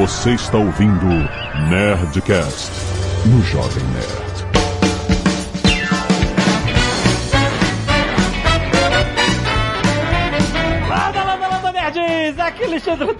Você está ouvindo Nerdcast no Jovem Nerd. Landa, landa, landa, nerds! Aqui é Alexandre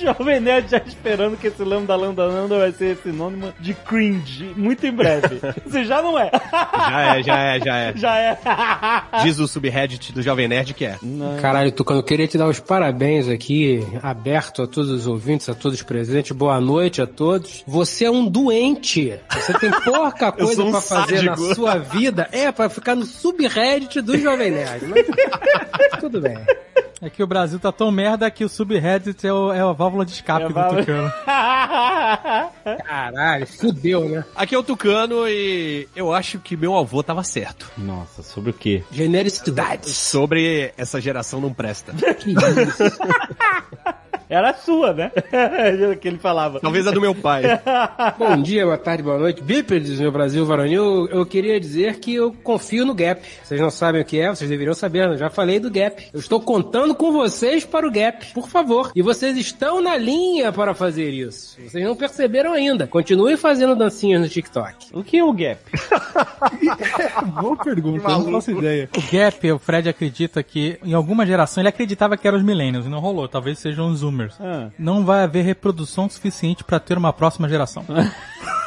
Jovem Nerd já esperando que esse lambda, lambda, lambda vai ser sinônimo de cringe muito em breve. Você já não é. Já é, já é, já é. Já é. Diz o subreddit do Jovem Nerd que é. Caralho, Tucano, eu queria te dar os parabéns aqui, aberto a todos os ouvintes, a todos os presentes. Boa noite a todos. Você é um doente. Você tem pouca coisa um pra fazer na sádico. sua vida. É, pra ficar no subreddit do Jovem Nerd. Mas tudo bem. É que o Brasil tá tão merda que o subreddit é, o- é a válvula de escape É do válvula- Tucano. Caralho, fudeu, né? Aqui é o Tucano e eu acho que meu avô tava certo. Nossa, sobre o quê? Genericidades. Sobre essa geração não presta. Que isso? Era a sua, né? que ele falava. Talvez a do meu pai. Bom dia, boa tarde, boa noite. Bípedes, meu Brasil varonil. Eu queria dizer que eu confio no Gap. Vocês não sabem o que é, vocês deveriam saber. Eu já falei do Gap. Eu estou contando com vocês para o Gap, por favor. E vocês estão na linha para fazer isso. Vocês não perceberam ainda. Continuem fazendo dancinhas no TikTok. O que é o Gap? Boa pergunta, eu não faço ideia. O Gap, o Fred acredita que em alguma geração ele acreditava que eram os millennials e não rolou, talvez sejam os Ah. Não vai haver reprodução suficiente pra ter uma próxima geração.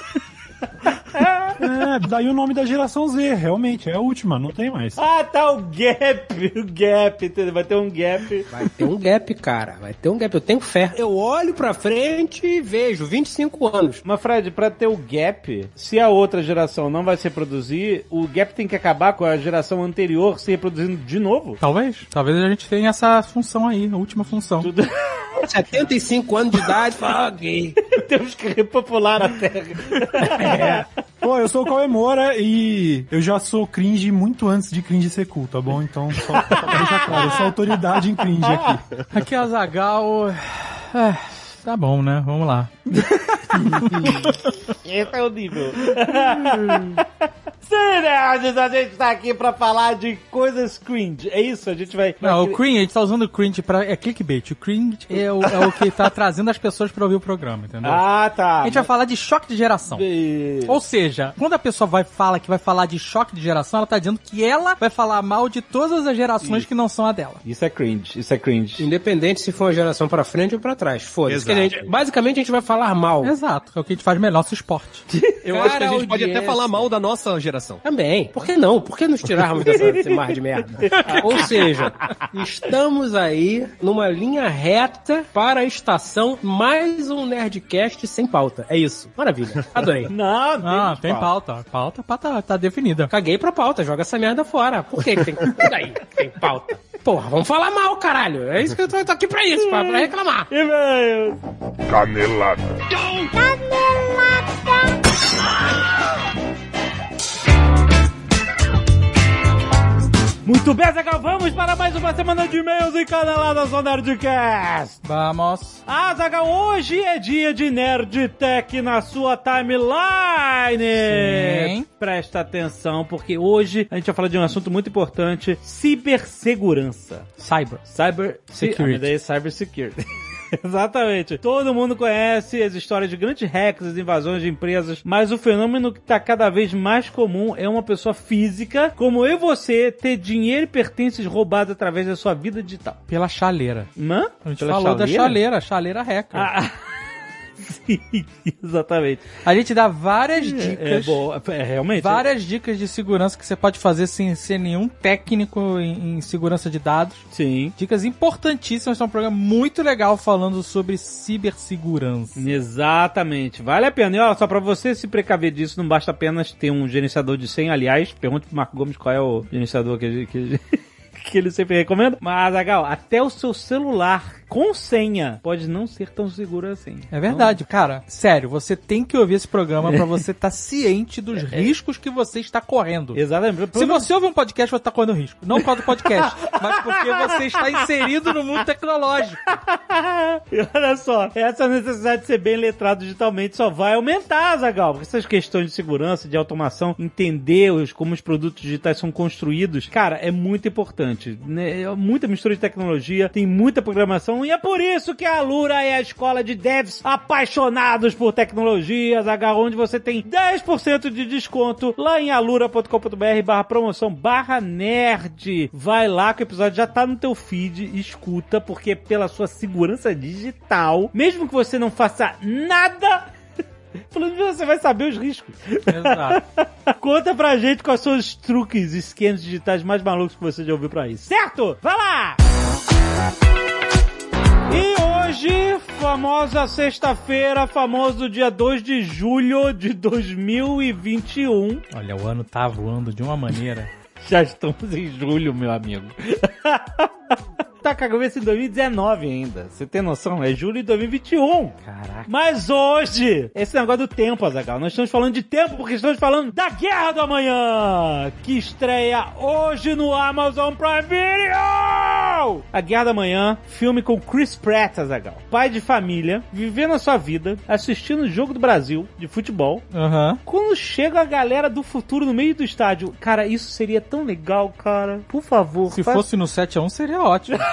É, daí o nome da geração Z, realmente, é a última, não tem mais. Ah, tá, o Gap. O Gap, entendeu? Vai ter um Gap. Vai ter um Gap, cara. Vai ter um Gap. Eu tenho fé. Eu olho pra frente e vejo 25 anos. Mas, Fred, pra ter o gap, se a outra geração não vai se reproduzir, o gap tem que acabar com a geração anterior se reproduzindo de novo. Talvez. Talvez a gente tenha essa função aí, a última função. 75 anos de idade, fala, ok. Temos que repopular a Terra. Pô, eu sou o Cauê Moura e eu já sou cringe muito antes de cringe ser cool, tá bom? Então, só pra deixar claro, eu sou autoridade em cringe aqui. Aqui é a Zagal. É, tá bom, né? Vamos lá. Esse é o nível. Nerds, a gente tá aqui pra falar de coisas cringe. É isso? A gente vai... Não, o cringe, a gente tá usando o cringe pra. É clickbait. O cringe é o, é o que tá trazendo as pessoas pra ouvir o programa, entendeu? Ah, tá. A gente vai falar de choque de geração. E- Ou seja, quando a pessoa vai fala que vai falar de choque de geração, ela tá dizendo que ela vai falar mal de todas as gerações que não são a dela. Isso é cringe, isso é cringe. Independente se for uma geração pra frente ou pra trás. Foda-se. A gente- Basicamente a gente vai falar mal. Exato, é o que a gente faz melhor, nosso esporte. Eu acho que a gente pode até falar mal da nossa geração. Também. Por que não? Por que nos tirarmos dessa, desse mar de merda? Ou seja, estamos aí numa linha reta para a estação mais um Nerdcast sem pauta. É isso. Maravilha. Adorei. Não, Ah, tem pauta. pauta. Pauta, tá, tá definida. Caguei pra pauta. Joga essa merda fora. Por que que tem... Tem pauta. Porra, vamos falar mal, caralho. É isso que eu tô, tô aqui pra isso, pra, pra reclamar. E-mail. Canelada. Muito bem, Zagal, vamos para mais uma semana de e-mails e caneladas do Nerdcast. Vamos. Ah, Zagal, hoje é dia de Nerdtech na sua timeline. Sim. Presta atenção, porque hoje a gente vai falar de um assunto muito importante, cibersegurança. Cyber. Cyber Security. Ah, daí é cyber security. Exatamente. Todo mundo conhece as histórias de grandes hacks, as invasões de empresas, mas o fenômeno que está cada vez mais comum é uma pessoa física, como eu e você, ter dinheiro e pertences roubados através da sua vida digital. Pela chaleira. Hã? A gente Pela falou da chaleira, chaleira hacker. Ah, sim, exatamente. A gente dá várias É, dicas. bom, é, realmente. Várias dicas de segurança que você pode fazer sem ser nenhum técnico em, em segurança de dados. Sim. Dicas importantíssimas, é um programa muito legal falando sobre cibersegurança. Exatamente, vale a pena. E ó, só pra você se precaver disso, não basta apenas ter um gerenciador de senha. Aliás, pergunte pro Marco Gomes qual é o gerenciador que, que, que ele sempre recomenda. Mas, Agal, até o seu celular com senha pode não ser tão seguro assim. É verdade, cara. Sério, você tem que ouvir esse programa pra você estar ciente dos riscos que você está correndo. Exatamente. Se você ouve um podcast, você está correndo risco. Não por causa do podcast, mas porque você está inserido no mundo tecnológico. E olha só, essa necessidade de ser bem letrado digitalmente só vai aumentar, Zagal, porque essas questões de segurança, de automação, entender os, como os produtos digitais são construídos, cara, é muito importante. Importante. Né? Muita mistura de tecnologia, tem muita programação e é por isso que a Alura é a escola de devs apaixonados por tecnologias, H, onde você tem 10% de desconto lá em alura.com.br barra promoção barra nerd. Vai lá que o episódio já tá no teu feed, escuta, porque pela sua segurança digital, mesmo que você não faça nada Falando de você vai saber os riscos. Exato. Conta pra gente quais são os truques e esquemas digitais mais malucos que você já ouviu por aí. Certo? Vai lá! E hoje, famosa sexta-feira, famoso dia 2 de julho de 2021. Olha, o ano tá voando de uma maneira. Já estamos em julho, meu amigo. tá com a cabeça em 2019 ainda. Você tem noção? É julho de 2021. Caraca. Mas hoje, esse negócio do tempo, Azagal, nós estamos falando de tempo porque estamos falando da Guerra do Amanhã, que estreia hoje no Amazon Prime Video! A Guerra do Amanhã, filme com Chris Pratt, Azagal. Pai de família, vivendo a sua vida, assistindo o jogo do Brasil de futebol. Aham. Quando chega a galera do futuro no meio do estádio, cara, isso seria tão legal, cara. Por favor. Se faz- fosse no 7x1 seria ótimo.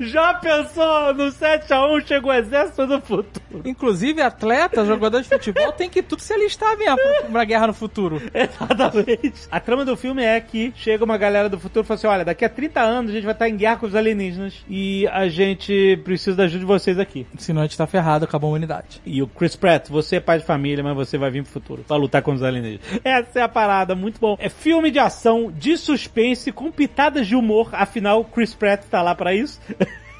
Já pensou no 7x1 chega o exército do futuro? Inclusive, atleta, jogador de futebol, tem que tudo se alistar mesmo pra, guerra no futuro. Exatamente. A trama do filme é que chega uma galera do futuro e fala assim: olha, daqui a 30 anos a gente vai estar em guerra com os alienígenas e a gente precisa da ajuda de vocês aqui. Senão a gente tá ferrado, acabou a humanidade. E o Chris Pratt, você é pai de família, mas você vai vir pro futuro pra lutar contra os alienígenas. Essa é a parada, muito bom. É filme de ação, de suspense, com pitadas de humor, afinal, Chris Pratt tá lá pra isso.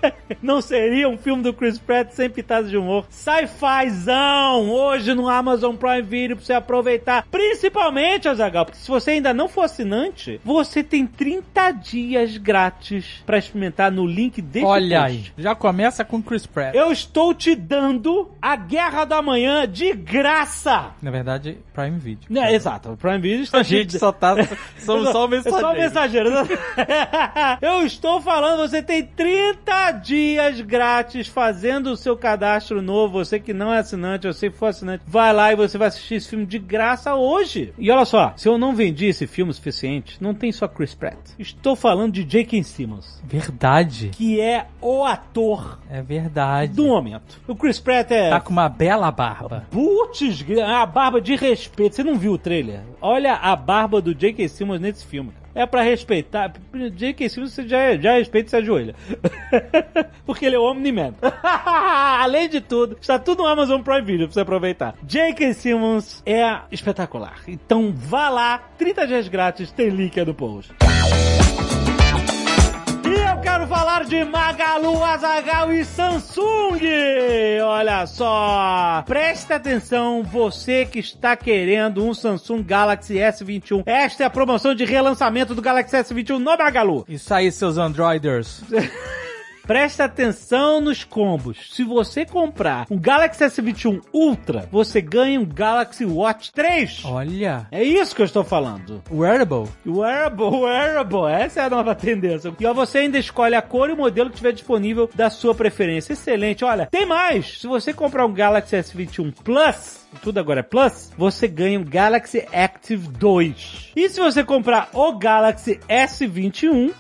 Não seria um filme do Chris Pratt sem pitadas de humor. Sci-fizão! Hoje no Amazon Prime Video pra você aproveitar. Principalmente, Azagal, porque se você ainda não for assinante, você tem 30 dias grátis pra experimentar no link desse Olha post. aí, já começa com Chris Pratt. Eu estou te dando a Guerra da Manhã de graça! Na verdade, Prime Video. Não, exato, o Prime Video está A gente só tá. Somos só o É só mensageiro. mensageiro. Eu estou falando, você tem 30 dias grátis fazendo o seu cadastro novo. Você que não é assinante, você que for assinante, vai lá e você vai assistir esse filme de graça hoje. E olha só, se eu não vendi esse filme o suficiente, não tem só Chris Pratt. Estou falando de J.K. Simmons, Verdade. que é o ator É verdade. do momento. O Chris Pratt é Tá com uma bela barba. Putz, a barba de respeito. Você não viu o trailer? Olha a barba do J.K. Simmons nesse filme. É pra respeitar. J.K. Simmons você já, já respeita e se ajoelha. Porque ele é o Omni-Man. Além de tudo, está tudo no Amazon Prime Video pra você aproveitar. J.K. Simmons é espetacular. Então vá lá, 30 dias grátis, tem link aí no post. E eu quero falar de Magalu, Azagal e Samsung. Olha só, presta atenção, você que está querendo um Samsung Galaxy S21. Esta é a promoção de relançamento do Galaxy S21 no Magalu. Isso aí, seus androiders. Presta atenção nos combos. Se você comprar um Galaxy S21 Ultra, você ganha um Galaxy Watch 3. Olha. É isso que eu estou falando. Wearable. Wearable, wearable, essa é a nova tendência. E ó, você ainda escolhe a cor e o modelo que tiver disponível da sua preferência. Excelente, olha, tem mais! Se você comprar um Galaxy S21 Plus, tudo agora é Plus, você ganha um Galaxy Active 2. E se você comprar o Galaxy S21,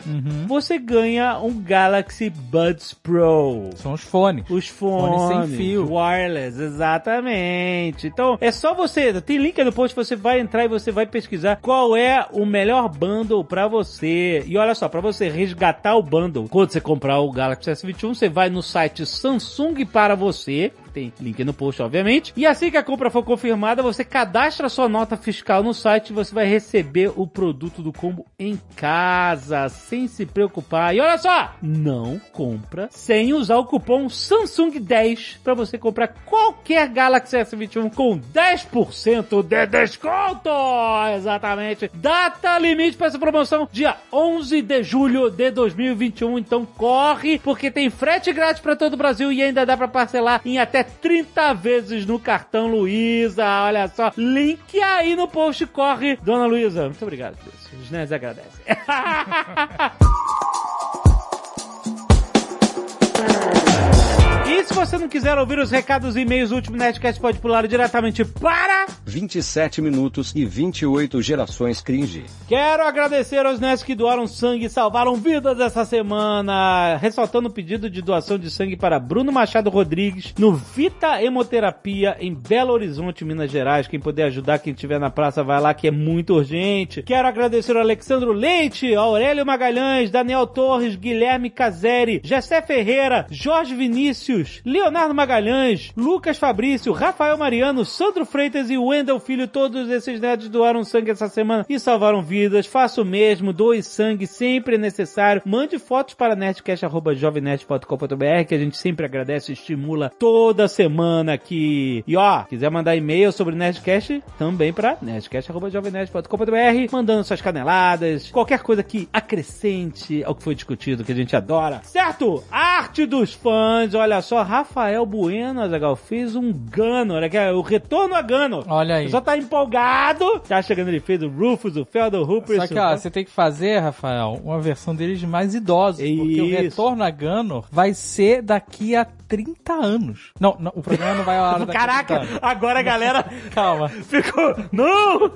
você ganha um Galaxy Buds Pro. São os fones. Os Fone fones, sem fio. wireless, exatamente. Então, é só você, tem link aí no post, você vai entrar e você vai pesquisar qual é o melhor bundle pra você. E olha só, pra você resgatar o bundle, quando você comprar o Galaxy S21, você vai no site Samsung para você, tem link no post, obviamente. E assim que a compra for confirmada, você cadastra sua nota fiscal no site e você vai receber o produto do combo em casa, sem se preocupar. E olha só, não compra sem usar o cupom Samsung10 para você comprar qualquer Galaxy S21 com 10% de desconto. Exatamente. Data limite para essa promoção dia 11 de julho de 2021. Então corre, porque tem frete grátis para todo o Brasil e ainda dá para parcelar em até 30 vezes no cartão Luiza. Olha só, link aí no post. Corre, dona Luiza. Muito obrigado. Deus. Os nerds agradecem. E se você não quiser ouvir os recados e e-mails do último Nerdcast, pode pular diretamente para 27 minutos e 28 gerações cringe. Quero agradecer aos nerds que doaram sangue e salvaram vidas essa semana. Ressaltando o pedido de doação de sangue para Bruno Machado Rodrigues no Vita Hemoterapia em Belo Horizonte, Minas Gerais. Quem puder ajudar, quem estiver na praça, vai lá que é muito urgente. Quero agradecer ao Alexandro Leite, Aurélio Magalhães, Daniel Torres, Guilherme Caseri, Jessé Ferreira, Jorge Vinícius, Leonardo Magalhães, Lucas Fabrício, Rafael Mariano, Sandro Freitas e Wendel Filho. Todos esses nerds doaram sangue essa semana e salvaram vidas. Faça o mesmo, doe sangue, sempre é necessário. Mande fotos para nerdcast.jovemnerd.com.br que a gente sempre agradece e estimula toda semana aqui. E ó, quiser mandar e-mail sobre Nerdcast, também para nerdcast.jovemnerd.com.br, mandando suas caneladas, qualquer coisa que acrescente ao que foi discutido, que a gente adora. Certo? Arte dos fãs, olha só, Rafael Bueno, Azagal, fez um Gano, que é o retorno a Gano. Olha aí. Só tá empolgado. Tá chegando, ele fez o Rufus, o Feldor Hooper. Só que, ó, você tem que fazer, Rafael, uma versão deles mais idosos. Porque o Isso. retorno a Gano vai ser daqui a 30 anos. Não, não, o programa não vai ao ar daqui a 30 Caraca, agora a galera Calma. ficou. Não!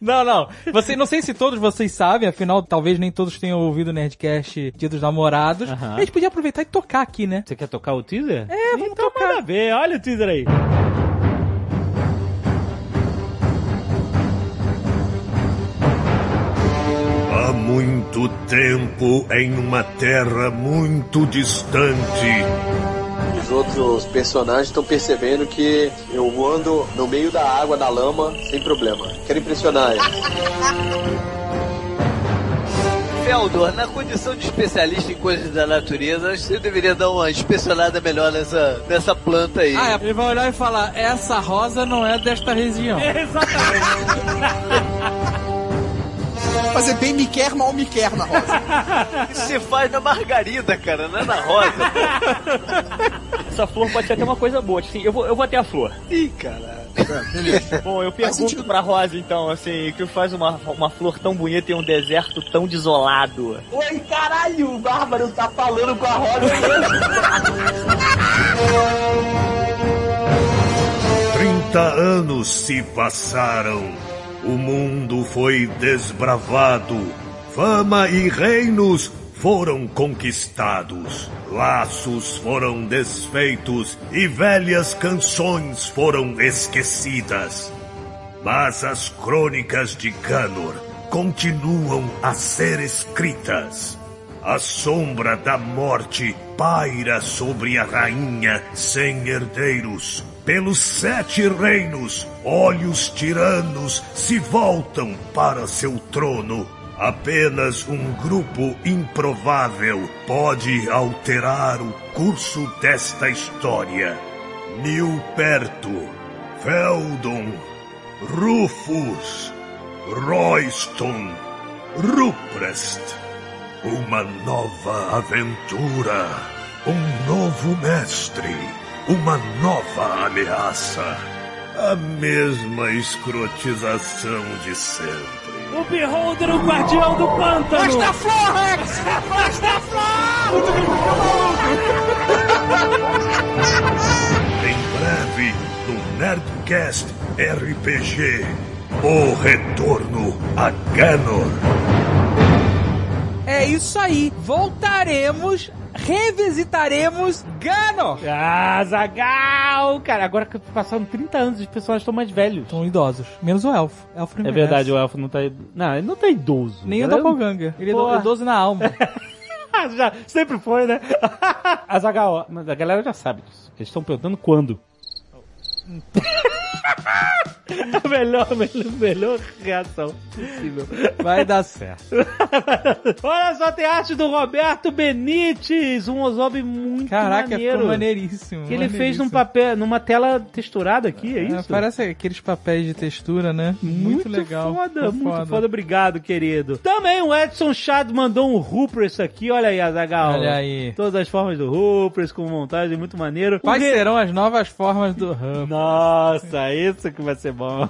Não, não. Você, não sei se todos vocês sabem, afinal, talvez nem todos tenham ouvido o Nerdcast Dia dos Namorados. Aham. A gente podia aproveitar e tocar aqui, né? Você quer tocar o teaser? É, vamos então tocar. Manda ver, olha o teaser aí. Há muito tempo, em uma terra muito distante, Os outros personagens estão percebendo que eu ando no meio da água, da lama, sem problema. Quero impressionar eles. Feldor, na condição de especialista em coisas da natureza, acho que você deveria dar uma inspecionada melhor nessa, nessa planta aí. Ah, ele vai olhar e falar, essa rosa não é desta região. Fazer bem me quer, mal me quer na rosa. Isso se faz na margarida, cara, não é na rosa. Essa flor pode ser até uma coisa boa. Assim, eu vou, eu vou até a flor. Ih, Bom, eu pergunto pra Rosa, então, assim, que faz uma, uma flor tão bonita em um deserto tão desolado? Oi, caralho, o Bárbaro tá falando com a mesmo. 30 anos se passaram. O mundo foi desbravado. Fama e reinos foram conquistados. Laços foram desfeitos e velhas canções foram esquecidas. Mas as crônicas de Ganor continuam a ser escritas. A sombra da morte paira sobre a rainha sem herdeiros. Pelos sete reinos, olhos tiranos se voltam para seu trono. Apenas um grupo improvável pode alterar o curso desta história. Nilperto, Feldon, Rufus, Royston, Ruprest. Uma nova aventura, um novo mestre, uma nova ameaça. A mesma escrotização de sempre. O Beholder, o guardião do pântano! Mostra a flor, Rex! Mostra a flor! Em breve, no Nerdcast RPG, o retorno a Ganor. É isso aí. Voltaremos, revisitaremos Ganor. Ah, Zagal! Cara, agora que passaram 30 anos, os personagens estão mais velhos. São idosos. Menos o elfo. elfo não É envelhece. verdade, o elfo não tá. Não, ele não tá idoso. Nem o Cara, Doppelganger. Ele é Porra. idoso na alma. já, sempre foi, né? Azagal, mas a galera já sabe disso. Eles estão perguntando quando. A melhor, melhor, melhor reação possível. Vai dar certo. Olha só, tem arte do Roberto Benites, um Ozob muito Caraca, maneiro. ficou maneiríssimo. Que ele fez num maneiríssimo. papel, numa tela texturada aqui, é É, isso? parece aqueles papéis de textura, né? Muito, legal. Foda, muito foda. Obrigado, querido. Também o Edson Chad mandou um Rupress aqui. Olha aí, Azagal. Olha aí. Todas as formas do Rupress, com montagem muito maneiro. Quais serão as novas formas do Hub? Nossa, isso que vai ser bom.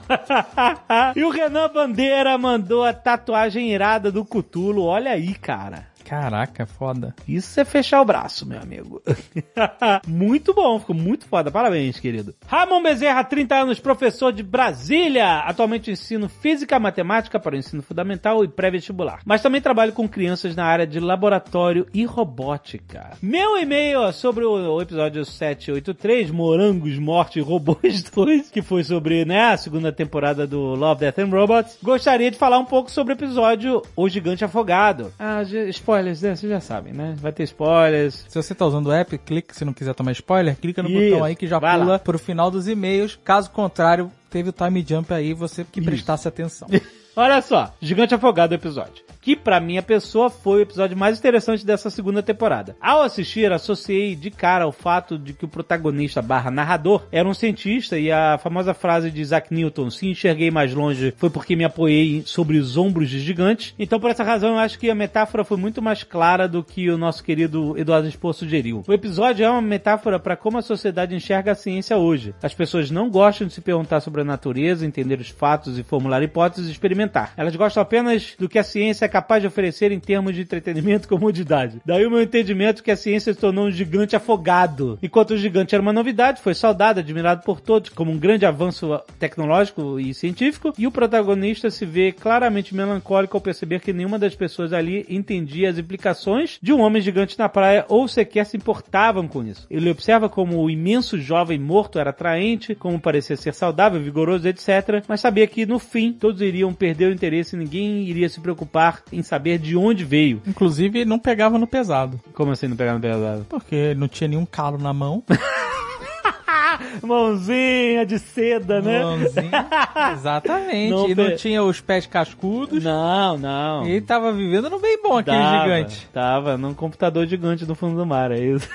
e o Renan Bandeira mandou a tatuagem irada do Cutulo. Olha aí, cara. Caraca, foda. Isso é fechar o braço, meu amigo. muito bom, ficou muito foda. Parabéns, querido. Ramon Bezerra, 30 anos, professor de Brasília. Atualmente ensino física, matemática para o ensino fundamental e pré-vestibular. Mas também trabalho com crianças na área de laboratório e robótica. Meu e-mail sobre o episódio 783, Morangos, Morte e Robôs 2, que foi sobre né, a segunda temporada do Love, Death and Robots. Gostaria de falar um pouco sobre o episódio O Gigante Afogado. Ah, spoilers, né? Vocês já sabem, né? Vai ter spoilers. Se você tá usando o app, clica, se não quiser tomar spoiler, clica no Isso, botão aí que já vai pula lá. pro final dos e-mails. Caso contrário, teve o time jump aí, você que prestasse atenção. Olha só, Gigante Afogado episódio. Que pra minha pessoa foi o episódio mais interessante dessa segunda temporada. Ao assistir, associei de cara ao fato de que o protagonista barra narrador era um cientista e a famosa frase de Isaac Newton, se enxerguei mais longe foi porque me apoiei sobre os ombros de gigantes. Então por essa razão eu acho que a metáfora foi muito mais clara do que o nosso querido Eduardo Expor sugeriu. O episódio é uma metáfora para como a sociedade enxerga a ciência hoje. As pessoas não gostam de se perguntar sobre a natureza, entender os fatos e formular hipóteses e experimentar. Elas gostam apenas do que a ciência capaz de oferecer em termos de entretenimento e comodidade. Daí o meu entendimento que a ciência se tornou um gigante afogado. Enquanto o gigante era uma novidade, foi saudado, admirado por todos como um grande avanço tecnológico e científico, e o protagonista se vê claramente melancólico ao perceber que nenhuma das pessoas ali entendia as implicações de um homem gigante na praia ou sequer se importavam com isso. Ele observa como o imenso jovem morto era atraente, como parecia ser saudável, vigoroso, etc., mas sabia que no fim todos iriam perder o interesse e ninguém iria se preocupar em saber de onde veio. Inclusive, não pegava no pesado. Como assim não pegava no pesado? Porque não tinha nenhum calo na mão. Mãozinha de seda, né? Mãozinha. Exatamente. Não e não tinha os pés cascudos. Não, não. E ele tava vivendo no bem bom, aquele Tava, gigante. Tava num computador gigante no fundo do mar, é isso.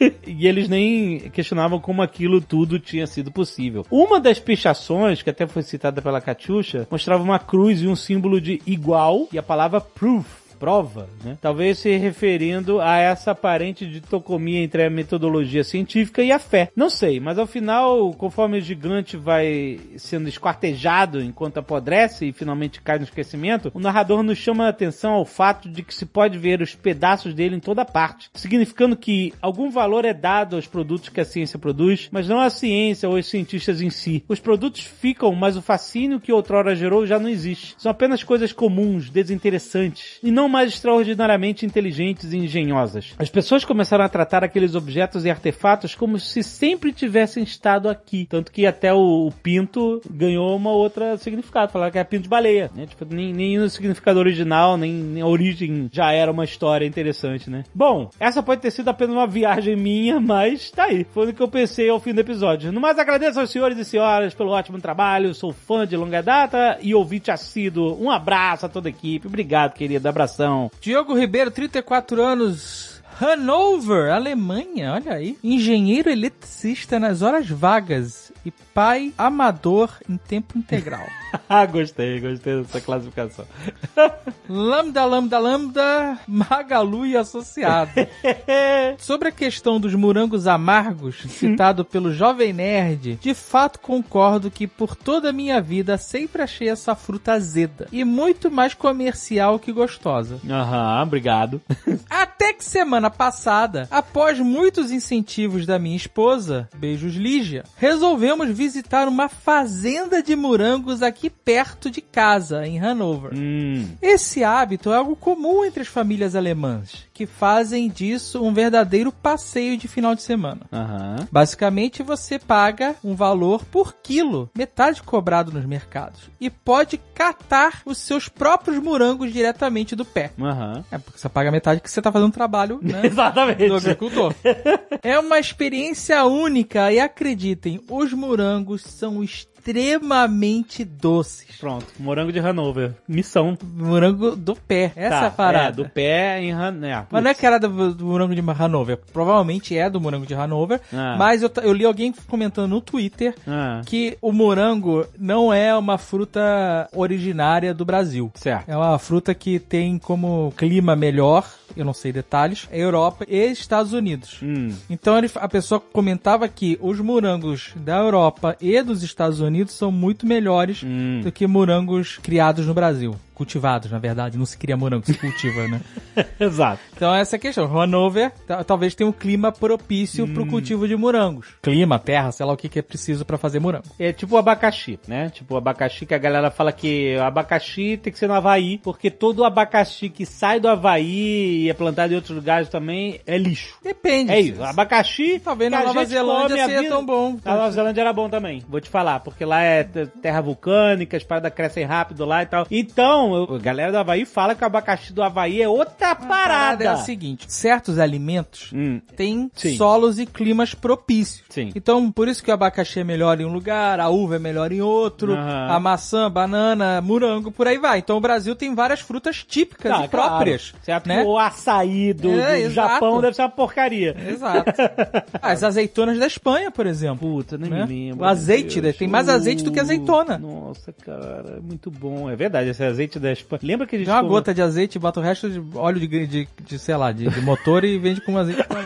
E eles nem questionavam como aquilo tudo tinha sido possível. Uma das pichações, que até foi citada pela Catiuxa, mostrava uma cruz e um símbolo de igual e a palavra proof. Prova, né? Talvez se referindo a essa aparente ditocomia entre a metodologia científica e a fé. Não sei, mas ao final, conforme o gigante vai sendo esquartejado enquanto apodrece e finalmente cai no esquecimento, o narrador nos chama a atenção ao fato de que se pode ver os pedaços dele em toda parte, significando que algum valor é dado aos produtos que a ciência produz, mas não a ciência ou os cientistas em si. Os produtos ficam, mas o fascínio que outrora gerou já não existe. São apenas coisas comuns, desinteressantes, e não mais extraordinariamente inteligentes e engenhosas. As pessoas começaram a tratar aqueles objetos e artefatos como se sempre tivessem estado aqui. Tanto que até o, o pinto ganhou uma outra significado. Falaram que é pinto de baleia, né? Tipo, nem, nem o significado original, nem, nem a origem já era uma história interessante, né? Bom, essa pode ter sido apenas uma viagem minha, mas tá aí. Foi o que eu pensei ao fim do episódio. No mais, agradeço aos senhores e senhoras pelo ótimo trabalho. Sou fã de longa data e ouvinte assíduo. Um abraço a toda a equipe. Obrigado, querido. Abração. Diogo Ribeiro, 34 anos. Hanover, Alemanha, olha aí. Engenheiro eletricista nas horas vagas e pai amador em tempo integral. Ah, gostei, gostei dessa classificação. lambda, lambda, lambda, Magalu e associado. Sobre a questão dos morangos amargos, citado pelo Jovem Nerd, de fato concordo que por toda a minha vida sempre achei essa fruta azeda e muito mais comercial que gostosa. Aham, obrigado. Até que semana passada, após muitos incentivos da minha esposa, beijos Lígia, resolvemos visitar uma fazenda de morangos aqui perto de casa, em Hanover. Hum. Esse hábito é algo comum entre as famílias alemãs, que fazem disso um verdadeiro passeio de final de semana. Aham. Basicamente, você paga um valor por quilo, metade cobrado nos mercados, e pode catar os seus próprios morangos diretamente do pé. Aham. É porque você paga metade que você tá fazendo um trabalho, né? Exatamente. Do agricultor. é uma experiência única e acreditem, os morangos são extremamente doces. Pronto, morango de Hanover. Missão. Morango do pé. Essa Tá, é a parada. É, do pé em Hanover. Mas não é que era do, do morango de Hanover. Provavelmente é do morango de Hanover. Ah. Mas eu, eu li alguém comentando no Twitter Ah. que o morango não é uma fruta originária do Brasil. Certo. É uma fruta que tem como clima melhor, eu não sei detalhes, é Europa e Estados Unidos. Hum. Então ele- a pessoa comentava que os morangos da Europa e dos Estados Unidos são muito melhores Hum. do que morangos criados no Brasil. Cultivados, na verdade. Não se cria morango, se cultiva, né? Exato. Então essa é a questão. Hanover ta- talvez tenha um clima propício pro cultivo de morangos. Clima, terra, sei lá o que, que é preciso pra fazer morango. É tipo o abacaxi, né? Tipo o abacaxi que a galera fala que o abacaxi tem que ser no Havaí, porque todo abacaxi que sai do Havaí e é plantado em outros lugares também é lixo. Depende. É isso. Abacaxi. Talvez na Nova Zelândia seja vida- tão bom. Na Nova Zelândia era bom também, vou te falar, porque lá é terra vulcânica, as paradas crescem rápido lá e tal. Então, eu- a galera do Havaí fala que o abacaxi do Havaí é outra A parada parada. é o seguinte: certos alimentos Hum. têm Sim. solos e climas propícios. Sim. Então, por isso que o abacaxi é melhor em um lugar, a uva é melhor em outro, Aham. a maçã, banana, morango, por aí vai. Então, o Brasil tem várias frutas típicas Tá, e próprias. claro. Certo? né? O açaí do, É, do. Japão deve ser uma porcaria. Exato. As azeitonas da Espanha, por exemplo. Puta, nem né? me lembro. O azeite, Deus. tem mais azeite do que azeitona. Nossa, cara, é muito bom. É verdade, esse azeite da Espanha. Lembra que a gente Dá uma come- gota de azeite, bota o resto de óleo de, de, de, sei lá, de, de motor e vende com azeite espanhol.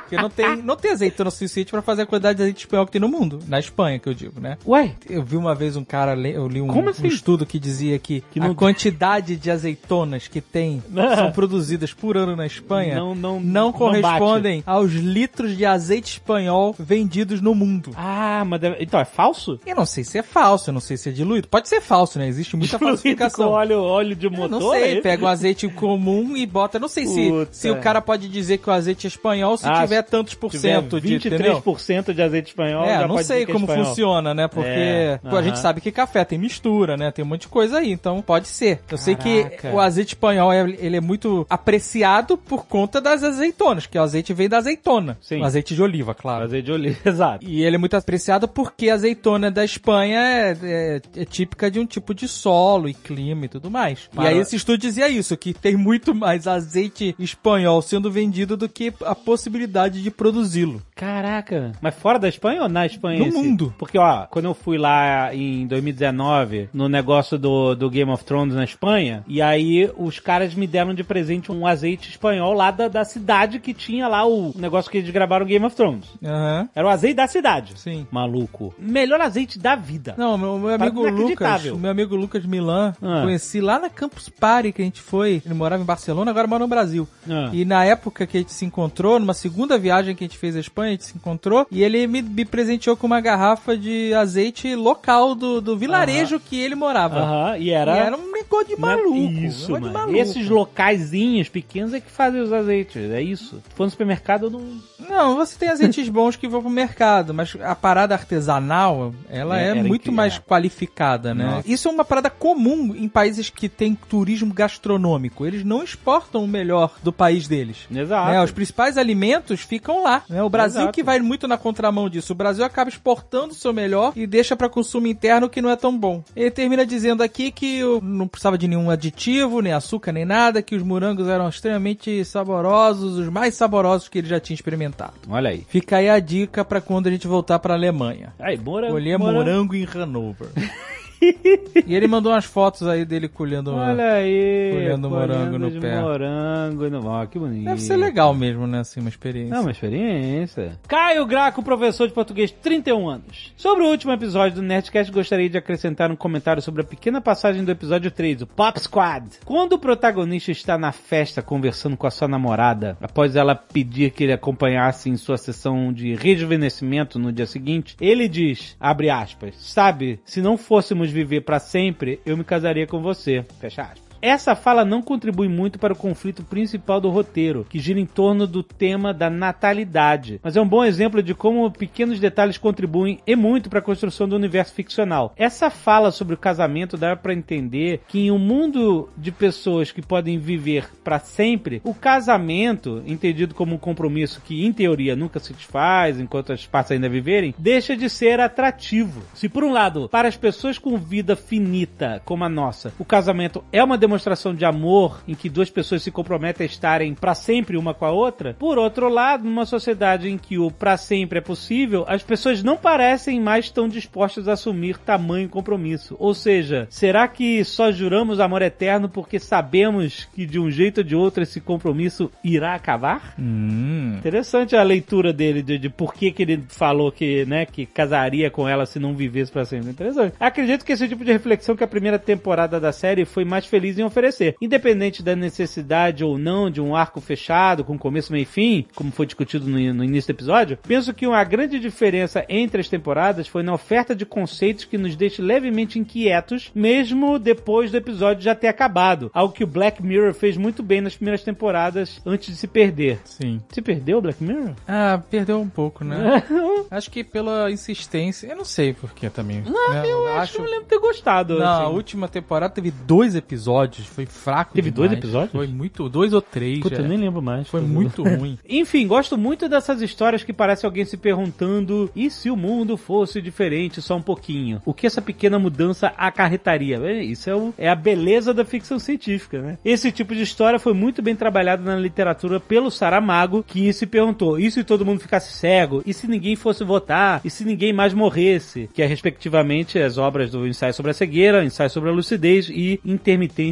Porque não tem, não tem azeitona suficiente pra fazer a quantidade de azeite espanhol que tem no mundo. Na Espanha, que eu digo, né? Ué? Eu vi uma vez um cara, eu li um, assim? um estudo que dizia que, não- a quantidade de azeitonas que tem, são produzidas por ano na Espanha, Não- não- não não correspondem aos litros de azeite espanhol vendidos no mundo. Ah, mas deve... então é falso? Eu não sei se é falso, eu não sei se é diluído. Pode ser falso, né? Existe muita Com falsificação. Óleo, óleo de Eu motor? não é sei, isso? pega um azeite comum e bota. Não sei se, Puta. se o cara pode dizer que o azeite é espanhol se Ah, tiver tantos por cento de. entendeu? 23% de azeite espanhol. É, já não sei é como espanhol. funciona, né? Porque É, pô, a gente sabe que café tem mistura, né? Tem um monte de coisa aí, então pode ser. Eu sei que Caraca. o azeite espanhol é, ele é muito apreciado por conta das azeitonas, que o azeite vem da azeitona. Sim. O azeite de oliva, claro. Azeite de oliva, exato. E ele é muito apreciado porque a azeitona da Espanha é, é- é típica de um tipo de solo e clima e tudo mais. Para- E aí esse estudo dizia isso, que tem muito mais azeite espanhol sendo vendido do que a possibilidade de produzi-lo. Caraca. Mas fora da Espanha ou na Espanha? No esse? mundo. Porque, ó, quando eu fui lá em 2019, no negócio do, do Game of Thrones na Espanha, e aí os caras me deram de presente um azeite espanhol lá da, da cidade que tinha lá o negócio que eles gravaram Game of Thrones. Aham. Era o azeite da cidade. Sim. Maluco. Melhor azeite da vida. Não, meu, meu amigo Lucas, meu amigo Lucas Milan, Ah. Conheci lá na Campus Party que a gente foi. Ele morava em Barcelona, agora mora no Brasil. Ah. E na época que a gente se encontrou, numa segunda viagem que a gente fez à Espanha, a gente se encontrou e ele me, me presenteou com uma garrafa de azeite local do, do vilarejo que ele morava. Aham, e era... E era um negócio de é maluco. Isso, negócio de maluco. Esses locaizinhos pequenos é que fazem os azeites. É isso. Se for no supermercado, eu não. Não, você tem azeites bons que vão pro mercado, mas a parada artesanal, ela É, é, muito incrível. mais qualificada, né? Nossa. Isso é uma parada comum em países que têm turismo gastronômico. Eles não exportam o melhor do país deles. Exato. né? Os principais alimentos ficam lá. né? O Brasil Exato. que vai muito na contramão disso. O Brasil acaba exportando o seu melhor e deixa para consumo interno que não é tão bom. Ele termina dizendo aqui que não precisava de nenhum aditivo, nem açúcar, nem nada, que os morangos eram extremamente saborosos, os mais saborosos que ele já tinha experimentado. Olha aí. Fica aí a dica para quando a gente voltar para Alemanha. Aí, morango. Colher morango em Hanover. e ele mandou umas fotos aí dele colhendo. Olha aí. Colhendo morango no pé. Morango no... Ó, que bonito. Deve ser legal mesmo, né? Assim, uma experiência. É uma experiência. Caio Graco, professor de português, 31 anos. Sobre o último episódio do Nerdcast, gostaria de acrescentar um comentário sobre a pequena passagem do episódio 3, o Pop Squad. Quando o protagonista está na festa conversando com a sua namorada, após ela pedir que ele acompanhasse em sua sessão de rejuvenescimento no dia seguinte, ele diz, abre aspas, sabe, se não fôssemos viver para sempre, eu me casaria com você. Fecha aspas. Essa fala não contribui muito para o conflito principal do roteiro, que gira em torno do tema da natalidade, mas é um bom exemplo de como pequenos detalhes contribuem e muito para a construção do universo ficcional. Essa fala sobre o casamento dá para entender que em um mundo de pessoas que podem viver para sempre, o casamento, entendido como um compromisso que em teoria nunca se desfaz enquanto as partes ainda viverem, deixa de ser atrativo. Se por um lado, para as pessoas com vida finita como a nossa, o casamento é uma demonstração demonstração de amor em que duas pessoas se comprometem a estarem pra sempre uma com a outra. Por outro lado, numa sociedade em que o pra sempre é possível, as pessoas não parecem mais tão dispostas a assumir tamanho compromisso. Ou seja, será que só juramos amor eterno porque sabemos que de um jeito ou de outro esse compromisso irá acabar? Hum. Interessante a leitura dele de, de por que, que ele falou que, né, que casaria com ela se não vivesse pra sempre. Interessante. Acredito que esse tipo de reflexão que a primeira temporada da série foi mais feliz oferecer. Independente da necessidade ou não de um arco fechado, com começo, meio e fim, como foi discutido no, no início do episódio, penso que uma grande diferença entre as temporadas foi na oferta de conceitos que nos deixa levemente inquietos, mesmo depois do episódio já ter acabado. Algo que o Black Mirror fez muito bem nas primeiras temporadas antes de se perder. Sim. Se perdeu o Black Mirror? Ah, perdeu um pouco, né? acho que pela insistência, eu não sei porquê também. Não, né? eu acho que eu lembro ter gostado. Na assim. última temporada teve dois episódios, foi fraco Teve demais. dois episódios? Foi muito, dois ou três. Puta, é. eu nem lembro mais. Foi muito ruim. Enfim, gosto muito dessas histórias que parece alguém se perguntando: e se o mundo fosse diferente só um pouquinho? O que essa pequena mudança acarretaria? É, Isso é, o- é a beleza da ficção científica, né? Esse tipo de história foi muito bem trabalhado na literatura pelo Saramago, que se perguntou: e se todo mundo ficasse cego? E se ninguém fosse votar? E se ninguém mais morresse? Que é, respectivamente, as obras do Ensaio sobre a Cegueira, Ensaio sobre a Lucidez e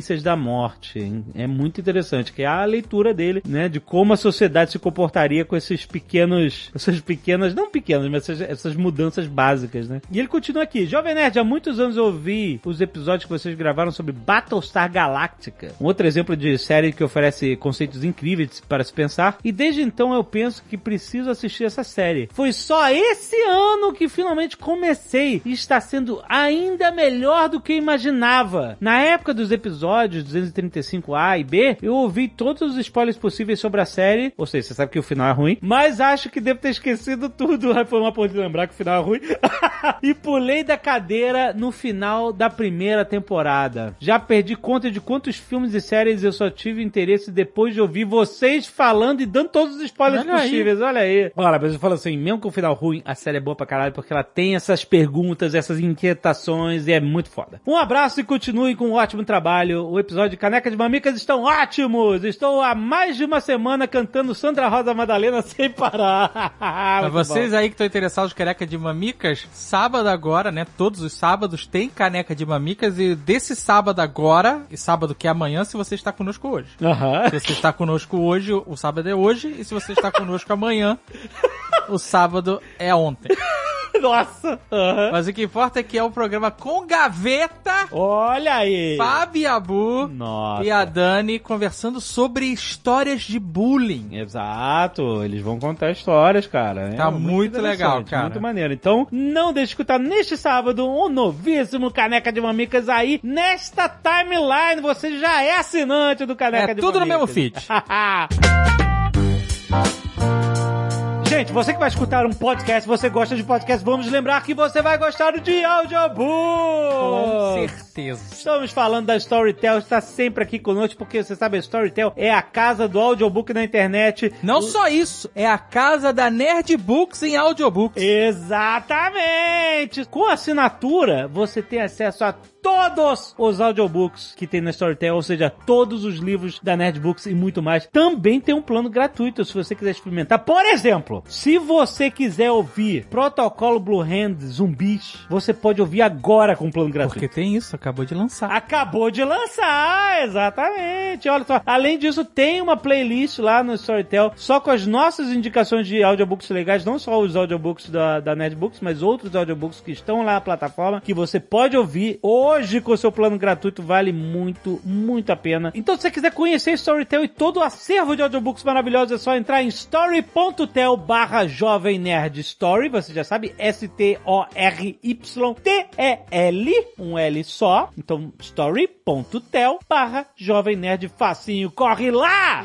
Intermitências da Morte. É muito interessante, que é a leitura dele, né? De como a sociedade se comportaria com esses pequenos, essas pequenas, não pequenas, mas essas, essas mudanças básicas, né? E ele continua aqui. Jovem Nerd, há muitos anos eu ouvi os episódios que vocês gravaram sobre Battlestar Galactica. Um outro exemplo de série que oferece conceitos incríveis para se pensar. E desde então eu penso que preciso assistir essa série. Foi só esse ano que finalmente comecei e está sendo ainda melhor do que eu imaginava. Na época dos episódios 235A e B, eu ouvi todos os spoilers possíveis sobre a série. Ou seja, você sabe que o final é ruim, mas acho que devo ter esquecido tudo. Aí Foi uma ponte de lembrar que o final é ruim. e pulei da cadeira no final da primeira temporada. Já perdi conta de quantos filmes e séries eu só tive interesse depois de ouvir vocês falando e dando todos os spoilers Olha aí. possíveis. Olha aí. Olha, mas eu falo assim, mesmo com o final ruim, a série é boa pra caralho porque ela tem essas perguntas, essas inquietações e é muito foda. Um abraço e continue com um ótimo trabalho. O episódio de Caneca de Mamicas estão ótimos. Estou há mais de uma semana cantando Sandra Rosa Madalena sem parar. Pra vocês bom. aí que estão interessados em caneca de mamicas, sábado agora, né? Todos os sábados tem caneca de mamicas e desse sábado agora, e sábado que é amanhã, se você está conosco hoje. Se você está conosco hoje, o sábado é hoje, e se você está conosco amanhã, o sábado é ontem. Nossa. Aham. Mas o que importa é que é um programa com gaveta, Olha aí. Fábio Abu Nossa. e a Dani conversando sobre histórias de bullying. Exato, eles vão contar histórias, cara. Tá muito interessante, legal, cara. Muito maneiro. Então, não deixe de escutar neste sábado um novíssimo Caneca de Mamicas aí, nesta timeline. Você já é assinante do Caneca É de tudo no Mamicas. mesmo feed. Gente, você que vai escutar um podcast, você gosta de podcast, vamos lembrar que você vai gostar de audiobook! Com certeza. Estamos falando da Storytel, está sempre aqui conosco, porque você sabe, a Storytel é a casa do audiobook na internet. Não só isso, é a casa da Nerd Books em audiobooks. Exatamente! Com assinatura, você tem acesso a todos os audiobooks que tem na Storytel, ou seja, todos os livros da Nerdbooks e muito mais. Também tem um plano gratuito se você quiser experimentar. Por exemplo, se você quiser ouvir Protocolo Blue Hand Zumbis, você pode ouvir agora com um plano gratuito. Porque tem isso, acabou de lançar. Acabou de lançar, exatamente. Olha só, além disso, tem uma playlist lá no Storytel só com as nossas indicações de audiobooks legais, não só os audiobooks da, da Netbooks, mas outros audiobooks que estão lá na plataforma que você pode ouvir hoje com o seu plano gratuito. Vale muito, muito a pena. Então, se você quiser conhecer Storytel e todo o acervo de audiobooks maravilhosos, é só entrar em story.tel barra Jovem Nerd Story. Você já sabe, S-T-O-R-Y-T-E-L, um L só. Então, story.tel barra Jovem Nerd Facinho. Corre lá!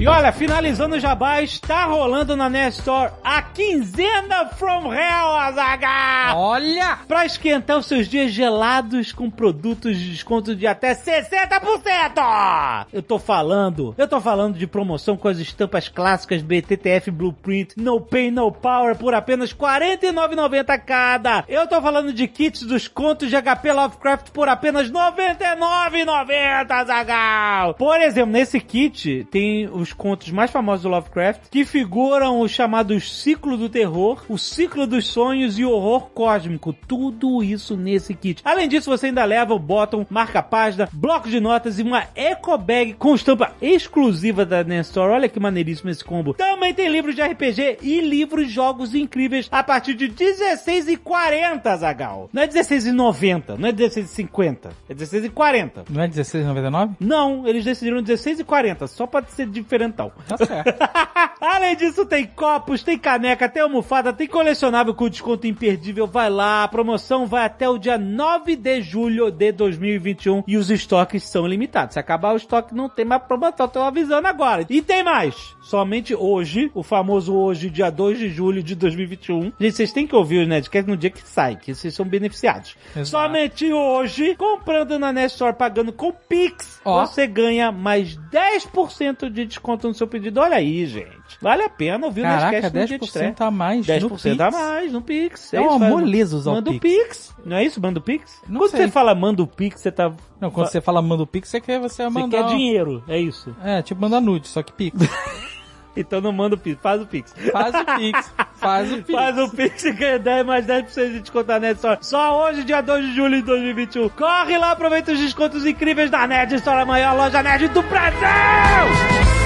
E olha, finalizando o jabá, está rolando na Nest Store a quinzena From Hell, Azaga! Olha! Pra esquentar os seus dias gelados com produtos de desconto de até 60%! Eu tô falando, eu tô falando de promoção com as estampas clássicas BTTF Blueprint No Pain No Power por apenas R$ 49,90 cada. Eu tô falando de kits dos contos de HP Lovecraft por apenas R$ 99,90, Zagal. Por exemplo, nesse kit tem os contos mais famosos do Lovecraft que figuram os chamados ciclo do terror, o ciclo dos sonhos e o horror cósmico. Tudo isso nesse kit. Além disso, você ainda leva o bottom, marca-página, bloco de notas e uma eco bag com estampa exclusiva da Nestor. Olha que maneiríssimo esse combo. Também tem livros de RPG e livros de jogos incríveis a partir de R$16,40, Zagal. Não é R$16,90, não é R$16,50, é R$16,40. Não é 16,99? Não, eles decidiram R$16,40, só pode ser diferentão. Tá certo. Além disso, tem copos, tem caneca, tem almofada, tem colecionável com desconto imperdível. Vai lá, a promoção vai até o dia 9 de julho de 2021 e os estoques são limitados. Se acabar o estoque, não tem mais promoção, tô avisando agora. E tem mais! Somente hoje, o famoso hoje, dia 2 de julho de 2021. Gente, vocês têm que ouvir o Nerdcast no dia que sai, que vocês são beneficiados. Exato. Somente hoje, comprando na Nest Store, pagando com Pix, Ó. você ganha mais 10% de desconto no seu pedido. Olha aí, gente. Vale a pena ouvir o Caraca, Nerdcast no dia de estreia. 10% a mais 10% no Pix. a mais no Pix. É uma isso, faz- moleza usar o Manda o Pix. Pix. Não é isso? Manda o Pix? Não Quando sei. você fala manda o Pix, você tá... Não, quando você fala manda o Pix, você quer, você Você mandar... quer dinheiro, é isso. É, tipo mandar nude, só que Pix. Então não manda o Pix, faz o Pix. Faz o Pix. Faz o Pix. Faz o Pix e ganha 10 mais 10% de desconto Nerd Store. Só hoje, dia 2 de julho de 2021. Corre lá, aproveita os descontos incríveis da Nerd Store, a maior loja nerd do Brasil!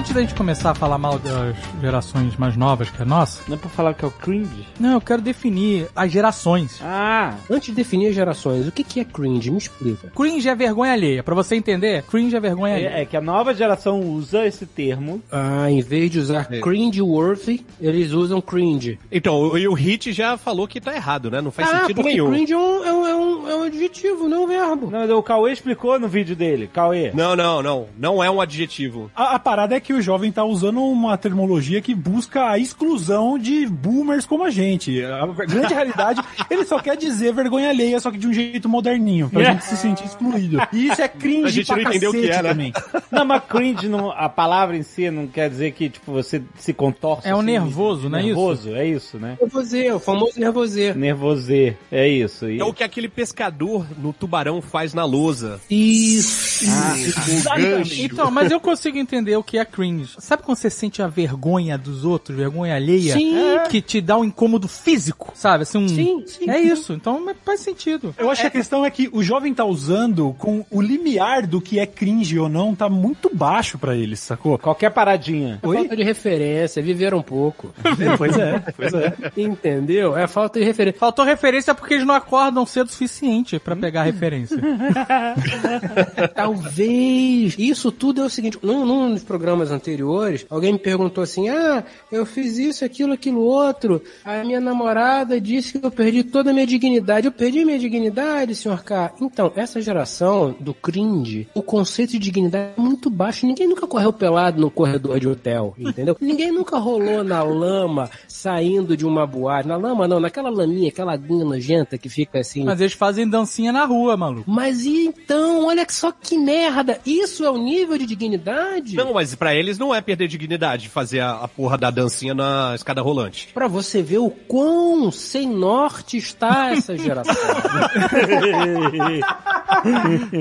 Antes da gente começar a falar mal das gerações mais novas que a nossa, Não é pra falar que é o cringe? não, eu quero definir as gerações. Ah, Antes de definir as gerações, o que, que é cringe? Me explica. Cringe é vergonha alheia. Pra você entender, cringe é vergonha alheia. é, é que a nova geração usa esse termo. Ah, em vez de usar cringe-worthy, eles usam cringe. Então, o- e o Hit já falou que tá errado, né? Não faz ah, sentido nenhum. cringe é um, é, um, é, um, é um adjetivo, não um verbo. Não, o Cauê explicou no vídeo dele. Cauê. Não, não, não. Não é um adjetivo. A, a parada é que o jovem tá usando uma terminologia que busca a exclusão de boomers como a gente. A grande realidade, ele só quer dizer vergonha alheia, só que de um jeito moderninho, pra gente se sentir excluído. E isso é cringe A gente pra não entendeu o que é, né? também. Não, mas cringe, não, a palavra em si não quer dizer que, tipo, você se contorce. É o assim, nervoso, não é isso? Nervoso, é isso, né? Nervosê, o famoso nervosê. Nervosê, é isso. E... É o que aquele pescador no tubarão faz na lousa. Isso. O gancho. Então, mas eu consigo entender o que é cringe. Sabe quando você sente a vergonha dos outros, vergonha alheia? Sim. Que te dá um incômodo físico, sabe? Assim, um... Sim, sim. É isso. Então faz sentido. Eu acho que a questão é que o jovem tá usando com o limiar do que é cringe ou não tá muito baixo pra eles, sacou? Qualquer paradinha. É falta de referência, viver um pouco. pois é, pois é. Entendeu? É falta de referência. Faltou referência porque eles não acordam cedo o suficiente pra pegar a referência. Talvez. Isso tudo é o seguinte: num, num dos programas anteriores, alguém me perguntou assim: Ah, eu fiz isso, aquilo, aquilo outro. A minha namorada disse que eu perdi toda a minha dignidade. Eu perdi minha dignidade, senhor K. Então, essa geração do cringe, o conceito de dignidade é muito baixo. Ninguém nunca correu pelado no corredor de hotel, entendeu? Ninguém nunca rolou na lama saindo de uma boate. Na lama não, naquela laminha, aquela aguinha nojenta que fica assim. Mas eles fazem dancinha na rua, maluco. Mas e então, olha só que merda. Isso é o nível de dignidade? Não, mas pra eles não é perder dignidade fazer a, a porra da dancinha na escada rolante. Pra você ver o quão sem norte está essa geração.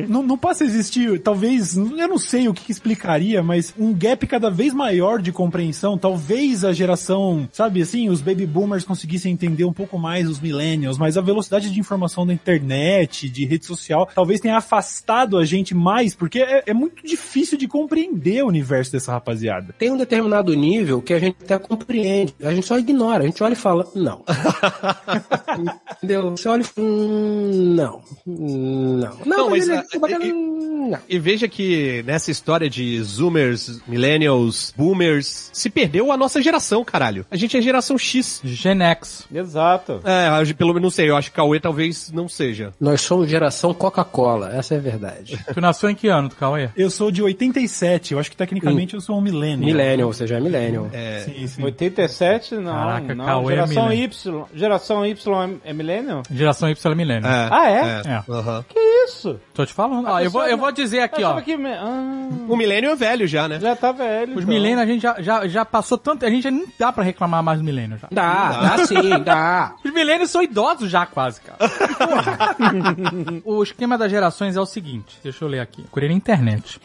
não, não passa a existir, talvez, eu não sei o que, que explicaria, mas um gap cada vez maior de compreensão. Talvez a geração, sabe assim, os baby boomers conseguissem entender um pouco mais os millennials, mas a velocidade de informação da internet, de rede social, talvez tenha afastado a gente mais, porque é, é muito difícil de compreender o universo dessa rapaziada. Tem um determinado nível que a gente até compreende, a gente só ignora, a gente olha e fala, não. Entendeu? Você olha e fala, hum, não. Não. Não, mas, ele é bacana, e- não. E veja que nessa história de Zoomers, Millennials, Boomers, se perdeu a nossa geração, caralho. A gente é geração X. Gen X. Exato. É, pelo menos não sei, eu acho que Cauê talvez não seja. Nós somos geração Coca-Cola, essa é a verdade. Tu nasceu em que ano, Cauê? Eu sou de 87, eu acho que tecnicamente eu sou um millennial. Millennial, ou seja, é millennial. É, Sim, sim. 87, não. Caraca, não. Cauê é Geração milênio. Y. Geração Y é, é milênio? Geração Y é milênio. é, Ah, é? É. aham. Que isso? Tô te falando. Ó, eu, vou, eu vou dizer aqui, ó. que... me- Ah, O milênio é velho já, né? já tá velho. Os então. milênios a gente já, já, já passou tanto. A gente já nem dá pra reclamar mais do milênio já. Dá, dá sim, dá. Os milênios são idosos já, quase, cara. o esquema das gerações é o seguinte, deixa eu ler aqui. Procurei na internet.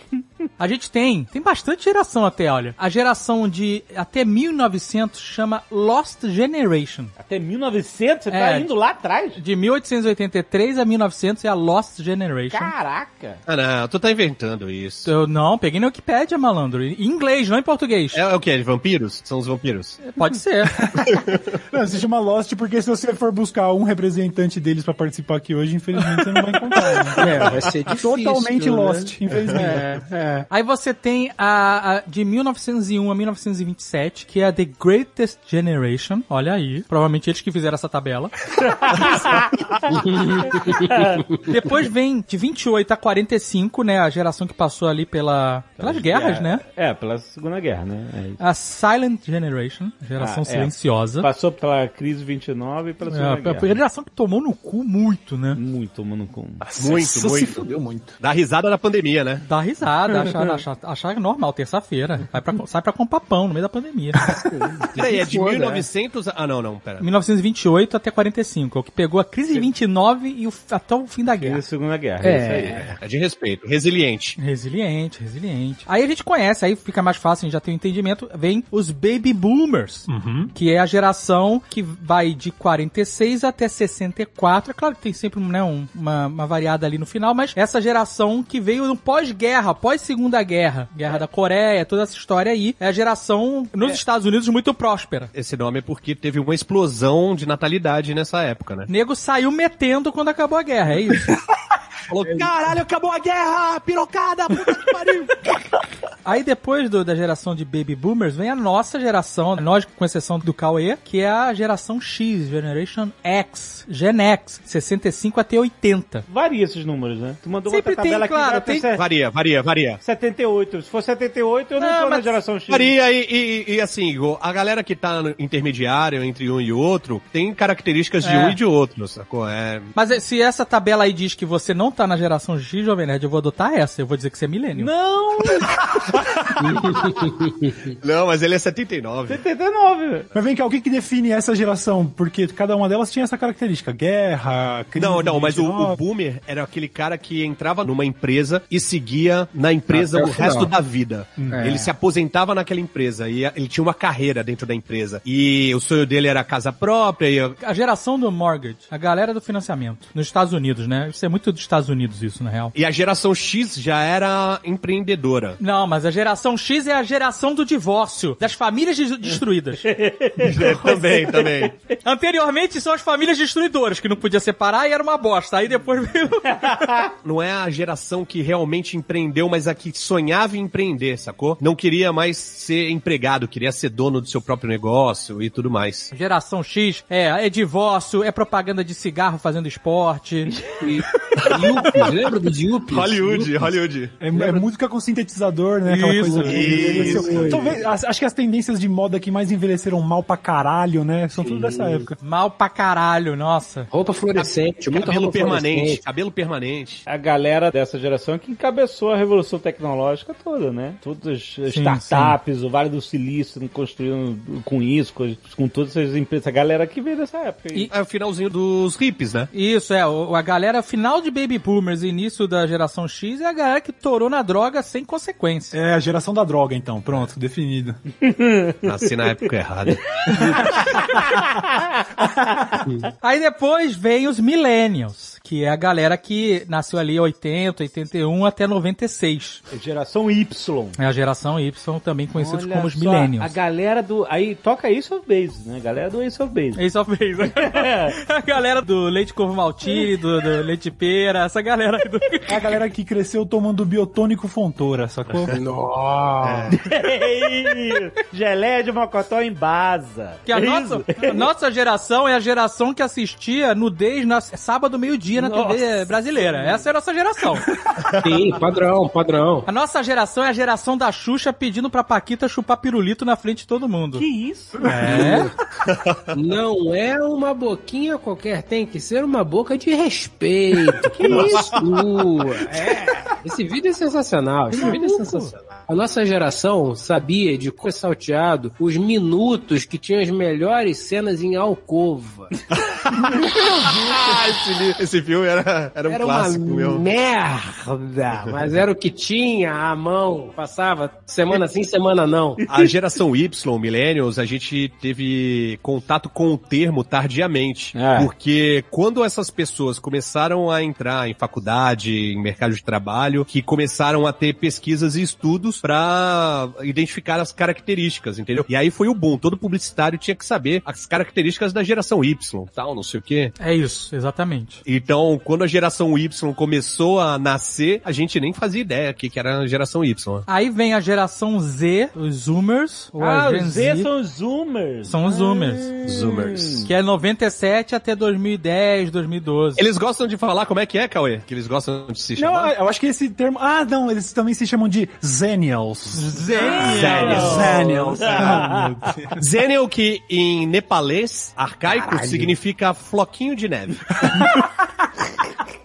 A gente tem, tem bastante geração até, olha. A geração de até 1900 chama Lost Generation. Até 1900? Você tá É. indo lá atrás? De 1883 a 1900 é a Lost Generation. Caraca. Ah, não, tu tá inventando isso. Eu não, peguei na Wikipédia, malandro. Em inglês, não em português. É, é o que? De vampiros? São os vampiros? Pode ser. Não, se chama Lost porque se você for buscar um representante deles pra participar aqui hoje, infelizmente você não vai encontrar. Né? É, vai ser difícil. Totalmente né? Lost, infelizmente. É, é. Aí você tem a, a de 1901 a 1927, que é a The Greatest Generation. Olha aí. Provavelmente eles que fizeram essa tabela. Depois vem de 28 a 45, né? A geração que passou ali pela, pelas guerras, né? É, pela Segunda Guerra, né? É. A Silent Generation, geração Ah, é. silenciosa. Passou pela crise 29 e pela Segunda É, a Guerra. geração que tomou no cu muito, né? Muito, mano, com... Muito, Nossa, se muito. fudeu muito. Dá risada da pandemia, né? Dá risada, achar, achar, achar normal, terça-feira. Pra, sai pra comprar pão no meio da pandemia. Peraí, é de foda, 1900... Ah, não, não, pera. 1928 até 45, é o que pegou a crise 29 e o, até o fim da Crise guerra. Segunda Guerra. É. isso aí. É. É de respeito. Resiliente. Resiliente, resiliente. Aí a gente conhece, aí fica mais fácil, a gente já tem um entendimento. Vem os Baby Boomers, que é a geração que vai de 46 até 64. É claro que tem sempre né, um- uma, uma variada ali no final, mas essa geração que veio no pós-guerra, pós-segunda guerra, guerra da Coreia, toda essa história aí, é a geração nos Estados Unidos muito próspera. Esse nome é porque teve uma explosão de natalidade nessa época, né? Nego saiu metendo quando acabou a guerra, é isso. Falou, caralho, acabou a guerra! Pirocada! Puta que pariu! Aí depois do- da geração de Baby Boomers vem a nossa geração, nós com exceção do Cauê, que é a geração X, Generation X, Gen X, 65 até 80. Varia esses números, né? Tu mandou Sempre outra tabela tem, aqui claro, até tem- se- Varia, varia, varia. 78. Se for 78, eu não, Não, tô na mas- geração X. Varia e, e- e, assim, Igor, a galera que tá no intermediário entre um e outro tem características de É. um e de outro, sacou? É, Mas se essa tabela aí diz que você não tá na geração X, Jovem Nerd, eu vou adotar essa, eu vou dizer que você é milênio. Não! Não, mas ele é 79. 79. Mas vem cá, o que que define essa geração? Porque cada uma delas tinha essa característica. Guerra, crise Não, não, mas o, 29. o boomer era aquele cara que entrava numa empresa e seguia na empresa Até o final. resto da vida. É. Ele se aposentava naquela empresa e ele tinha uma carreira dentro da empresa. E o sonho dele era casa própria e A geração do mortgage, a galera do financiamento, nos Estados Unidos, né? Isso é muito dos Estados Unidos, isso, na real. E a geração X já era empreendedora. Não, mas a geração X é a geração do divórcio, das famílias des- destruídas. também, também. Anteriormente são as famílias destruidoras, que não podia separar e era uma bosta. Aí depois veio. Não é a geração que realmente empreendeu, mas a que sonhava em empreender, sacou? Não queria mais ser empregado, queria ser dono do seu próprio negócio e tudo mais. Geração X é, é divórcio, é propaganda de cigarro fazendo esporte. Yuppies, lembra dos Yuppies? Hollywood, Hollywood. É, é música com sintetizador, né? Aquela Isso, coisa. isso. Talvez, as- acho que as tendências de moda que mais envelheceram mal pra caralho, né? São tudo dessa época. Mal pra caralho, nossa. Roupa fluorescente, muita Cabelo roupa permanente, fluorescente. cabelo permanente. A galera dessa geração que encabeçou a revolução tecnológica toda, né? Todas as Sim, startups, o Vale do Silício construindo com isso, com, com todas essas empresas. A galera que veio dessa época. aí. E- É o finalzinho dos hippies, né? Isso, é. o- A galera final de Baby Boomers e início da geração X é a galera que torou na droga sem consequência. É a geração da droga, então. Pronto, definido. Nasci na época errada. Aí depois vem os Millennials, que é a galera que nasceu ali em 80, 81 até 96. Geração Y. É a geração Y, também conhecidos Olha como os só, Millennials. A galera do. Aí toca Ace of Base, né? A galera do Ace of Base. Ace of Base. a galera do leite corvo maltine, do, do leite pera, essa galera aí do... É a galera que cresceu tomando biotônico fontora, sacou? Nossa. Gelé de mocotó em basa. Que a É nossa, a nossa geração é a geração que assistia nudez na sábado meio-dia na Nossa. TV brasileira. Essa é a nossa geração. Sim, padrão, padrão. A nossa geração é a geração da Xuxa pedindo pra Paquita chupar pirulito na frente de todo mundo. Que isso? É? Não é uma boquinha qualquer, tem que ser uma boca de respeito. Que isso? É. Esse vídeo é sensacional, esse vídeo é sensacional. A nossa geração sabia de cor salteado os minutos que tinham as melhores cenas em alcova. Ah, esse, esse filme era, era um Era clássico uma meu. merda, mas era o que tinha à mão. Passava semana sim, semana não. A geração Y, Millennials, a gente teve contato com o termo tardiamente. É. Porque quando essas pessoas começaram a entrar em faculdade, em mercado de trabalho, que começaram a ter pesquisas e estudos pra identificar as características, entendeu? E aí foi o boom. Todo publicitário tinha que saber as características da geração Y, tal, não sei o quê. É isso, exatamente. Então, quando a geração Y começou a nascer, a gente nem fazia ideia que, que era a geração Y. Aí vem a geração Z, os Zoomers. Ou Ah, os Z Z. são os Zoomers. São os Zoomers. Zoomers. Que é 97 até 2010, 2012. Eles gostam de falar como é que é, Cauê? Que eles gostam de se Não, chamar? eu acho que esse termo. Ah, não, eles também se chamam de Zenials. Zenials. Zenials. Ah. Zenial, que em nepalês arcaico significa floquinho de neve.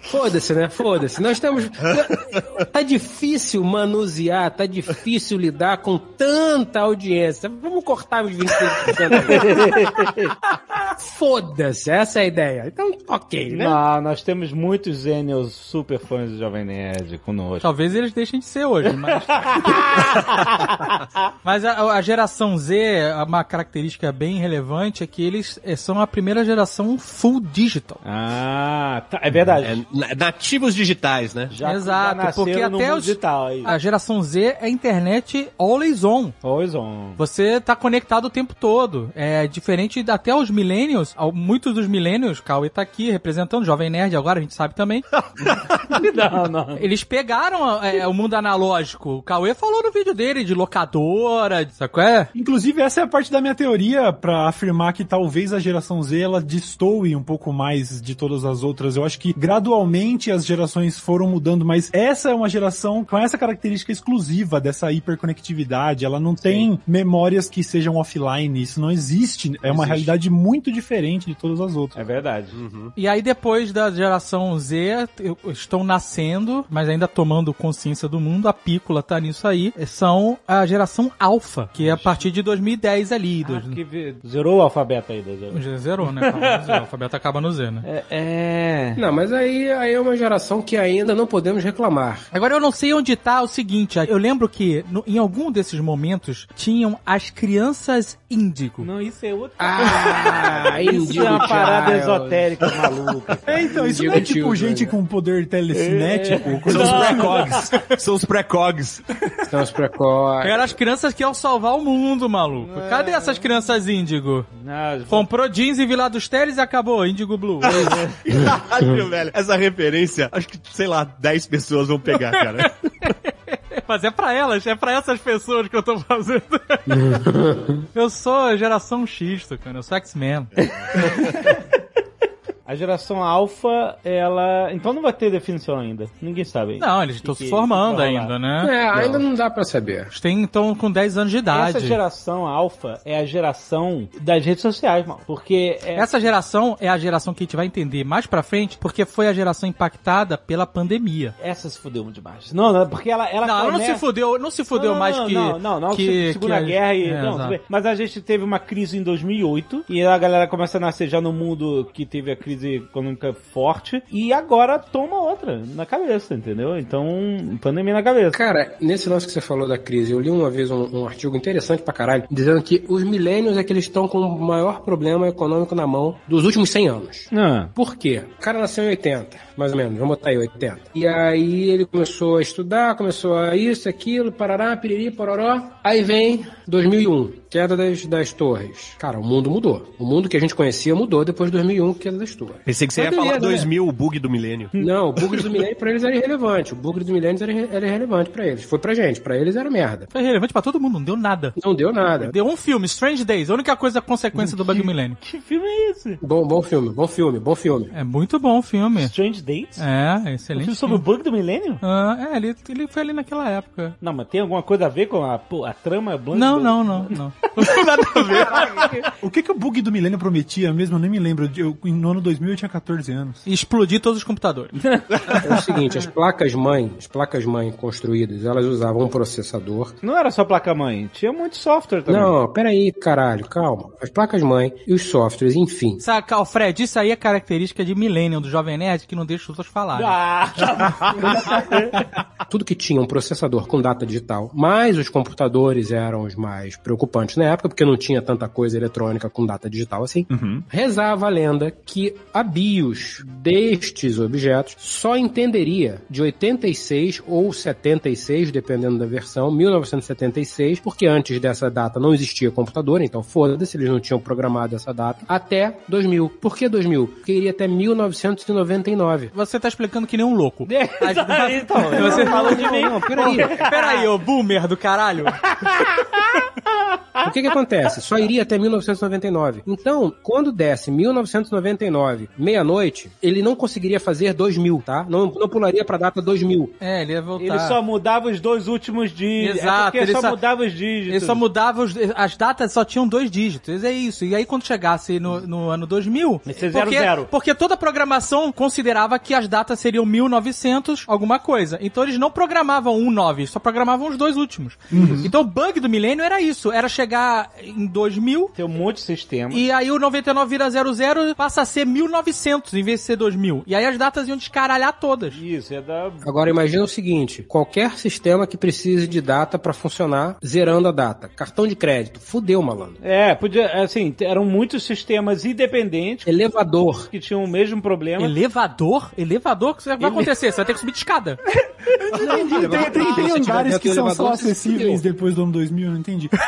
Foda-se, né? Foda-se. Nós temos. Tá difícil manusear, tá difícil lidar com tanta audiência. Vamos cortar os 25%. Foda-se, essa é a ideia. Então, ok, né? Não, nós temos muitos Zenials super fãs do Jovem Nerd conosco. Talvez eles deixem de ser hoje, mas. mas a, a geração Z, uma característica bem relevante é que eles eh, são a primeira geração full digital. Ah, tá, é verdade. É, nativos digitais, né? Já, Exato, já porque até os- digital aí. A geração Z é internet always on. Always on. Você tá conectado o tempo todo. É diferente até os millennials, muitos dos millennials, Cauê tá aqui representando, Jovem Nerd agora, a gente sabe também. não, não. Eles pegaram é, o mundo analógico. O Cauê falou no vídeo dele de locadora, de, sabe qual é? Inclusive, essa é a parte da minha teoria pra afirmar que talvez a geração Z ela destoe um pouco mais de todas as outras. Eu acho que gradualmente as gerações foram mudando, mas essa é uma geração com essa característica exclusiva dessa hiperconectividade. Ela não tem memórias que sejam offline. Isso não existe. É uma Existe. realidade muito diferente de todas as outras. É verdade. E aí depois da geração Z, eu- estão nascendo, mas ainda tomando consciência do mundo, a pícola tá nisso aí, são a geração alfa, que é a partir de 2010 ali. Ah, dois- vi- zerou o alfabeto aí. da zero. Já zerou, né? O alfabeto acaba no Z, né? É, é... Não, mas aí, aí é uma geração que ainda não podemos reclamar. Agora eu não sei onde tá o seguinte, eu lembro que no- em algum desses momentos tinham as crianças índigo. Não, isso é outro. Ah, isso é uma parada esotérica maluca. É, então, isso não é tipo gente velho. com poder telecinético. coisa São os precogs. São os precogs. São os precoces. Eram as crianças que iam salvar o mundo, maluco. Cadê essas crianças índigo? Não, Comprou jeans em Vila dos Teles e acabou, Índigo Blue. Caralho, velho. Essa referência, acho que, sei lá, 10 pessoas vão pegar, cara. Mas é pra elas, é pra essas pessoas que eu tô fazendo. eu sou a geração X, cara, eu sou X-Men. A geração alfa, ela. Então não vai ter definição ainda. Ninguém sabe. ainda. Não, eles estão se que- formando ainda, né? É, ainda não dá pra saber. Eles têm, então, com 10 anos de idade. Essa geração alfa é a geração das redes sociais, mano. Porque é, Essa geração é a geração que a gente vai entender mais pra frente, porque foi a geração impactada pela pandemia. essa se fudeu muito demais. Não, não, porque ela. ela não, ela não se fudeu, não se fudeu não, mais não, que. Não, não, não. que, Segunda que Guerra e. É, não. Mas a gente teve uma crise em 2008 e a galera começa a nascer já no mundo que teve a crise crise econômica forte e agora toma outra na cabeça, entendeu? Então, pandemia na cabeça. Cara, nesse lance que você falou da crise, eu li uma vez um, um artigo interessante pra caralho, dizendo que os milênios é que eles estão com o maior problema econômico na mão dos últimos 100 anos. Ah, Por quê? O cara nasceu em 80, mais ou menos, vamos botar aí 80. E aí ele começou a estudar, começou a isso, aquilo, parará, piriri, pororó. Aí vem 2001, queda das, das torres. Cara, o mundo mudou. O mundo que a gente conhecia mudou depois de 2001, queda das torres. Pensei que você Mas ia falar beleza, né? 2000, o bug do milênio. Não, o bug do milênio pra eles era irrelevante. O bug do milênio era, irre- era irrelevante pra eles. Foi pra gente, pra eles era merda. Foi relevante pra todo mundo, não deu nada. Não deu nada. Deu um filme, Strange Days, a única coisa consequência do Bug Millennium. que filme é esse? Bom, bom filme, bom filme, bom filme. É muito bom o filme. Strange Dates? É, Um excelente. filme sobre o bug do milênio? Ah, é, ele, ele foi ali naquela época. Não, mas tem alguma coisa a ver com a, a trama blanca? Não, do- não, não, não. O que que o bug do milênio prometia mesmo? Eu nem me lembro. Eu, no ano 2000 eu tinha 14 anos. E explodir todos os computadores. É o seguinte, as placas mãe, as placas mãe construídas, elas usavam um processador. Não era só placa-mãe, tinha muito software também. Não, peraí, caralho, calma. As placas mãe e os softwares, enfim. Sabe, Alfred, isso aí é característica de Millennium, do Jovem Nerd, que não deixa os outros falarem. Ah, Tudo que tinha um processador com data digital, mas os computadores eram os mais preocupantes na época, porque não tinha tanta coisa eletrônica com data digital assim. Rezava a lenda que a BIOS destes objetos só entenderia de 86 ou 76, dependendo da versão, 1976, porque antes dessa data não existia computador, então foda-se, eles não tinham programado essa data, até 2000. Por que 2000? Porque iria até 1999. Você tá explicando que nem um louco. então, Você falou de mim. Não, peraí. Peraí, ô boomer do caralho. O que que acontece? Só iria até 1999. Então, quando desse 1999, meia-noite, ele não conseguiria fazer 2000, tá? Não, não pularia pra data 2000. É, ele ia voltar. Ele só mudava os dois últimos dígitos. Exato, é porque ele só, só- mudava os dígitos. Ele só mudava, os- as datas só tinham dois dígitos, é isso. E aí quando chegasse no, no ano 2000... Vai ser zero, porque, zero. porque toda a programação considerava que as datas seriam 1900 alguma coisa. Então eles não programavam um 9, só programavam os dois últimos. Então o bug do milênio era isso, era chegar em 2000 Tem um monte de sistema. e aí o 99 vira 00 passa a ser 1900 em vez de ser 2000. E aí as datas iam descaralhar todas. Isso, é da... Agora imagina o seguinte, qualquer sistema que precise de data pra funcionar zerando a data. Cartão de crédito, fudeu, malandro. É, podia, assim, eram muitos sistemas independentes Elevador. que tinham o mesmo problema. Elevador? Elevador? O que vai acontecer? Você vai ter que subir de escada. Tem, tem, tem, tem tiver andares que são só acessíveis depois do ano 2000, eu não entendi.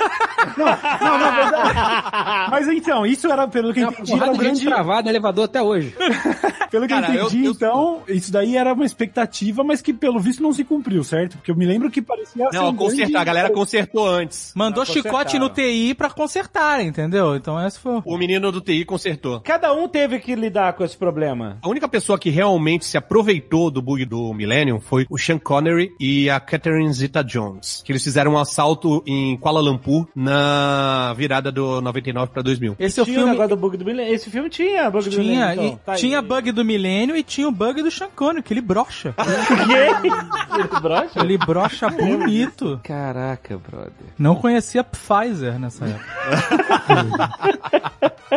Não, não, na verdade. Mas então, isso era, pelo que eu Tem entendi, era um grande... travada no elevador até hoje. Pelo que Cara, eu entendi, eu- eu- então, isso daí era uma expectativa, mas que pelo visto não se cumpriu, certo? Porque eu me lembro que parecia Não, um consertar. grande- A galera consertou antes. Mandou Não, chicote no TI pra consertar, entendeu? Então esse foi... O menino do TI consertou. Cada um teve que lidar com esse problema. A única pessoa que realmente se aproveitou do bug do Millennium foi o Sean Connery e a Catherine Zeta-Jones, que eles fizeram um assalto em Kuala Lumpur na virada do 99 para 2000. Esse é o tinha o filme... negócio do bug do milênio. Esse filme tinha bug do Tinha, e então. Tá aí. tinha bug do milênio e tinha o bug do Sean Connery, que ele brocha. Ele brocha? ele brocha bonito. Caraca, brother. Não conhecia Pfizer nessa época.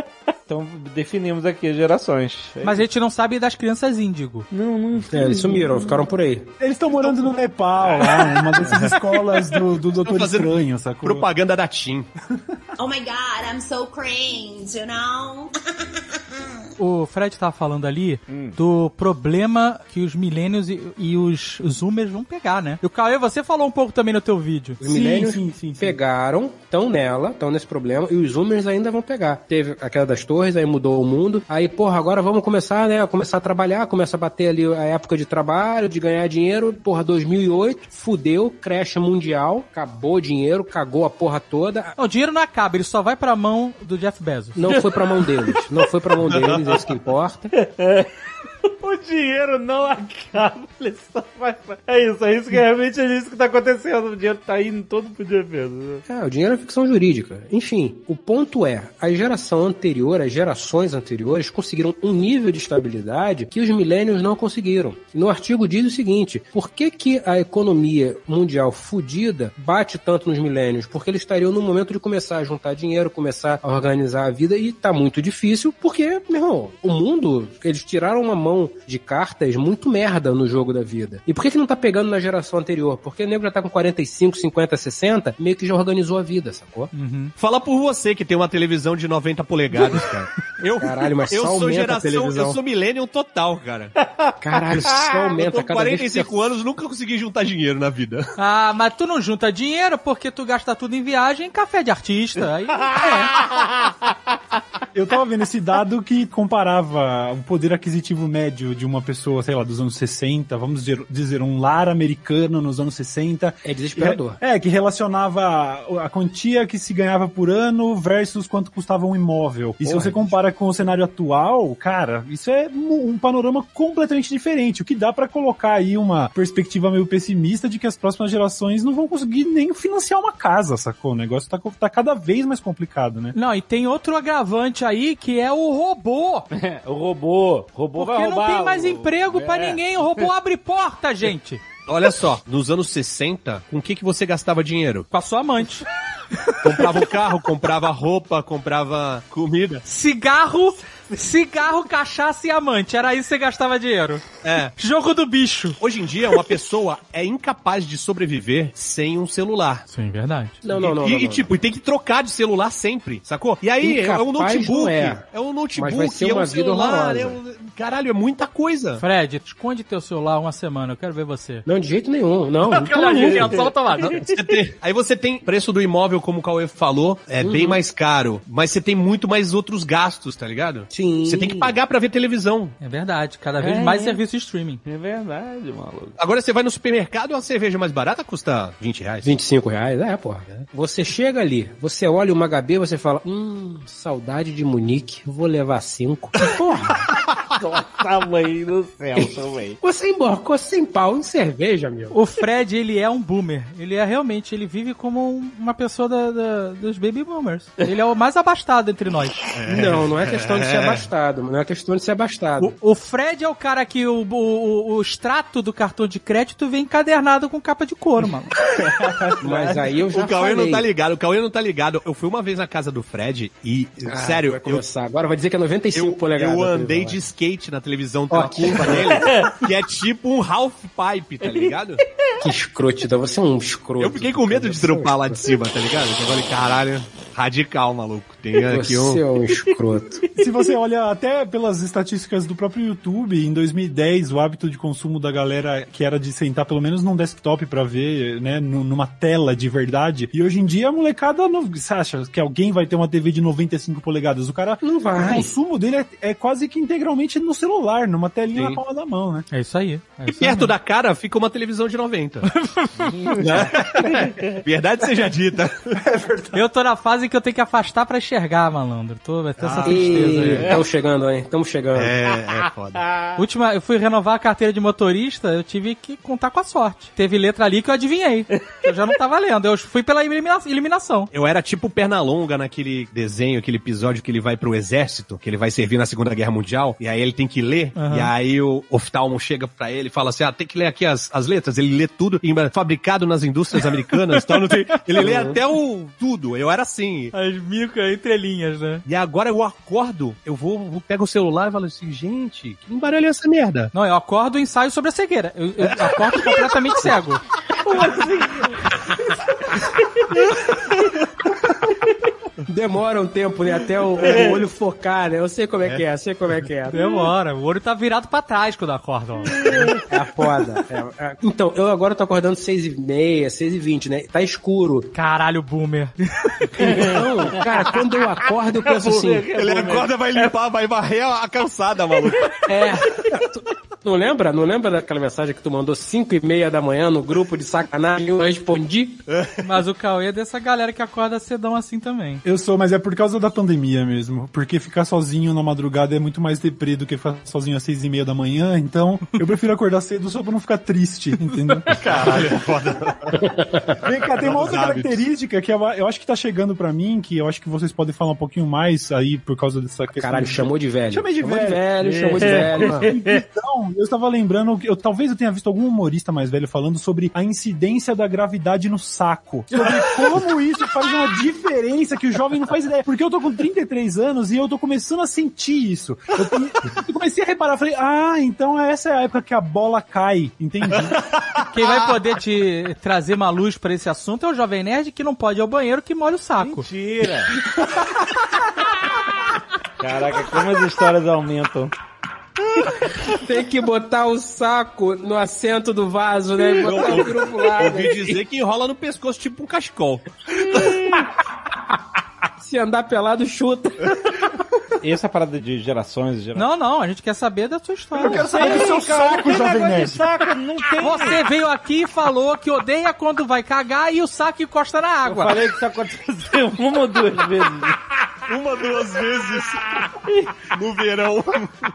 Então definimos aqui as gerações. Mas a gente não sabe das crianças índigo. Não, não. É, eles sumiram, ficaram por aí. Eles estão morando no Nepal, lá, uma dessas escolas do, do Doutor Estranho, sacou? Propaganda da TIM. Oh my god, I'm so cringe, you know? O Fred tava falando ali Hum. do problema que os milênios e, e os zoomers vão pegar, né? E o Cauê, você falou um pouco também no teu vídeo. Os Sim, milênios sim, sim, sim. pegaram, estão nela, estão nesse problema, e os zoomers ainda vão pegar. Teve a queda das torres, aí mudou o mundo. Aí, porra, agora vamos começar, né? Começar a trabalhar, começa a bater ali a época de trabalho, de ganhar dinheiro. Porra, 2008, fudeu, creche mundial, acabou o dinheiro, cagou a porra toda. Não, o dinheiro não acaba, ele só vai pra mão do Jeff Bezos. Não foi pra mão deles, não foi pra mão deles, é isso que importa. O dinheiro não acaba, ele só vai. É isso, é isso que realmente é isso que tá acontecendo. O dinheiro tá indo todo pro defesa. né? É, o dinheiro é ficção jurídica. Enfim, o ponto é, a geração anterior, as gerações anteriores conseguiram um nível de estabilidade que os milênios não conseguiram. No artigo diz o seguinte, por que que a economia mundial fudida bate tanto nos milênios? Porque eles estariam no momento de começar a juntar dinheiro, começar a organizar a vida e tá muito difícil porque, meu irmão, o mundo, eles tiraram uma mão de cartas muito merda no jogo da vida. E por que que não tá pegando na geração anterior? Porque o nego já tá com 45, 50, 60, meio que já organizou a vida, sacou? Fala por você que tem uma televisão de 90 polegadas, cara. Eu, Caralho, mas eu só sou geração, eu sou millennium total, cara. Caralho, só aumenta eu tô com cada vez que 45 anos, nunca consegui juntar dinheiro na vida. Ah, mas tu não junta dinheiro porque tu gasta tudo em viagem café de artista. Aí, Eu tava vendo esse dado que comparava o poder aquisitivo médio de uma pessoa, sei lá, dos anos 60, vamos dizer, dizer um lar americano nos anos 60. É desesperador. É, que relacionava a quantia que se ganhava por ano versus quanto custava um imóvel. E se Porra, você compara com o cenário atual, cara, isso é um panorama completamente diferente. O que dá pra colocar aí uma perspectiva meio pessimista de que as próximas gerações não vão conseguir nem financiar uma casa, sacou? O negócio tá, tá cada vez mais complicado, né? Não, e tem outro agravante aí que é o robô. o robô. O robô Porque vai não tem mais emprego pra É. ninguém. O robô abre porta, gente. Olha só, nos anos 60, com o que, que você gastava dinheiro? Com a sua amante. Comprava um carro, comprava roupa, comprava comida. Cigarro, cigarro, cachaça e amante. Era isso que você gastava dinheiro. É. Jogo do bicho. Hoje em dia, uma pessoa é incapaz de sobreviver sem um celular. Sim, verdade. Não, não, não. e, não, e, não. tipo, e tem que trocar de celular sempre, sacou? E aí, é um Incapaz notebook. não é. É um notebook, Mas vai ser é um celular, é um... Caralho, é muita coisa. Fred, esconde teu celular uma semana. Eu quero ver você. Não, de jeito nenhum. Não, não maluco. gente, solta lá. Você tem- aí você tem preço do imóvel, como o Cauê falou, é bem mais caro, mas você tem muito mais outros gastos, tá ligado? Sim. Você tem que pagar pra ver televisão. É verdade. Cada vez É. mais serviço de streaming. É verdade, maluco. Agora você vai no supermercado, a cerveja mais barata custa 20 reais. 25 reais? É, porra. Você chega ali, você olha uma HB, você fala, hum, saudade de Munique, vou levar cinco. Porra, Nossa, mãe do céu também. você emborcou sem pau em cerveja, meu. O Fred, ele é um boomer. Ele é realmente, ele vive como um- uma pessoa da- da- dos baby boomers. Ele é o mais abastado entre nós. Não, não é questão de ser abastado, não é questão de ser abastado. O, o Fred é o cara que o, o, o extrato do cartão de crédito vem encadernado com capa de couro, mano. Mas aí eu já O Cauê falei. não tá ligado, o Cauê não tá ligado. Eu fui uma vez na casa do Fred e, Ah, sério, vai eu. Agora vai dizer que é 95 eu, polegadas. eu andei de skate na televisão, tem uma culpa dele, que é tipo um half pipe, tá ligado? Que escrotidão, você é um escroto. Eu fiquei com medo de Você é dropar lá de cima, tá ligado? Eu falei, caralho, radical, maluco. Tem aqui um... Você é um escroto. Se você olha até pelas estatísticas do próprio YouTube, em 2010 o hábito de consumo da galera que era de sentar pelo menos num desktop pra ver, né, nu- numa tela de verdade. E hoje em dia a molecada, não, você acha que alguém vai ter uma TV de 95 polegadas? O cara, Não vai. o consumo dele é, é quase que integralmente no celular, numa telinha Sim. na palma da mão, né? É isso aí. É E isso aí perto da cara fica uma televisão de 90. Né? Verdade seja dita. Eu tô na fase que eu tenho que afastar pra enxergar, malandro. Tô, vai ter essa tristeza aí. Estamos chegando, hein? Estamos chegando. É, é foda. Última, eu fui renovar a carteira de motorista, eu tive que contar com a sorte. Teve letra ali que eu adivinhei. Eu já não tava lendo, eu fui pela elimina- eliminação. Eu era tipo perna longa naquele desenho, aquele episódio que ele vai pro exército, que ele vai servir na Segunda Guerra Mundial, e aí ele tem que ler, Aham. e aí o oftalmo chega pra ele e fala assim, ah, tem que ler aqui as, as letras, ele lê tudo, fabricado nas indústrias americanas, tal, não tem, ele lê até o tudo, eu era assim. As micro entrelinhas, né? E agora eu acordo, eu vou, vou pego o celular e falo assim, gente, que embaralho é essa merda? Não, eu acordo e ensaio sobre a cegueira. Eu, eu acordo completamente cego. Demora um tempo, né? Até o, o olho focar, né? Eu sei como é, que é, eu sei como é que é. Demora, o olho tá virado pra trás quando ó. É foda. É, é. Então, eu agora tô acordando 6 e meia, 6 e 20, né? Tá escuro. Caralho, boomer. Então, cara, quando eu acordo, eu penso assim... Ele acorda, vai limpar, vai varrer a calçada, maluco. É. Não lembra? Não lembra daquela mensagem que tu mandou 5 e meia da manhã no grupo de sacanagem e eu respondi? Mas o Cauê é dessa galera que acorda cedão assim também. Eu sou, mas é por causa da pandemia mesmo. Porque ficar sozinho na madrugada é muito mais deprê do que ficar sozinho às seis e meia da manhã. Então, eu prefiro acordar cedo só pra não ficar triste, entendeu? Caralho, é foda. Vem cá, tem uma outra característica que eu, eu acho que tá chegando pra mim, que eu acho que vocês podem falar um pouquinho mais aí por causa dessa questão. Caralho, chamou de velho. Chamei de chamou velho. de velho, chamou de velho, mano. Então, eu estava lembrando, que eu talvez eu tenha visto algum humorista mais velho falando sobre a incidência da gravidade no saco. Sobre como isso faz uma diferença que o jovem não faz ideia. Porque eu tô com 33 anos e eu tô começando a sentir isso. Eu, eu comecei a reparar, falei, ah, então essa é a época que a bola cai, entendi. Quem vai poder te trazer uma luz pra esse assunto é o Jovem Nerd que não pode ir ao banheiro que molha o saco. Mentira! Caraca, como as histórias aumentam. Tem que botar o saco no assento do vaso, né? E botar o grupo lá. Ouvi né? dizer que enrola no pescoço tipo um cachecol. Se andar pelado, chuta. E essa parada de gerações, gerações. Não, não, a gente quer saber da sua história. Eu quero saber do seu saco, Jovem Nerd. saco, não tem. Você veio aqui e falou que odeia quando vai cagar e o saco encosta na Eu água. falei que isso aconteceu uma ou duas vezes. Uma, duas vezes no verão.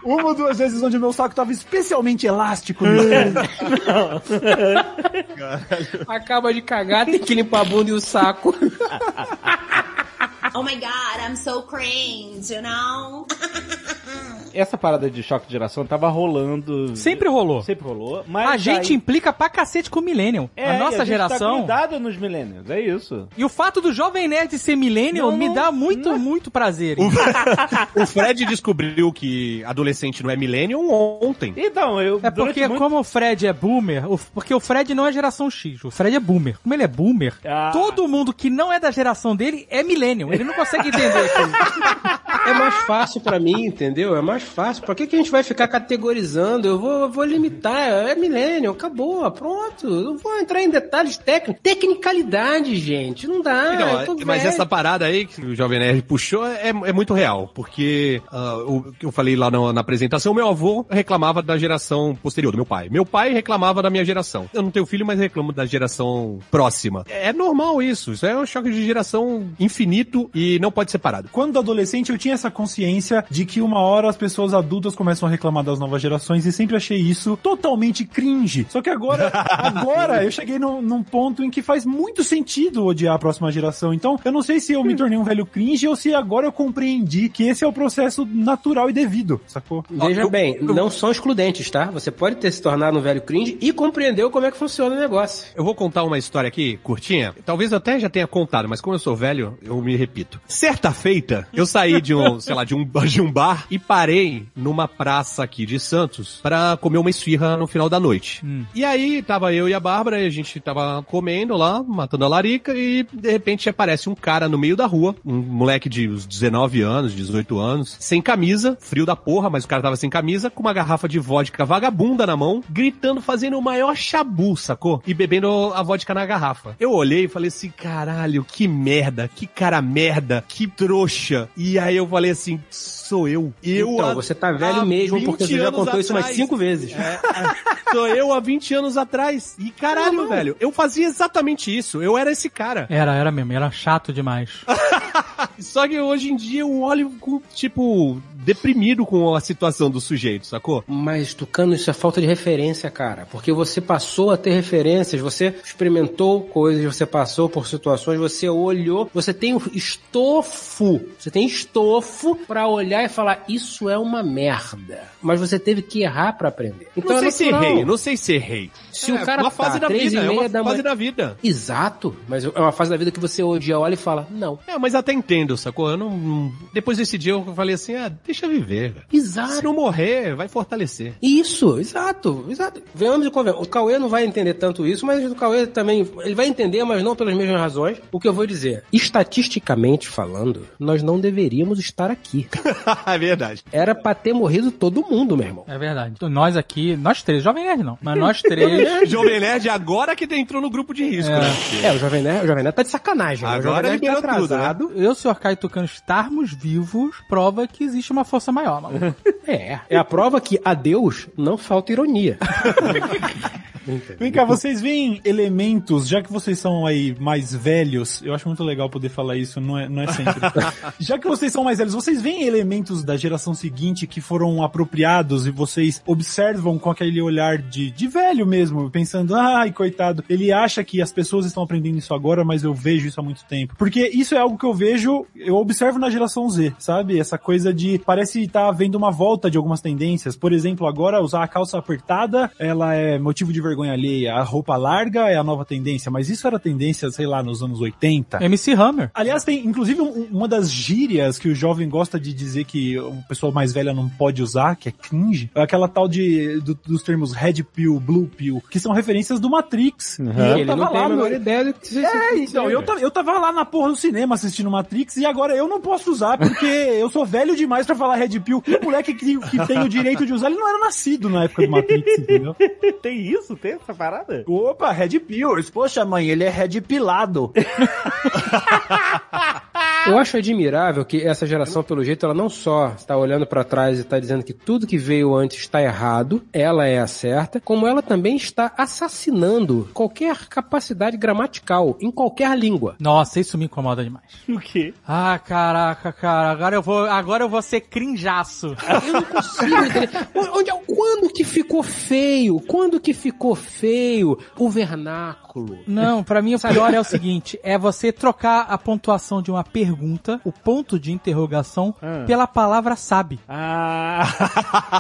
Uma ou duas vezes onde meu saco tava especialmente elástico. Acaba de cagar, tem que limpar a bunda e o saco. Oh my god, I'm so cringe, you know? Essa parada de choque de geração tava rolando. Sempre rolou. Sempre rolou. Mas A gente aí- implica pra cacete com o Millennium. É, a nossa gente geração. Tá grudado nos millennials, é isso. E o fato do Jovem Nerd ser Millennium Não, me não, dá muito, muito prazer. O Fred descobriu que adolescente não é millennium ontem. Então, eu. É porque, muito- como o Fred é boomer, o- porque o Fred não é geração X, o Fred é boomer. Como ele é boomer, Ah. todo mundo que não é da geração dele é millennium. Ele não consegue entender aquilo. É mais fácil pra mim, entendeu? É mais fácil. Pra que, que a gente vai ficar categorizando? Eu vou, eu vou limitar. É milênio, acabou, pronto. Eu não vou entrar em detalhes técnicos. Tecnicalidade, gente. Não dá. Então, tô mas velho. essa parada aí que o Jovem Nerd puxou é, é muito real, porque ah, o que eu falei lá na, na apresentação, meu avô reclamava da geração posterior, do meu pai. Meu pai reclamava da minha geração. Eu não tenho filho, mas reclamo da geração próxima. É normal isso, isso é um choque de geração infinito e não pode ser parado. Quando adolescente, eu tinha essa consciência de que uma hora as pessoas adultas começam a reclamar das novas gerações e sempre achei isso totalmente cringe. Só que agora, agora eu cheguei num, num ponto em que faz muito sentido odiar a próxima geração. Então, eu não sei se eu me tornei um velho cringe ou se agora eu compreendi que esse é o processo natural e devido, sacou? Veja bem, não são excludentes, tá? Você pode ter se tornado um velho cringe e compreendeu como é que funciona o negócio. Eu vou contar uma história aqui, curtinha. Talvez eu até já tenha contado, mas como eu sou velho, eu me repito. Certa feita, eu saí de um, sei lá, de um, de um bar e parei numa praça aqui de Santos pra comer uma esfirra no final da noite. E aí, tava eu e a Bárbara, e a gente tava comendo lá, matando a larica, e de repente aparece um cara no meio da rua, um moleque de uns 19 anos, 18 anos, sem camisa, frio da porra, mas o cara tava sem camisa, com uma garrafa de vodka vagabunda na mão, gritando, fazendo o maior chabu, sacou? E bebendo a vodka na garrafa. Eu olhei e falei assim, caralho, que merda, que cara merda, que trouxa. E aí eu falei assim, sou eu. Eu então, há- você tá velho mesmo, porque 20 você já contou isso umas atrás. cinco vezes. Sou eu há 20 anos atrás. E caralho, velho, eu fazia exatamente isso. Eu era esse cara. Era, era mesmo, era chato demais. Só que hoje em dia eu olho com, tipo, deprimido com a situação do sujeito, sacou? Mas, Tucano, isso é falta de referência, cara. Porque você passou a ter referências, você experimentou coisas, você passou por situações, você olhou, você tem o estofo. Você tem estofo pra olhar e falar, isso é uma merda. Mas você teve que errar pra aprender. Então não sei é se natural. errei, não sei se errei. Se É, o cara uma fase tá da três vida, é uma da fase da vida. Exato, mas é uma fase da vida que você um dia olha e fala, não. É, mas até entendo, sacou? Eu não, não- Depois desse dia eu falei assim, ah, deixa viver, velho. Exato. Se não morrer, vai fortalecer. Isso, exato, exato. Venhamos e convenhamos. O Cauê não vai entender tanto isso, mas o Cauê também, ele vai entender, mas não pelas mesmas razões. O que eu vou dizer, estatisticamente falando, nós não deveríamos estar aqui. é verdade. Era pra ter morrido todo mundo, meu irmão. É verdade. Então, nós aqui, nós três, Jovem Nerd não, mas nós três. Jovem Nerd agora que entrou no grupo de risco, né? É, o Jovem Nerd, o Jovem Nerd tá de sacanagem. né? O Agora Jovem Nerd tá liberou tudo, né? atrasado. Eu, Sr. Caio Tucano, estarmos vivos prova que existe uma força maior, maluco. É, é a prova que a Deus não falta ironia. Vem cá, vocês veem elementos, já que vocês são aí mais velhos, eu acho muito legal poder falar isso, não é, não é sempre. já que vocês são mais velhos, vocês veem elementos da geração seguinte que foram apropriados e vocês observam com aquele olhar de, de velho mesmo, pensando, ai, coitado, ele acha que as pessoas estão aprendendo isso agora, mas eu vejo isso há muito tempo. Porque isso é algo que eu vejo, eu observo na geração Z, sabe? Essa coisa de, parece estar havendo uma volta de algumas tendências. Por exemplo, agora usar a calça apertada, ela é motivo de vergonha alheia. A roupa larga é a nova tendência, mas isso era tendência, sei lá, nos anos 80. MC Hammer. Aliás, tem inclusive um- uma das gírias que o jovem gosta de dizer que o pessoal mais velha não pode usar, que é cringe, é aquela tal de do- dos termos red pill, blue pill, que são referências do Matrix. E eu Ele não tava tem a lá menor no- ideia do que você É, então, eu, eu tava lá na porra do cinema assistindo Matrix e agora eu não posso usar porque eu sou velho demais pra falar Red Pill. O moleque que, que tem o direito de usar, ele não era nascido na época do Matrix, entendeu? Tem isso? Tem essa parada? Opa, Red Pills. Poxa, mãe, ele é Red Pilado. Eu acho admirável que essa geração, pelo jeito, ela não só está olhando para trás e está dizendo que tudo que veio antes está errado, ela é a certa, como ela também está assassinando qualquer capacidade gramatical em qualquer língua. Nossa, isso me incomoda demais. O quê? Ah, caraca, cara, agora eu vou, agora eu vou ser crinjaço. Eu não consigo entender. Onde, quando que ficou feio? Quando que ficou feio o vernáculo? Não, pra mim o pior é o seguinte, é você trocar a pontuação de uma pergunta, o ponto de interrogação, Ah. pela palavra sabe. Ah.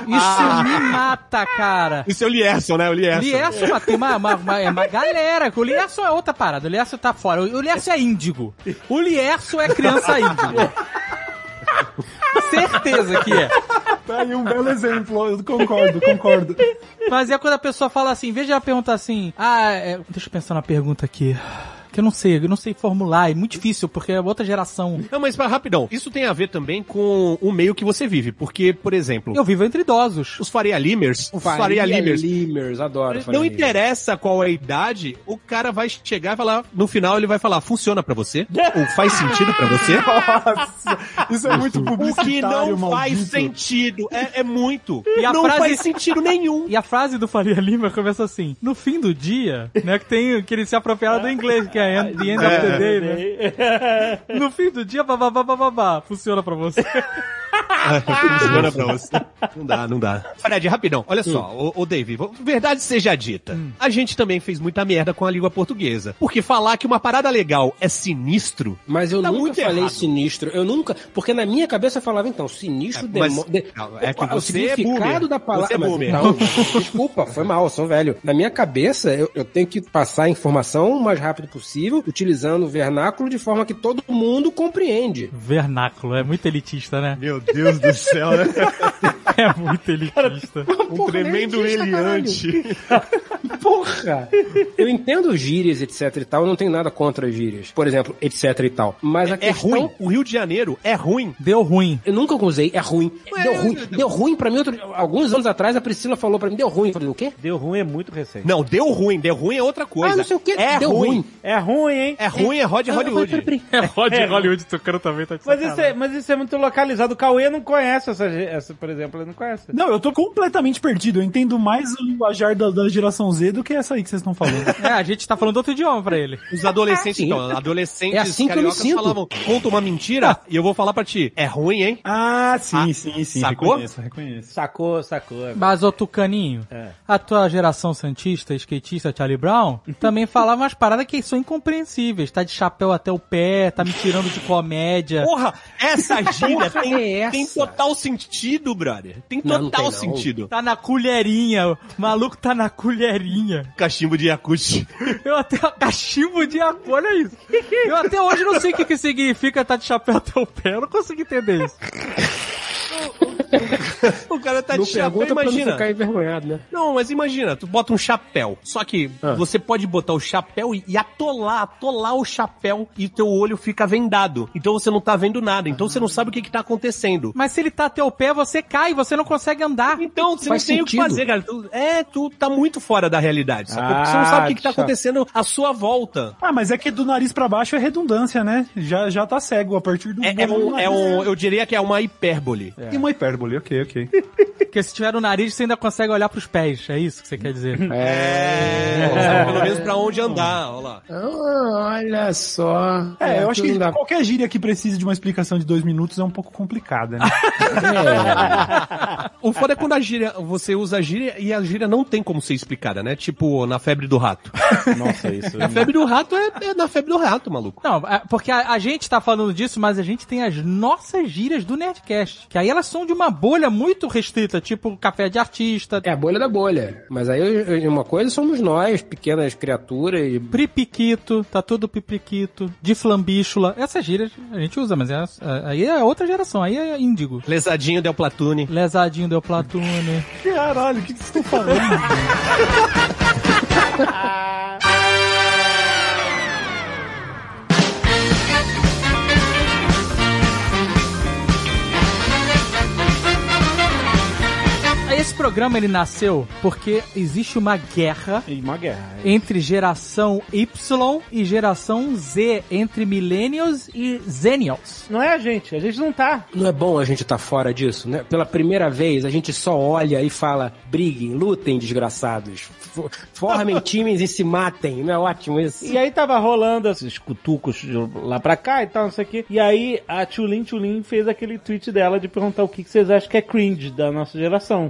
Isso me mata, cara. Isso é o Lierson, né? O Lierson. Lierson, mas tem uma, uma, uma, é uma galera. O Lierson é outra parada. O Lierson tá fora. O Lierson é índigo. O Lierson é criança índigo. Certeza que é. Tá aí um belo exemplo, eu concordo, concordo. Mas é quando a pessoa fala assim, veja ela pergunta assim, ah, é, deixa eu pensar na pergunta aqui. Que eu não sei, eu não sei formular, é muito difícil, porque é outra geração. Não, mas para rapidão, isso tem a ver também com o meio que você vive, porque, por exemplo, Eu vivo entre idosos. os Faria Limers, os Faria Limers, Limers, adoro. Faria não Limers. interessa qual é a idade, o cara vai chegar e falar, no final ele vai falar, funciona pra você? Ou faz sentido pra você? Nossa, isso é muito O que publicitário, não faz maldito. sentido, é, é muito. E a não frase- faz sentido nenhum. E a frase do Faria Lima começa assim: No fim do dia, né? Que tem que eles se apropriaram do inglês, que é end- the end of the day, né? No fim do dia, babá, babá, funciona pra você. Funciona pra você. Não dá, não dá. Fred, rapidão, olha só, Hum. ô, ô Dave, v- verdade seja dita, a gente também fez muita merda com a língua portuguesa. Porque falar que uma parada legal é sinistro, Mas eu Tá nunca muito falei errado. sinistro. Eu nunca. Porque na minha cabeça eu falava, então, sinistro É, mas- de- não, é que o você é significado boomer. da palavra. Você é Mas então, desculpa, foi mal, eu sou velho. Na minha cabeça, eu, eu tenho que passar a informação o mais rápido possível, utilizando o vernáculo de forma que todo mundo compreende. Vernáculo, é muito elitista, né? Meu Deus do céu, né? É muito elitista. Um Porra, tremendo elitista, eliante. Porra! Eu entendo gírias, etc e tal, eu não tenho nada contra gírias. Por exemplo, etc e tal. Mas a É questão... ruim. O Rio de Janeiro é ruim. Deu ruim. Eu nunca usei, é ruim. deu ruim. Deu ruim pra mim outro... alguns anos atrás, a Priscila falou pra mim, deu ruim. Eu falei, o quê? Deu ruim é muito recente. Não, deu ruim. Deu ruim é outra coisa. Ah, não sei o quê. É Deu ruim. ruim. É ruim, hein? É ruim, é Rod Ah, Hollywood. peraí, peraí. É Rod Hollywood tocando também, tá de Mas isso, é, mas isso é muito localizado. O Cauê não conhece essa, essa por exemplo, não conhece. Não, eu tô completamente perdido. Eu entendo mais o linguajar da, da geração Z do que essa aí que vocês estão falando. É, a gente tá falando outro idioma pra ele. Os adolescentes, então, adolescentes É assim que eu me cariocas sinto. falavam, conta uma mentira e eu vou falar pra ti. É ruim, hein? ah, sim, Ah, sim, sim. sacou? Reconheço, reconheço. Sacou, sacou. Mas, ô Tucaninho, É. a tua geração santista, skatista, Charlie Brown, também falava umas paradas que são incompreensíveis. Tá de chapéu até o pé, tá me tirando de comédia. Porra, essa gíria tem, é essa? tem total sentido, brother. Tem Não, não total tem, não. sentido. Tá na colherinha, o maluco tá na colherinha. Cachimbo de Yakut. Eu até cachimbo de água, olha isso. Eu até hoje não sei o que, que significa tá de chapéu até o pé, eu não consegui entender isso. o cara tá Não de chapéu, pergunta pra não imagina. ficar envergonhado, né? Não, mas imagina, tu bota um chapéu. Só que Ah. você pode botar o chapéu e, e atolar, atolar o chapéu e teu olho fica vendado. Então você não tá vendo nada. Então você não sabe o que que tá acontecendo. Mas se ele tá até o pé, você cai, você não consegue andar. Então, você Faz não tem o que fazer, cara. Tu- é, tu tá muito fora da realidade, sabe? Porque você não Ah, sabe o que, que tá tchau. acontecendo à sua volta. Ah, mas é que do nariz pra baixo é redundância, né? Já, já tá cego a partir do... É, é do um, é um, eu diria que é uma hipérbole. E uma hipérbole, ok, ok. Porque se tiver no nariz, você ainda consegue olhar pros pés. É isso que você quer dizer. É, pelo menos pra onde andar, olha lá. Ah, olha só. É, eu acho que dá- qualquer gíria que precise de uma explicação de dois minutos é um pouco complicada, né? O foda é quando a gíria, você usa a gíria e a gíria não tem como ser explicada, né? Tipo, na febre do rato. Nossa, isso. A febre do rato é, é na febre do rato, maluco. Não, é, porque a, a gente tá falando disso, mas a gente tem as nossas gírias do Nerdcast. Que aí elas são de uma bolha muito restrita, tipo café de artista. É a bolha da bolha. Mas aí eu- eu- uma coisa somos nós, pequenas criaturas. Pripiquito, tá tudo pipiquito, de flambíchula. Essas gírias a gente usa, mas é, é- aí é outra geração, aí é índigo. Lesadinho del Platune. Lesadinho deu platune. Caralho, o que, que vocês estão falando? Esse programa ele nasceu porque existe uma guerra E uma guerra. entre geração Y e geração Z, entre millennials e zennials. Não é a gente, a gente não tá. Não é bom a gente estar fora disso, né? Pela primeira vez, a gente só olha e fala: briguem, lutem, desgraçados. Formem times e se matem. Não é ótimo isso? E aí tava rolando esses cutucos de lá pra cá e tal, não sei o quê. E aí a Tulin Tulin fez aquele tweet dela de perguntar o que que vocês acham que é cringe da nossa geração.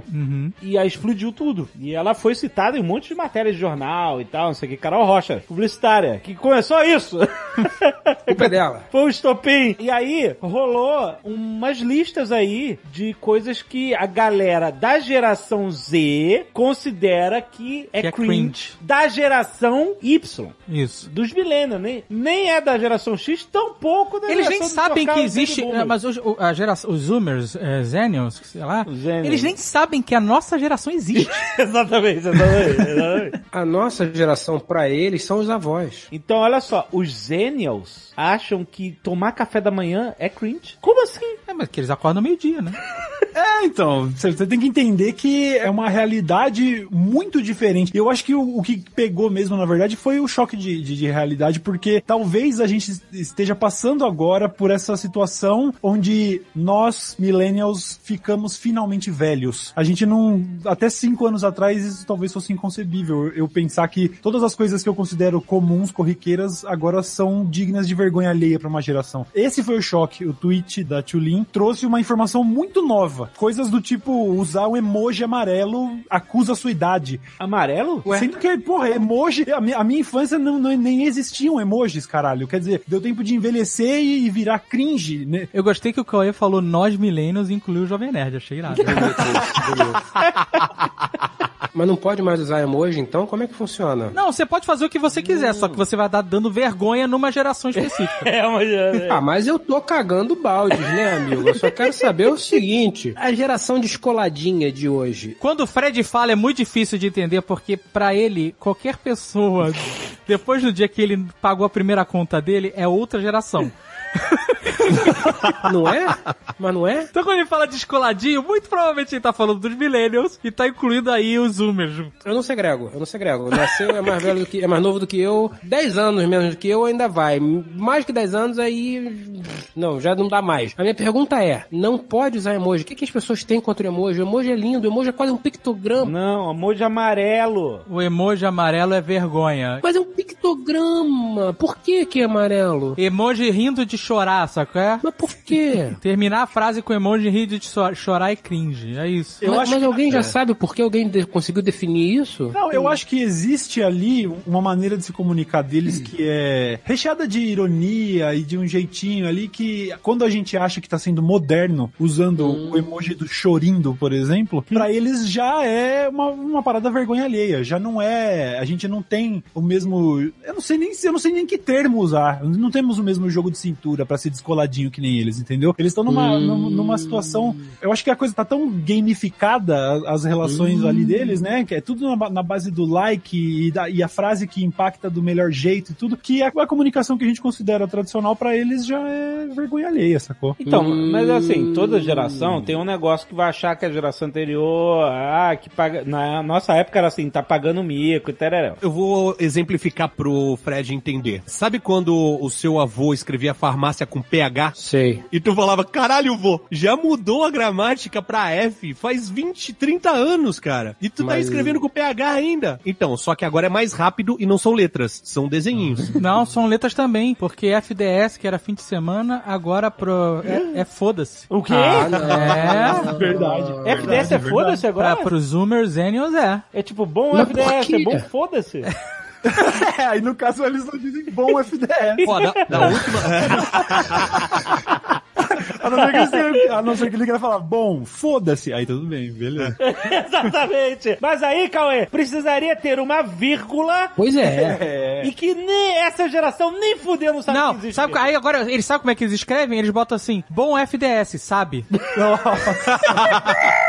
E aí explodiu tudo. E ela foi citada em um monte de matérias de jornal e tal, não sei o que. Carol Rocha, publicitária, que começou isso. Culpa é dela. Foi um estopim. E aí rolou umas listas aí de coisas que a galera da geração Z considera que é, Que é cringe, cringe. da geração Y. Isso. Dos millennials, nem, nem é da geração X, tampouco da Eles nem sabem que existe, mas os, a geração, os Zoomers, é, Zennials, sei lá, Zennials. eles nem sabem que a nossa geração existe. exatamente, exatamente, exatamente. A nossa geração, pra eles, são os avós. Então, olha só, os Zennials acham que tomar café da manhã é cringe. Como assim? É, mas que eles acordam meio-dia, né? É, então, você você tem que entender que é uma realidade muito diferente. Eu acho que o, o que pegou mesmo, na verdade, foi o choque de, de, de realidade, porque talvez a gente esteja passando agora por essa situação onde nós, millennials, ficamos finalmente velhos. A gente não. Até cinco anos atrás, isso talvez fosse inconcebível. Eu pensar que todas as coisas que eu considero comuns, corriqueiras, agora são dignas de vergonha alheia pra uma geração. Esse foi o choque. O tweet da Tulin trouxe uma informação muito nova. Coisas do tipo, usar o emoji amarelo acusa a sua idade. Amarelo? Sendo que, porra, emoji, a minha, a minha infância não, não- nem existiam emojis, caralho. Quer dizer, deu tempo de envelhecer e, e virar cringe, né? Eu gostei que o Cauê falou nós millennials e incluiu o Jovem Nerd, achei irado. Mas não pode mais usar emoji, então? Como é que funciona? Não, você pode fazer o que você quiser, só que você vai dar dando vergonha numa geração específica. É, uma Ah, mas eu tô cagando baldes, né, amigo? Eu só quero saber o seguinte: a geração descoladinha de hoje. Quando o Fred fala é muito difícil de entender porque pra ele qualquer pessoa depois do dia que ele pagou a primeira conta dele é outra geração. Não é? Mas não é? Então quando ele fala descoladinho, muito provavelmente ele tá falando dos millennials e tá incluindo aí os zoomers junto. Eu não segrego, eu não segrego. Nasceu, é mais velho do que, é mais novo do que eu, 10 anos menos do que eu ainda vai. Mais que 10 anos aí, não, já não dá mais. A minha pergunta é, não pode usar emoji. O que, que as pessoas têm contra o emoji? O emoji é lindo, o emoji é quase um pictograma. Não, emoji amarelo. O emoji amarelo é vergonha. Mas é um pictograma. Por que que é amarelo? Emoji rindo de chorar, saca? É? Mas por quê? Terminar a frase com emoji rindo de so- chorar é cringe, é isso. Eu mas acho mas que- alguém já é. sabe por que alguém de- conseguiu definir isso? Não, eu acho que existe ali uma maneira de se comunicar deles que é recheada de ironia e de um jeitinho ali que quando a gente acha que tá sendo moderno, usando o emoji do chorindo, por exemplo, pra eles já é uma, uma parada vergonha alheia. Já não é. A gente não tem o mesmo. Eu não sei nem eu não sei nem que termo usar. Não temos o mesmo jogo de cintura pra ser descoladinho que nem eles, entendeu? Eles estão numa, num- numa situação. Eu acho que a coisa tá tão gamificada, a- as relações ali deles, né? Que é tudo na, na base do like e, da- e a frase que impacta do melhor jeito e tudo, que a, a comunicação que a gente considera tradicional pra eles já é vergonha alheia, sacou? Então, mas assim, toda geração tem um negócio que vai achar que a geração anterior, ah, que paga. Na nossa época era assim, tá pagando mico e tereré. Eu vou exemplificar pro Fred entender. Sabe quando o seu avô escrevia farmácia com PH? Sei. E tu falava, caralho, vô, já mudou a gramática pra F faz 20, 30 anos, cara. E tu tá Mas- escrevendo com PH ainda. Então, só que agora é mais rápido e não são letras, são desenhinhos. Não, são letras também, porque FDS, que era fim de semana, agora pro. É, é foda-se. O quê? Ah. É. Verdade. FDS é foda-se agora? Pra, pros Zoomers Zenials é. É tipo, bom FDS, é bom foda-se. É, aí no caso eles não dizem bom FDS. Pô, da, da última. A não ser que ele, tenha- a não ser que ele queira falar, bom, foda-se. Aí tudo bem, beleza. Exatamente. Mas aí, Cauê, precisaria ter uma vírgula Pois é. e que nem essa geração nem fudeu não sabe que Não, existe. sabe, aí agora, eles sabem como é que eles escrevem? Eles botam assim, bom FDS, sabe?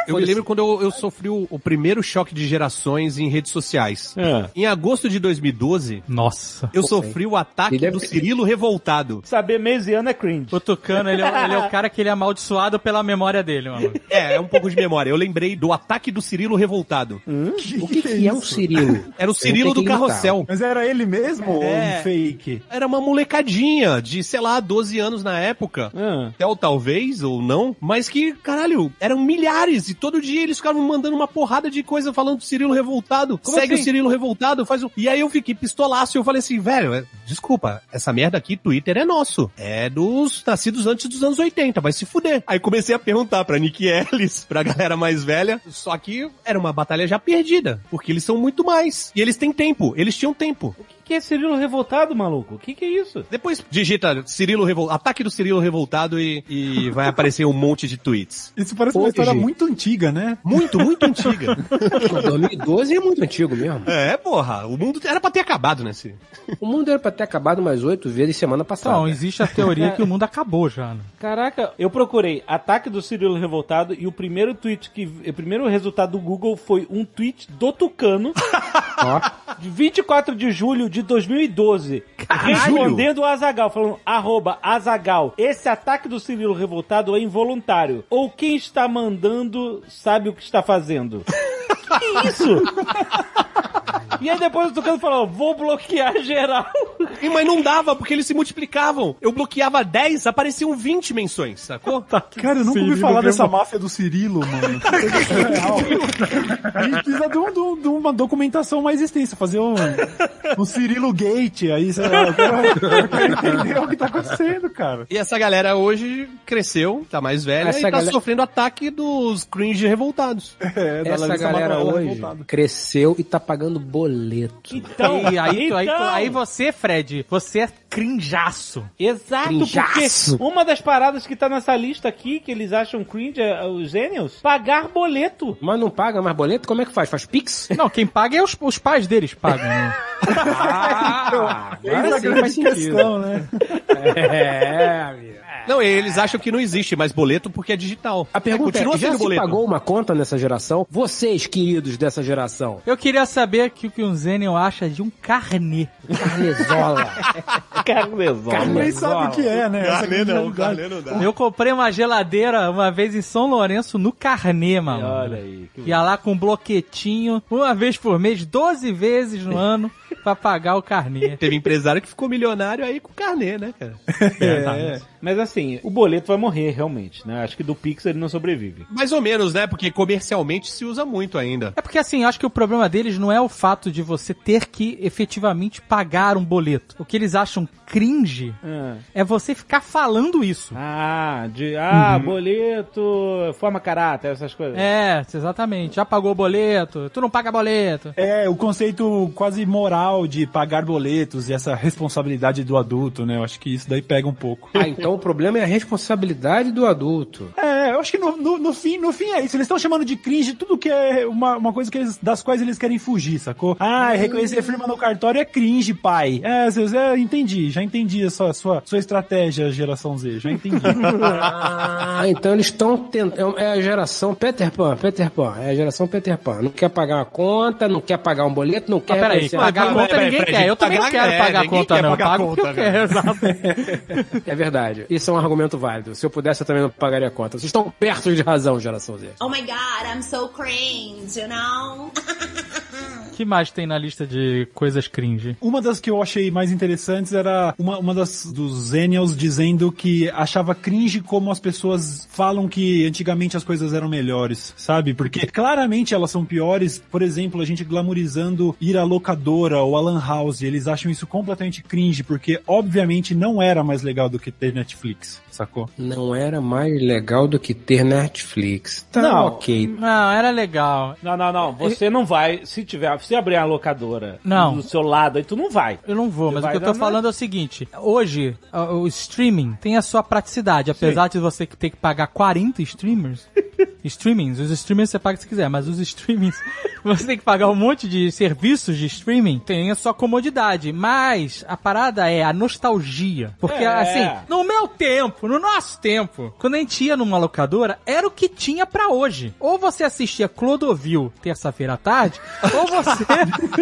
Eu me lembro quando eu, eu sofri o, o primeiro choque de gerações em redes sociais. É. Em agosto de 2012, Nossa. eu sofri o ataque do Cirilo revoltado. Saber mesiano é cringe. O Tucano, ele é, ele é o cara que ele é amaldiçoado pela memória dele, mano. É, é um pouco de memória. Eu lembrei do ataque do Cirilo revoltado. O que, que é um Cirilo? Era o Cirilo do que carrossel. Mas era ele mesmo ou É. um fake? Era uma molecadinha de, sei lá, 12 anos na época. Ah. Até ou talvez, ou não. Mas que, caralho, eram milhares. E todo dia eles ficavam mandando uma porrada de coisa falando do Cirilo revoltado. Como Segue assim? o Cirilo revoltado, faz o... E aí eu fiquei pistolaço e eu falei assim, velho, é- desculpa, essa merda aqui, Twitter é nosso. É dos nascidos antes dos anos 80, vai se fuder. Aí comecei a perguntar pra Nick Ellis, pra galera mais velha, só que era uma batalha já perdida, porque eles são muito mais. E eles têm tempo, eles tinham tempo. O que, que é Cirilo revoltado, maluco? O que, que é isso? Depois digita Cirilo Revol... ataque do Cirilo revoltado e, e vai aparecer um monte de tweets. Isso parece uma história muito antiga, né? Muito, muito antiga. Mas 2012 é muito antigo mesmo. É, porra, o mundo era pra ter acabado, né, Ciro? O mundo era pra ter acabado mais oito vezes semana passada. Então, existe a teoria que o mundo acabou já, né? Caraca, eu procurei ataque do Cirilo revoltado e o primeiro tweet que. O primeiro resultado do Google foi um tweet do Tucano de 24 de julho de 2012. Respondendo o Azagal, falando, arroba Azagal, esse ataque do Cirilo revoltado é involuntário. Ou quem está mandando sabe o que está fazendo. que isso? E aí depois o Tucano falou, vou bloquear geral. E, mas não dava, porque eles se multiplicavam. Eu bloqueava 10, apareciam 20 menções, sacou? Cara, eu nunca ouvi falar dessa máfia do Cirilo, mano. A gente precisa de, um- de um- de uma documentação mais extensa, fazer um, um Cirilo Gate, aí, sei lá, eu quero, eu quero entender o que tá acontecendo, cara. E essa galera hoje cresceu, tá mais velha Essa e tá galera- ataque ataque dos cringe revoltados. É, da Essa Larissa galera hoje revoltada. cresceu e tá pagando boleto. Então, E aí, tu- aí, então- aí você, Fred, você é crinjaço. Exato, Crinjaço. porque uma das paradas que tá nessa lista aqui, que eles acham cringe, é, os gênios, pagar boleto. Mas não paga mais boleto? Como é que faz? Faz Pix? Não, quem paga é os, os pais deles pagam, né? Ah, a agora sim grande faz sentido. questão, né? É, amigo. Não, eles acham que não existe mais boleto porque é digital. A pergunta Continua é, já se boleto. pagou uma conta nessa geração? Vocês, queridos dessa geração, Eu queria saber o que o que um Zenion acha de um carnê. carnezola. Carnezola. Nem sabe o que é, né? Carnê não, carnê não dá. Eu comprei uma geladeira uma vez em São Lourenço no carnê, mano. Olha aí. que Ia lá com um bloquetinho, uma vez por mês, 12 vezes no ano, pra pagar o carnê. Teve empresário que ficou milionário aí com carnê, né, cara? É. Mas assim, o boleto vai morrer realmente, né? Acho que do Pix ele não sobrevive. Mais ou menos, né? Porque comercialmente se usa muito ainda. É porque assim, acho que o problema deles não é o fato de você ter que efetivamente pagar um boleto. O que eles acham cringe Ah, é você ficar falando isso. Ah, de ah, boleto, forma caráter, essas coisas. É, exatamente. Já pagou o boleto, tu não paga boleto. É, o conceito quase moral de pagar boletos e essa responsabilidade do adulto, né? Eu acho que isso daí pega um pouco. Ah, então o problema é a responsabilidade do adulto. É, eu acho que no, no, no fim, no fim é isso. Eles estão chamando de cringe tudo que é uma, uma coisa que eles, das quais eles querem fugir, sacou? Ah, reconhecer firma no cartório é cringe, pai. É, eu, eu entendi, já entendi a sua, sua, sua estratégia, geração Z, já entendi. Ah, então eles estão tentando. É a geração Peter Pan, Peter Pan. É a geração Peter Pan. Não quer pagar uma conta, não quer pagar um boleto, não quer Mas peraí, pagar Peraí, conta peraí, ninguém peraí, quer. Eu também não pagar- quero é, pagar a conta, quer não. pagar Pago que eu conta, quero, velho. exato. É verdade. Isso é um argumento válido. Se eu pudesse, eu também não pagaria a conta. Vocês estão perto de razão, geração Z. Oh my god, I'm so cringe, you know? que mais tem na lista de coisas cringe? Uma das que eu achei mais interessantes era uma, uma das dos Zenials dizendo que achava cringe como as pessoas falam que antigamente as coisas eram melhores, sabe? Porque claramente elas são piores. Por exemplo, a gente glamourizando ir à locadora ou a lan house. Eles acham isso completamente cringe, porque obviamente não era mais legal do que ter Netflix, sacou? Não era mais legal do que ter Netflix. Tá Não. ok. Não, era legal. Não, não, não. Você não vai. Se tiver, se abrir a locadora Não. do seu lado, aí tu não vai. Eu não vou, Você mas o que eu tô falando é o seguinte: hoje, o streaming tem a sua praticidade, apesar de você ter que pagar 40 streamers. Streamings, os streamers você paga se quiser, mas os streamings, você tem que pagar um monte de serviços de streaming, tem a sua comodidade. Mas a parada é a nostalgia. Porque, É. assim, no meu tempo, no nosso tempo, quando a gente ia numa locadora, era o que tinha pra hoje. Ou você assistia Clodovil terça-feira à tarde, ou você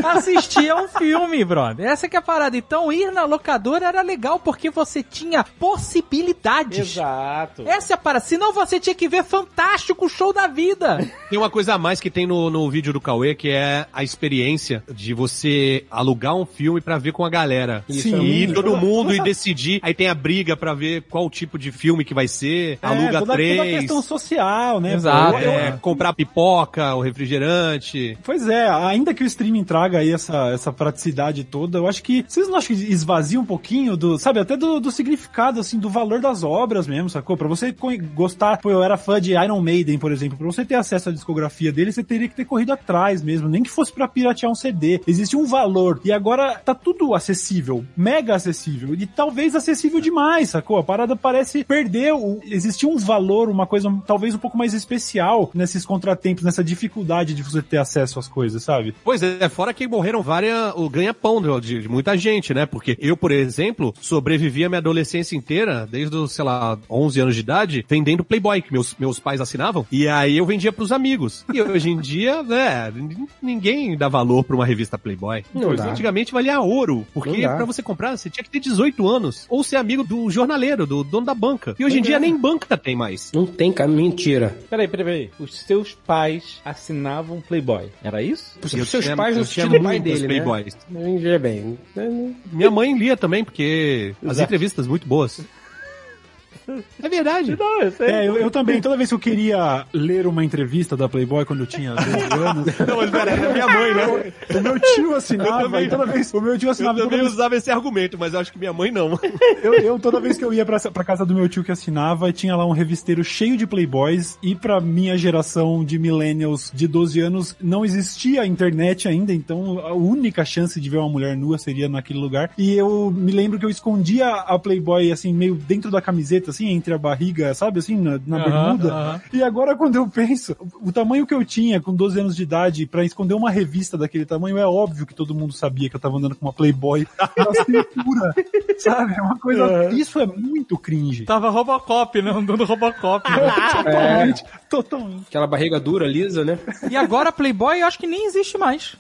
assistia um filme, brother. Essa que é a parada. Então, ir na locadora era legal porque você tinha possibilidades. Exato. Essa é a parada. Senão você tinha que ver Fantástico Show da Vida. Tem uma coisa a mais que tem no, no vídeo do Cauê, que é a experiência de você alugar um filme pra ver com a galera. Sim. E ir todo mundo e decidir. Aí tem a briga pra ver qual tipo de filme que vai ser. aluga É, toda, toda a três. questão social, né? Exato. Eu- é, comprar pipoca, o refrigerante. Pois é, ainda que o streaming traga aí essa, essa praticidade toda, eu acho que vocês não acham que esvazia um pouquinho do, sabe, até do, do significado, assim, do valor das obras mesmo, sacou? Pra você gostar, pô, eu era fã de Iron Maiden, por exemplo, pra você ter acesso à discografia dele, você teria que ter corrido atrás mesmo, nem que fosse pra piratear um CD. Existe um valor, e agora tá tudo acessível, mega acessível, e talvez acessível demais, sacou? A parada parece perder, o, existia um valor, uma coisa talvez um pouco mais especial nesses contratempos, nessa dificuldade de você ter acesso às coisas, sabe? Pois é, fora que morreram várias, o ganha-pão de, de muita gente, né? Porque eu, por exemplo, sobrevivi a minha adolescência inteira, desde sei lá, 11 anos de idade, vendendo Playboy, que meus, meus pais assinavam, e aí eu vendia pros amigos. E hoje em dia, né, ninguém dá valor pra uma revista Playboy. Não dá. Antigamente valia ouro, porque pra você comprar, você tinha que ter 18 anos, ou ser amigo do jornaleiro, do dono da banca. E hoje em dia nem banca tem mais. Não tem cara, mentira. Peraí, peraí, peraí. Os seus pais assinavam Playboy. Era isso? Os Eu seus tinha- pais tinha tinham pai dele, Playboys. né? Veja bem. Minha mãe lia também, porque as Exato. entrevistas muito boas. É verdade. Não, eu sei. É, eu, eu também, toda vez que eu queria ler uma entrevista da Playboy quando eu tinha 12 anos, Não, mas pera, é minha mãe, né? o meu tio assinava, Eu também. toda vez, o meu tio Eu assinava, toda também vez, usava esse argumento, mas eu acho que minha mãe não. eu, eu, toda vez que eu ia pra, pra casa do meu tio que assinava, tinha lá um revisteiro cheio de Playboys, e pra minha geração de millennials de 12 anos, não existia internet ainda, então a única chance de ver uma mulher nua seria naquele lugar, e eu me lembro que eu escondia a Playboy, assim, meio dentro da camiseta, assim, entre a barriga, sabe, assim, na, na bermuda. E agora, quando eu penso, o tamanho que eu tinha com 12 anos de idade pra esconder uma revista daquele tamanho, é óbvio que todo mundo sabia que eu tava andando com uma Playboy na cintura. sabe? É uma coisa. Isso é muito cringe. Tava Robocop, né? Andando Robocop. né? Totalmente. Totalmente. Aquela barriga dura, lisa, né? E agora Playboy eu acho que nem existe mais.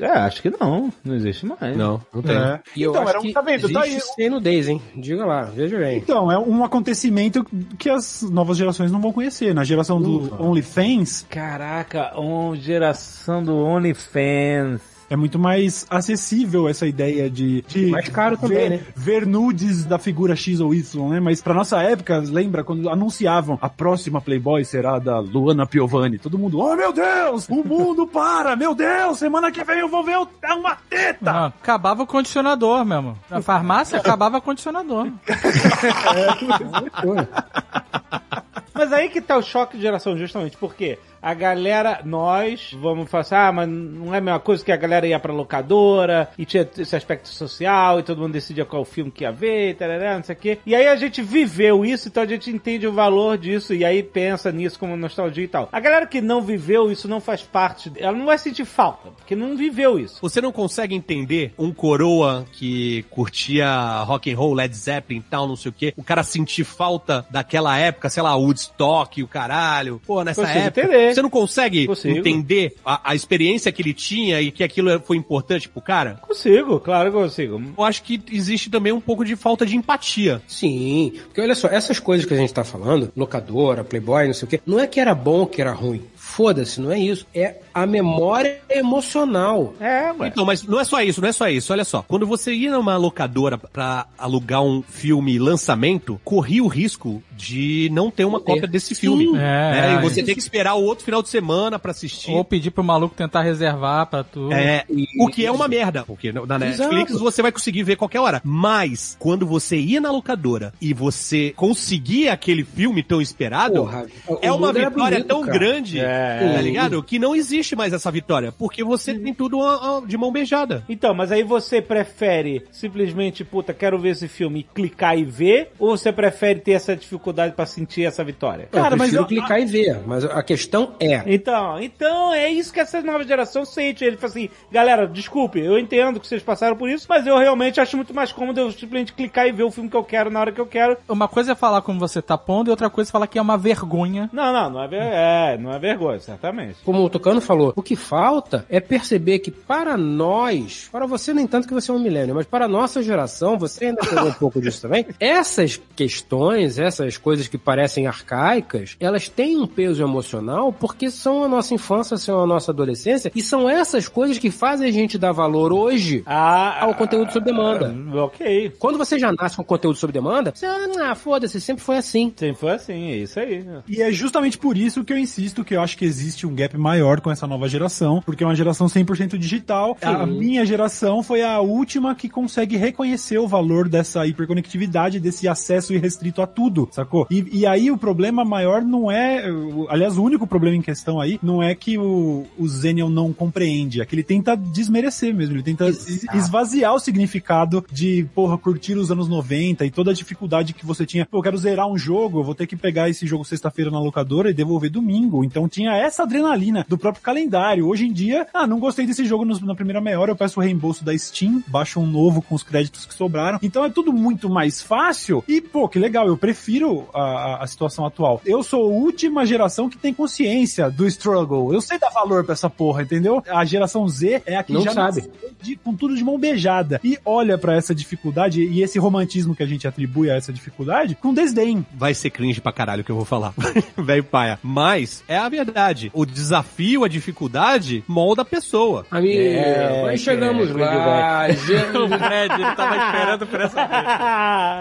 É, acho que não. Não existe mais. Não, não tem. É. E eu Então, acho era um- que tá vendo? Tá sem nudez, hein? Diga lá, veja bem. Então, é um acontecimento que as novas gerações não vão conhecer. Na geração do OnlyFans, Caraca, um, geração do OnlyFans. É muito mais acessível essa ideia de, de Mais caro também, ver, né? ver nudes da figura X ou Y, né? Mas pra nossa época, lembra quando anunciavam a próxima Playboy será da Luana Piovani? Todo mundo, oh meu Deus, o mundo para, meu Deus, semana que vem eu vou ver o- uma teta. Não, acabava o condicionador mesmo. Na farmácia acabava o condicionador. Mas aí que tá o choque de geração, justamente, porque a galera, nós, vamos falar assim, ah, mas não é a mesma coisa que a galera ia pra locadora, e tinha esse aspecto social, e todo mundo decidia qual filme que ia ver, tarará, não sei o quê. E aí a gente viveu isso, então a gente entende o valor disso, e aí pensa nisso como nostalgia e tal. A galera que não viveu isso, não faz parte, ela não vai sentir falta, porque não viveu isso. Você não consegue entender um coroa que curtia rock and roll, Led Zeppelin e tal, não sei o quê, o cara sentir falta daquela época, sei lá, Woodstock, o caralho. Pô, nessa Consigo época. entender. Você não consegue Consigo. entender a, a experiência que ele tinha e que aquilo foi importante pro cara? Consigo, claro que consigo. Eu acho que existe também um pouco de falta de empatia. Sim, porque olha só, essas coisas que a gente tá falando, locadora, playboy, não sei o quê, não é que era bom ou que era ruim. Foda-se, não é isso. É a memória emocional. É, ué. Então, mas não é só isso, não é só isso. Olha só, quando você ia numa locadora pra alugar um filme lançamento, corria o risco de não ter uma cópia desse filme. É, né? é. e você tem que esperar o outro final de semana pra assistir. Ou pedir pro maluco tentar reservar pra tu. É, o que é uma merda, porque na Netflix Exato. você vai conseguir ver qualquer hora. Mas, quando você ia na locadora e você conseguia aquele filme tão esperado, Porra, é uma vitória bonito, tão cara. grande, É. tá ligado? Que não existe mais essa vitória, porque você tem tudo de mão beijada. Então, mas aí você prefere simplesmente, puta, quero ver esse filme e clicar e ver? Ou você prefere ter essa dificuldade pra sentir essa vitória? eu Cara, mas prefiro eu- clicar e ver, mas a questão é... Então, então, é isso que essa nova geração sente. Ele fala assim, galera, desculpe, eu entendo que vocês passaram por isso, mas eu realmente acho muito mais cômodo eu simplesmente clicar e ver o filme que eu quero na hora que eu quero. Uma coisa é falar como você tá pondo e outra coisa é falar que é uma vergonha. Não, não, não é, ver- é, não é vergonha, certamente. Como o Tucano falou, o que falta é perceber que para nós, para você nem tanto que você é um milênio, mas para a nossa geração, você ainda pegou um pouco disso também, essas questões, essas coisas que parecem arcaicas, elas têm um peso emocional porque são a nossa infância, são a nossa adolescência, e são essas coisas que fazem a gente dar valor hoje Ah, ao conteúdo sob demanda. ah, ok. Quando você já nasce com conteúdo sob demanda, você, ah, foda-se, sempre foi assim. Sempre foi assim, é isso aí. E é justamente por isso que eu insisto que eu acho que existe um gap maior com essa nova geração, porque é uma geração 100% digital. A minha geração foi a última que consegue reconhecer o valor dessa hiperconectividade, desse acesso irrestrito a tudo, sacou? E, e aí o problema maior não é, aliás, o único problema em questão aí não é que o, o Zenial não compreende, é que ele tenta desmerecer mesmo, ele tenta es- esvaziar o significado de, porra, curtir os anos 90 e toda a dificuldade que você tinha. Pô, eu quero zerar um jogo, eu vou ter que pegar esse jogo sexta-feira na locadora e devolver domingo. Então tinha essa adrenalina do próprio calendário. Hoje em dia, ah, não gostei desse jogo na primeira meia hora, eu peço o reembolso da Steam, baixo um novo com os créditos que sobraram. Então é tudo muito mais fácil e, pô, que legal, eu prefiro a, a- situação atual. Eu sou a última geração que tem consciência do struggle. Eu sei dar valor pra essa porra, entendeu? A geração Z é a que Não já sabe. de- com tudo de mão beijada e olha pra essa dificuldade e esse romantismo que a gente atribui a essa dificuldade com desdém. Vai ser cringe pra caralho que eu vou falar. Velho paia. Mas é a verdade. O desafio, a dificuldade, molda a pessoa. Amigo, É, nós chegamos é, lá, o gente, Fred, ele tava esperando por essa vez.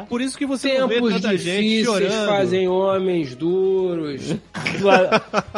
Por isso que você não vê Tempos tanta gente difíceis chorando. fazem homens duros.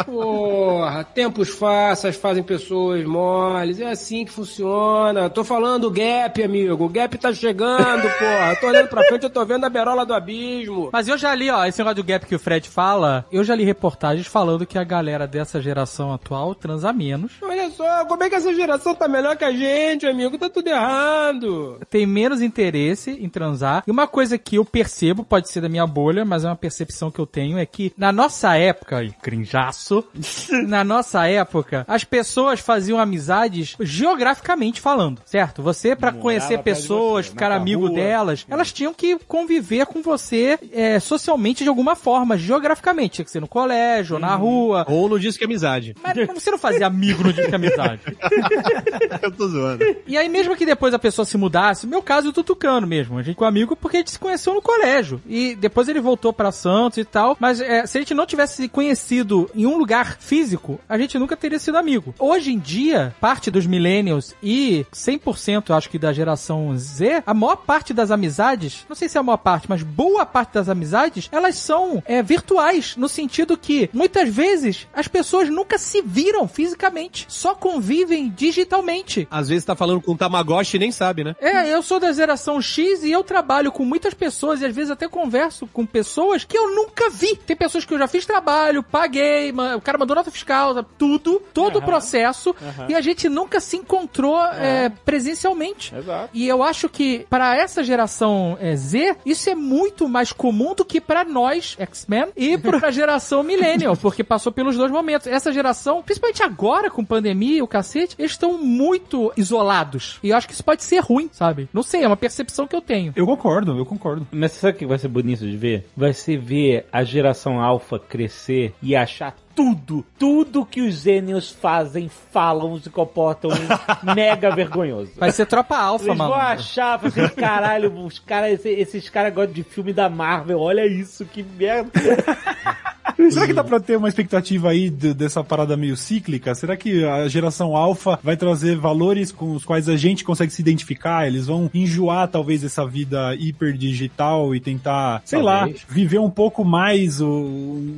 Porra, tempos fáceis fazem pessoas moles. É assim que funciona. Tô falando gap, amigo. O gap tá chegando, porra. Tô olhando pra frente, eu tô vendo a berola do abismo. Mas eu já li, ó, esse negócio do gap que o Fred fala, eu já li reportagens falando que a galera dessa geração atual transa menos, Olha só, como é que essa geração tá melhor que a gente, amigo? Tá tudo errado. tem menos interesse em transar. E uma coisa que eu percebo, pode ser da minha bolha, mas é uma percepção que eu tenho, é que na nossa época, e crinjaço, na nossa época, as pessoas faziam amizades geograficamente falando, certo? Você, pra Morava conhecer pessoas, você, ficar amigo rua. delas, elas tinham que conviver com você é, socialmente de alguma forma, geograficamente. Tinha que ser no colégio, ou na rua. Ou no disco que amizade. Mas você não fazia amigo no dia de amizade. eu tô zoando. E aí, mesmo que depois a pessoa se mudasse, no meu caso, o Tutucano mesmo. A gente ficou amigo porque a gente se conheceu no colégio. E depois ele voltou pra Santos e tal. Mas é, se a gente não tivesse se conhecido em um lugar físico, a gente nunca teria sido amigo. Hoje em dia, parte dos millennials e 100% acho que da geração Z, a maior parte das amizades, não sei se é a maior parte, mas boa parte das amizades, elas são é, virtuais, no sentido que muitas vezes as pessoas nunca se viram fisicamente, só convivem digitalmente. Às vezes tá falando com um Tamagotchi e nem sabe, né? É, eu sou da geração X e eu trabalho com muitas pessoas e às vezes até converso com pessoas que eu nunca vi. Tem pessoas que eu já fiz trabalho, paguei, o cara mandou nota fiscal, sabe? tudo, todo o processo Aham. e a gente nunca se encontrou é, presencialmente. Exato. E eu acho que para essa geração é, Z, isso é muito mais comum do que para nós, X-Men, e para a geração Millennial, porque passou pelos dois momentos. Essa geração, principalmente agora com pandemia e o cacete, eles estão muito isolados. E eu acho que isso pode ser ruim, sabe? Não sei, é uma percepção que eu tenho. Eu concordo, eu concordo. Mas sabe o que vai ser bonito de ver? Vai ser ver a geração alfa crescer e achar tudo, tudo que os Zenials fazem, falam, se comportam mega vergonhoso. Vai ser tropa alfa, Eles mano. vão achar, assim, caralho, os caras, esse- esses caras gostam de filme da Marvel, olha isso, que merda. Será que dá pra ter uma expectativa aí de- dessa parada meio cíclica? Será que a geração alfa vai trazer valores com os quais a gente consegue se identificar? Eles vão enjoar talvez essa vida hiper digital e tentar, sei Talvez. lá, viver um pouco mais o-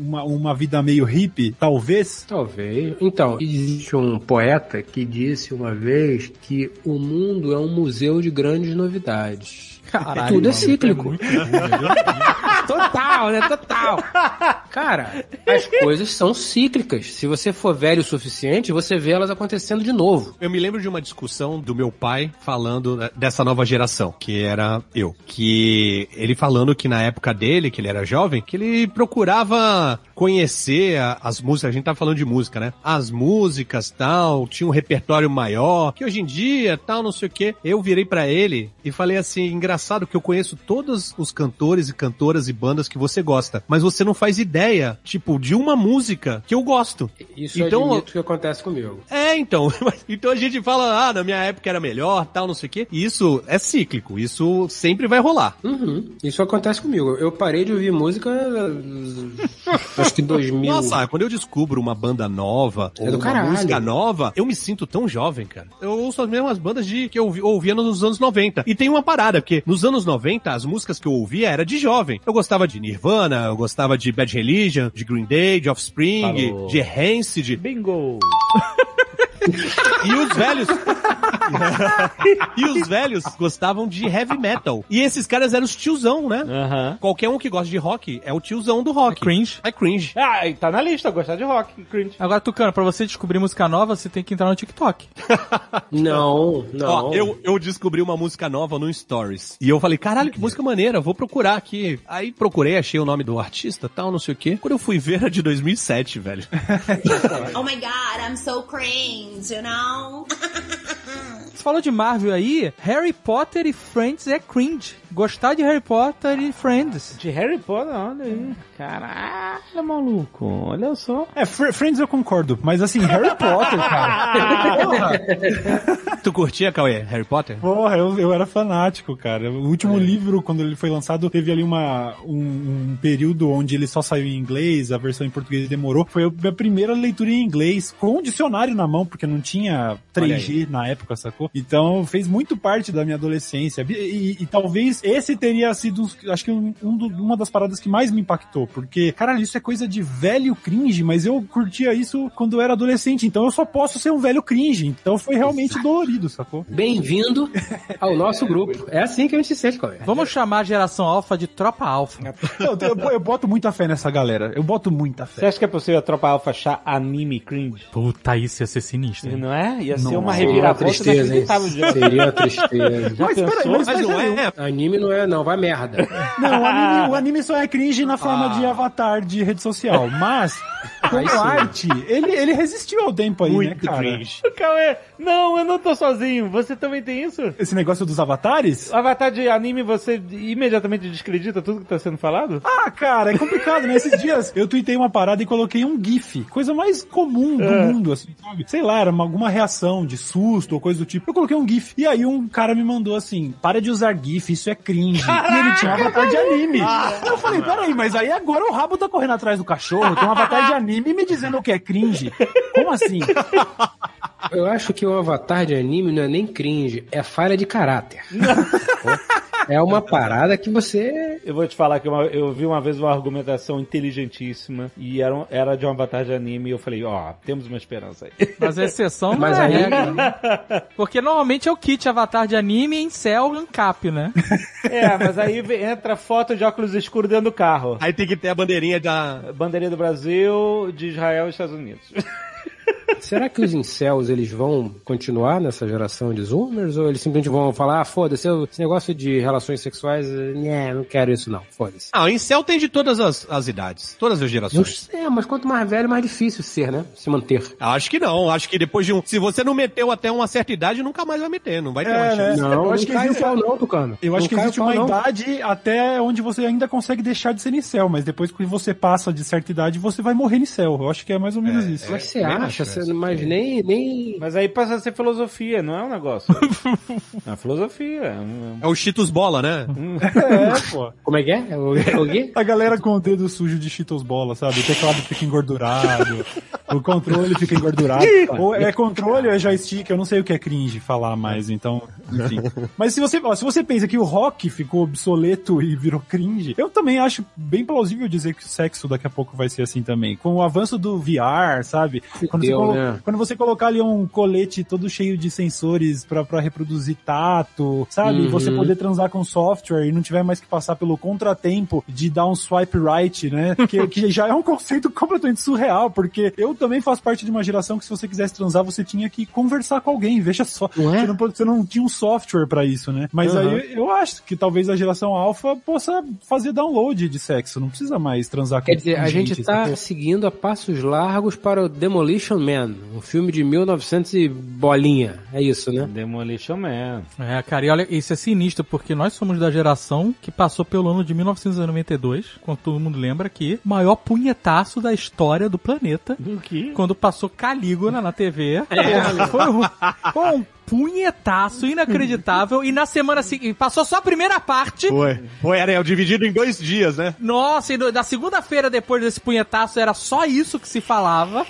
uma, uma vida meio hippie? Talvez. Talvez. Então, existe um poeta que disse uma vez que o mundo é um museu de grandes novidades. Caralho, Tudo é mano, cíclico. Total, né? Total. Cara, as coisas são cíclicas. Se você for velho o suficiente, você vê elas acontecendo de novo. Eu me lembro de uma discussão do meu pai falando né, dessa nova geração, que era eu. Que ele falando que na época dele, que ele era jovem, que ele procurava conhecer as músicas, a gente tá falando de música, né? As músicas, tal, tinha um repertório maior, que hoje em dia, tal, não sei o quê. Eu virei pra ele e falei assim, engraçado que eu conheço todos os cantores e cantoras e bandas que você gosta, mas você não faz ideia, tipo, de uma música que eu gosto. Isso Então, eu admito que acontece comigo. é, então. Então a gente fala, ah, na minha época era melhor, tal, não sei o quê. E isso é cíclico, isso sempre vai rolar. Uhum. Isso acontece comigo. Eu parei de ouvir música eh, acho que 2000. Nossa, quando eu descubro uma banda nova, É ou uma caralho. música nova, eu me sinto tão jovem, cara. Eu ouço as mesmas bandas de que eu ouvi- ouvia nos anos 90. E tem uma parada, porque nos anos 90, as músicas que eu ouvia era de jovem. Eu gostava de Nirvana, eu gostava de Bad Religion, de Green Day, de Offspring, Falou. de Rancid. Bingo! E os velhos. e os velhos gostavam de heavy metal. E esses caras eram os tiozão, né? Qualquer um que gosta de rock é o tiozão do rock. É cringe. É cringe. Ah, e tá na lista, gostar de rock, cringe. Agora, Tucano, pra você descobrir música nova, você tem que entrar no TikTok. Não, não. Ó, eu, eu descobri uma música nova no Stories. E eu falei, caralho, que música maneira, vou procurar aqui. Aí procurei, achei o nome do artista, tal, não sei o quê. Quando eu fui ver, era de 2007, velho. Oh my god, I'm so cringe, you know? Você falou de Marvel aí, Harry Potter e Friends é cringe. Gostar de Harry Potter e Friends. De Harry Potter, olha aí. Caralho, maluco. Olha só. É, Fr- Friends eu concordo, mas assim, Harry Potter, cara. Porra, tu curtia, Cauê, Harry Potter? porra eu, eu era fanático, cara. O último livro, quando ele foi lançado, teve ali uma, um, um período onde ele só saiu em inglês, a versão em português demorou. Foi a minha primeira leitura em inglês, com um dicionário na mão, porque não tinha 3G na época, sacou? Então fez muito parte da minha adolescência. E, e- e talvez esse teria sido, acho que um, um do- uma das paradas que mais me impactou, porque, caralho, isso é coisa de velho cringe, mas eu curtia isso quando eu era adolescente, então eu só posso ser um velho cringe. Então foi realmente dolorido, sacou? Bem-vindo ao nosso grupo. É assim que a gente se sente, Cauê. Vamos chamar a geração alfa de tropa alfa. Eu, eu- eu boto muita fé nessa galera. Eu boto muita Você fé. acha que é possível a tropa alfa achar anime cringe? Puta, isso ia ser sinistro. hein? Não é? Ia ser Nossa. uma uma reviravolta tristeza? Inacreditável. Já, Seria uma tristeza. já Mas peraí, pensou? mas- Mas não é. Anime não é, não. Vai merda. Não, o anime, o anime só é cringe na forma de avatar de rede social, mas como arte, ele, ele resistiu ao tempo aí, né, Muito cara? cringe. Cauê, não, eu não tô sozinho. Você também tem isso? Esse negócio dos avatares? O avatar de anime, você imediatamente descredita tudo que tá sendo falado? Ah, cara, é complicado, né? Esses dias eu tuitei uma parada e coloquei um GIF, coisa mais comum do mundo, assim, sabe? Sei lá, era uma- alguma reação de susto ou coisa do tipo. Eu coloquei um GIF. E aí um cara me mandou assim: para de usar GIF, isso é cringe. e ele tinha um avatar de anime. eu falei, peraí, mas aí agora o rabo tá correndo atrás do cachorro, tem um avatar de anime me dizendo que é cringe. Como assim? Eu acho que o avatar de anime não é nem cringe, é falha de caráter. é uma parada que você. Eu vou te falar que uma- eu vi uma vez uma argumentação inteligentíssima e era, era de um avatar de anime e eu falei, ó, temos uma esperança aí. Mas a exceção não Mas é a regra. né? Porque normalmente é o kit avatar de anime em céu ancap, né? É, mas aí entra foto de óculos escuros dentro do carro. Aí tem que ter a bandeirinha da. Bandeirinha do Brasil, de Israel e Estados Unidos. Será que os incels eles vão continuar nessa geração de zoomers? Ou eles simplesmente vão falar, ah, foda-se, esse negócio de relações sexuais, né, não quero isso não, foda-se. Ah, o incel tem de todas as, as idades, todas as gerações. sei, mas quanto mais velho, mais difícil ser, né? Se manter. Acho que não, acho que depois de um. Se você não meteu até uma certa idade, nunca mais vai meter, não vai ter É, mais né? chance. Não, eu não acho que existe- o pau não, Tucano. Eu acho Não que existe uma não. idade até onde você ainda consegue deixar de ser incel, mas depois que você passa de certa idade, você vai morrer em céu. Eu acho que é mais ou menos isso. Mas você também acha? Você mas nem, nem... Mas aí passa a ser filosofia, não é um negócio. é uma filosofia. É, um... É o Cheetos Bola, né? É, pô. Como é que é? É o, é o quê? A galera com o dedo sujo de Cheetos bola, sabe? O teclado fica engordurado, o controle fica engordurado. ou é controle ou é joystick, eu não sei o que é cringe falar mais, então, enfim. Mas se você, ó, se você pensa que o rock ficou obsoleto e virou cringe, eu também acho bem plausível dizer que o sexo daqui a pouco vai ser assim também. Com o avanço do VR, sabe? Quando, você, Né? quando você colocar ali um colete todo cheio de sensores pra, pra reproduzir tato, sabe? E você Uhum. poder transar com software e não tiver mais que passar pelo contratempo de dar um swipe right, né? Que, que já é um conceito completamente surreal, porque eu também faço parte de uma geração que se você quisesse transar, você tinha que conversar com alguém, veja só. É? Você, não, você não tinha um software pra isso, né? Mas Uhum. aí eu acho que talvez a geração alfa possa fazer download de sexo, não precisa mais transar Quer com dizer, com a gente tá sacou? seguindo a passos largos para o Demolition Man, um filme de 1900 e bolinha. É isso, né? Demolition Man. É, cara, e olha, isso é sinistro, porque nós somos da geração que passou pelo ano de 1992, quando todo mundo lembra que o maior punhetaço da história do planeta, O quê? quando passou Calígula na TV. Foi, um, foi um punhetaço inacreditável, e na semana seguinte, passou só a primeira parte, Foi. Foi, Ariel, dividido em dois dias, né? nossa, e do- da segunda-feira depois desse punhetaço era só isso que se falava.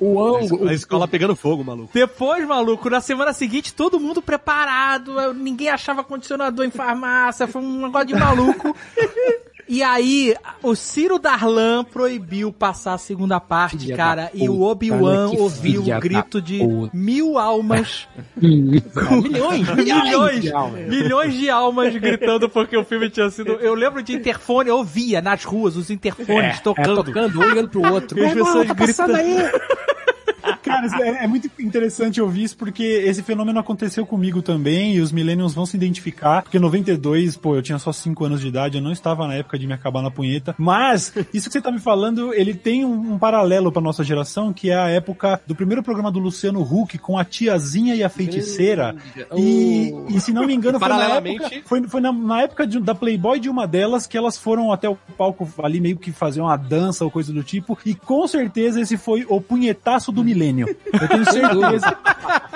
O ângulo. A escola pegando fogo, maluco. Depois, maluco, na semana seguinte, todo mundo preparado, ninguém achava condicionador em farmácia, foi um negócio de maluco. E aí, o Ciro Darlan proibiu passar a segunda parte, Filha cara, e o puta, Obi-Wan né? Que ouviu o grito de puta. mil almas, milhões, milhões, de almas. milhões de almas gritando porque o filme tinha sido... Eu lembro de interfone, eu ouvia nas ruas os interfones É, tocando. tocando, um ligando pro outro. E as pessoas tá gritando. aí. Cara, é, é muito interessante ouvir isso porque esse fenômeno aconteceu comigo também e os millennials vão se identificar, porque em 92, pô, eu tinha só 5 anos de idade, eu não estava na época de me acabar na punheta, mas isso que você tá me falando, ele tem um, um paralelo pra nossa geração, que é a época do primeiro programa do Luciano Huck com a tiazinha e a feiticeira. E, e se não me engano, foi na época, foi, foi na, na época de- da Playboy de uma delas que elas foram até o palco ali meio que fazer uma dança ou coisa do tipo, e com certeza esse foi o punhetaço do milênio. Eu tenho certeza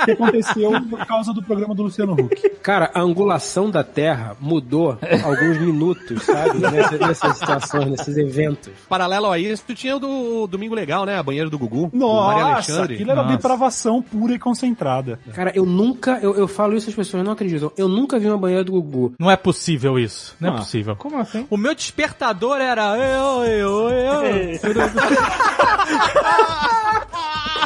que aconteceu por causa do programa do Luciano Huck. Cara, a angulação da Terra mudou alguns minutos, sabe? Nessa- nessas situações, nesses eventos. Paralelo a isso, tu tinha o do Domingo Legal, né? A banheira do Gugu. do Maria Nossa, Alexandre. aquilo era Nossa. depravação pura e concentrada. Cara, eu nunca, eu, eu falo isso, as pessoas não acreditam. Eu nunca vi uma banheira do Gugu. Não é possível isso. Não é Ah, possível. Como assim? O meu despertador era eu, eu, eu.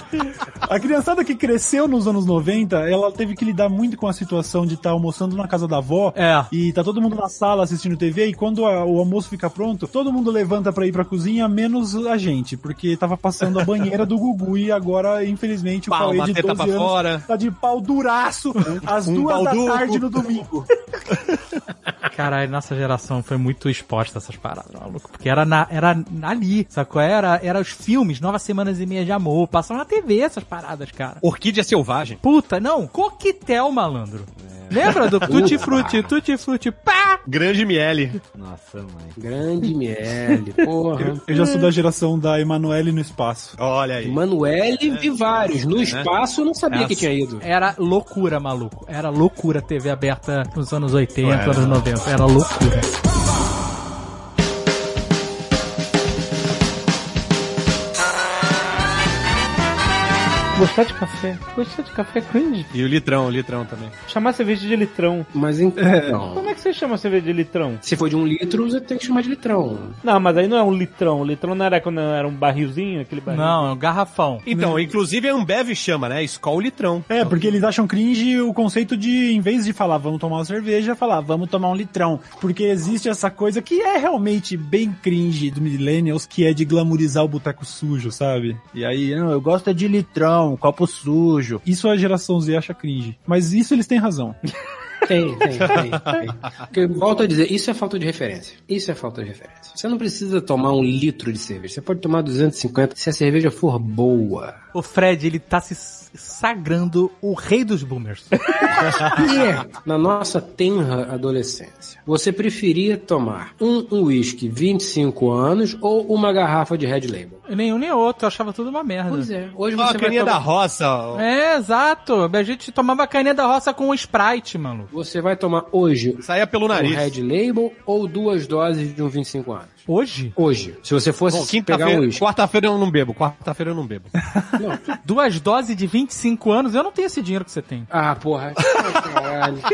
A criançada que cresceu nos anos 90, ela teve que lidar muito com a situação de estar almoçando na casa da avó É. e tá todo mundo na sala assistindo TV e quando a- o almoço fica pronto, todo mundo levanta pra ir pra cozinha, menos a gente, porque tava passando a banheira do Gugu e agora, infelizmente, o Pau, Cauê de teta 12 pra anos fora. tá de pau duraço às Um duas da tarde no domingo. Caralho, nossa geração foi muito exposta a essas paradas, maluco. Porque era, na, era ali, sacou? Era, era os filmes, Novas Semanas e Meia de Amor, passavam na TV essas paradas, cara. Orquídea Selvagem. Puta, não, coquetel, malandro. Lembra do Tutti Frutti, Tutti Frutti, pá! Grande Miele. Nossa, mãe. Grande Miele, porra. Eu já sou da geração da Emanuele no espaço. Olha aí. Manuele vi vários. No espaço eu não sabia que tinha ido. Era loucura, maluco. Era loucura TV aberta nos anos 80, anos 90. Era loucura. Gostar de café? Gostar de café é cringe. E o litrão, o litrão também. Chamar cerveja de litrão. Mas então. Como é que você chama cerveja de litrão? Se for de um litro, você tem que chamar de litrão. Não, mas aí não é um litrão. O litrão não era quando era um barrilzinho, aquele barril. Não, é um garrafão. Então, inclusive a Ambev chama, né? Skol Litrão. É, porque eles acham cringe o conceito de, em vez de falar vamos tomar uma cerveja, falar vamos tomar um litrão. Porque existe essa coisa que é realmente bem cringe do Millennials, que é de glamourizar o boteco sujo, sabe? E aí, não, eu gosto é de litrão, copo sujo. Isso a geração Z acha cringe. Mas isso eles têm razão. Tem, tem, tem, tem. Porque, eu volto a dizer, isso é falta de referência. Isso é falta de referência. Você não precisa tomar um litro de cerveja. Você pode tomar 250 se a cerveja for boa. O Fred, ele tá se sagrando o rei dos boomers. E é, na nossa tenra adolescência, você preferia tomar um uísque 25 anos ou uma garrafa de Red Label? Nenhum nem outro, eu achava tudo uma merda. Pois é. Hoje a você vai caninha tomar... da roça. ó. É, exato. A gente tomava caninha da roça com Sprite, mano. Você vai tomar hoje Saía pelo um nariz. Red Label ou duas doses de um 25 anos? Hoje? Hoje. Se você fosse Bom, pegar um quarta-feira eu não bebo. Quarta-feira eu não bebo. Duas doses de 25 anos, eu não tenho esse dinheiro que você tem. Ah, porra.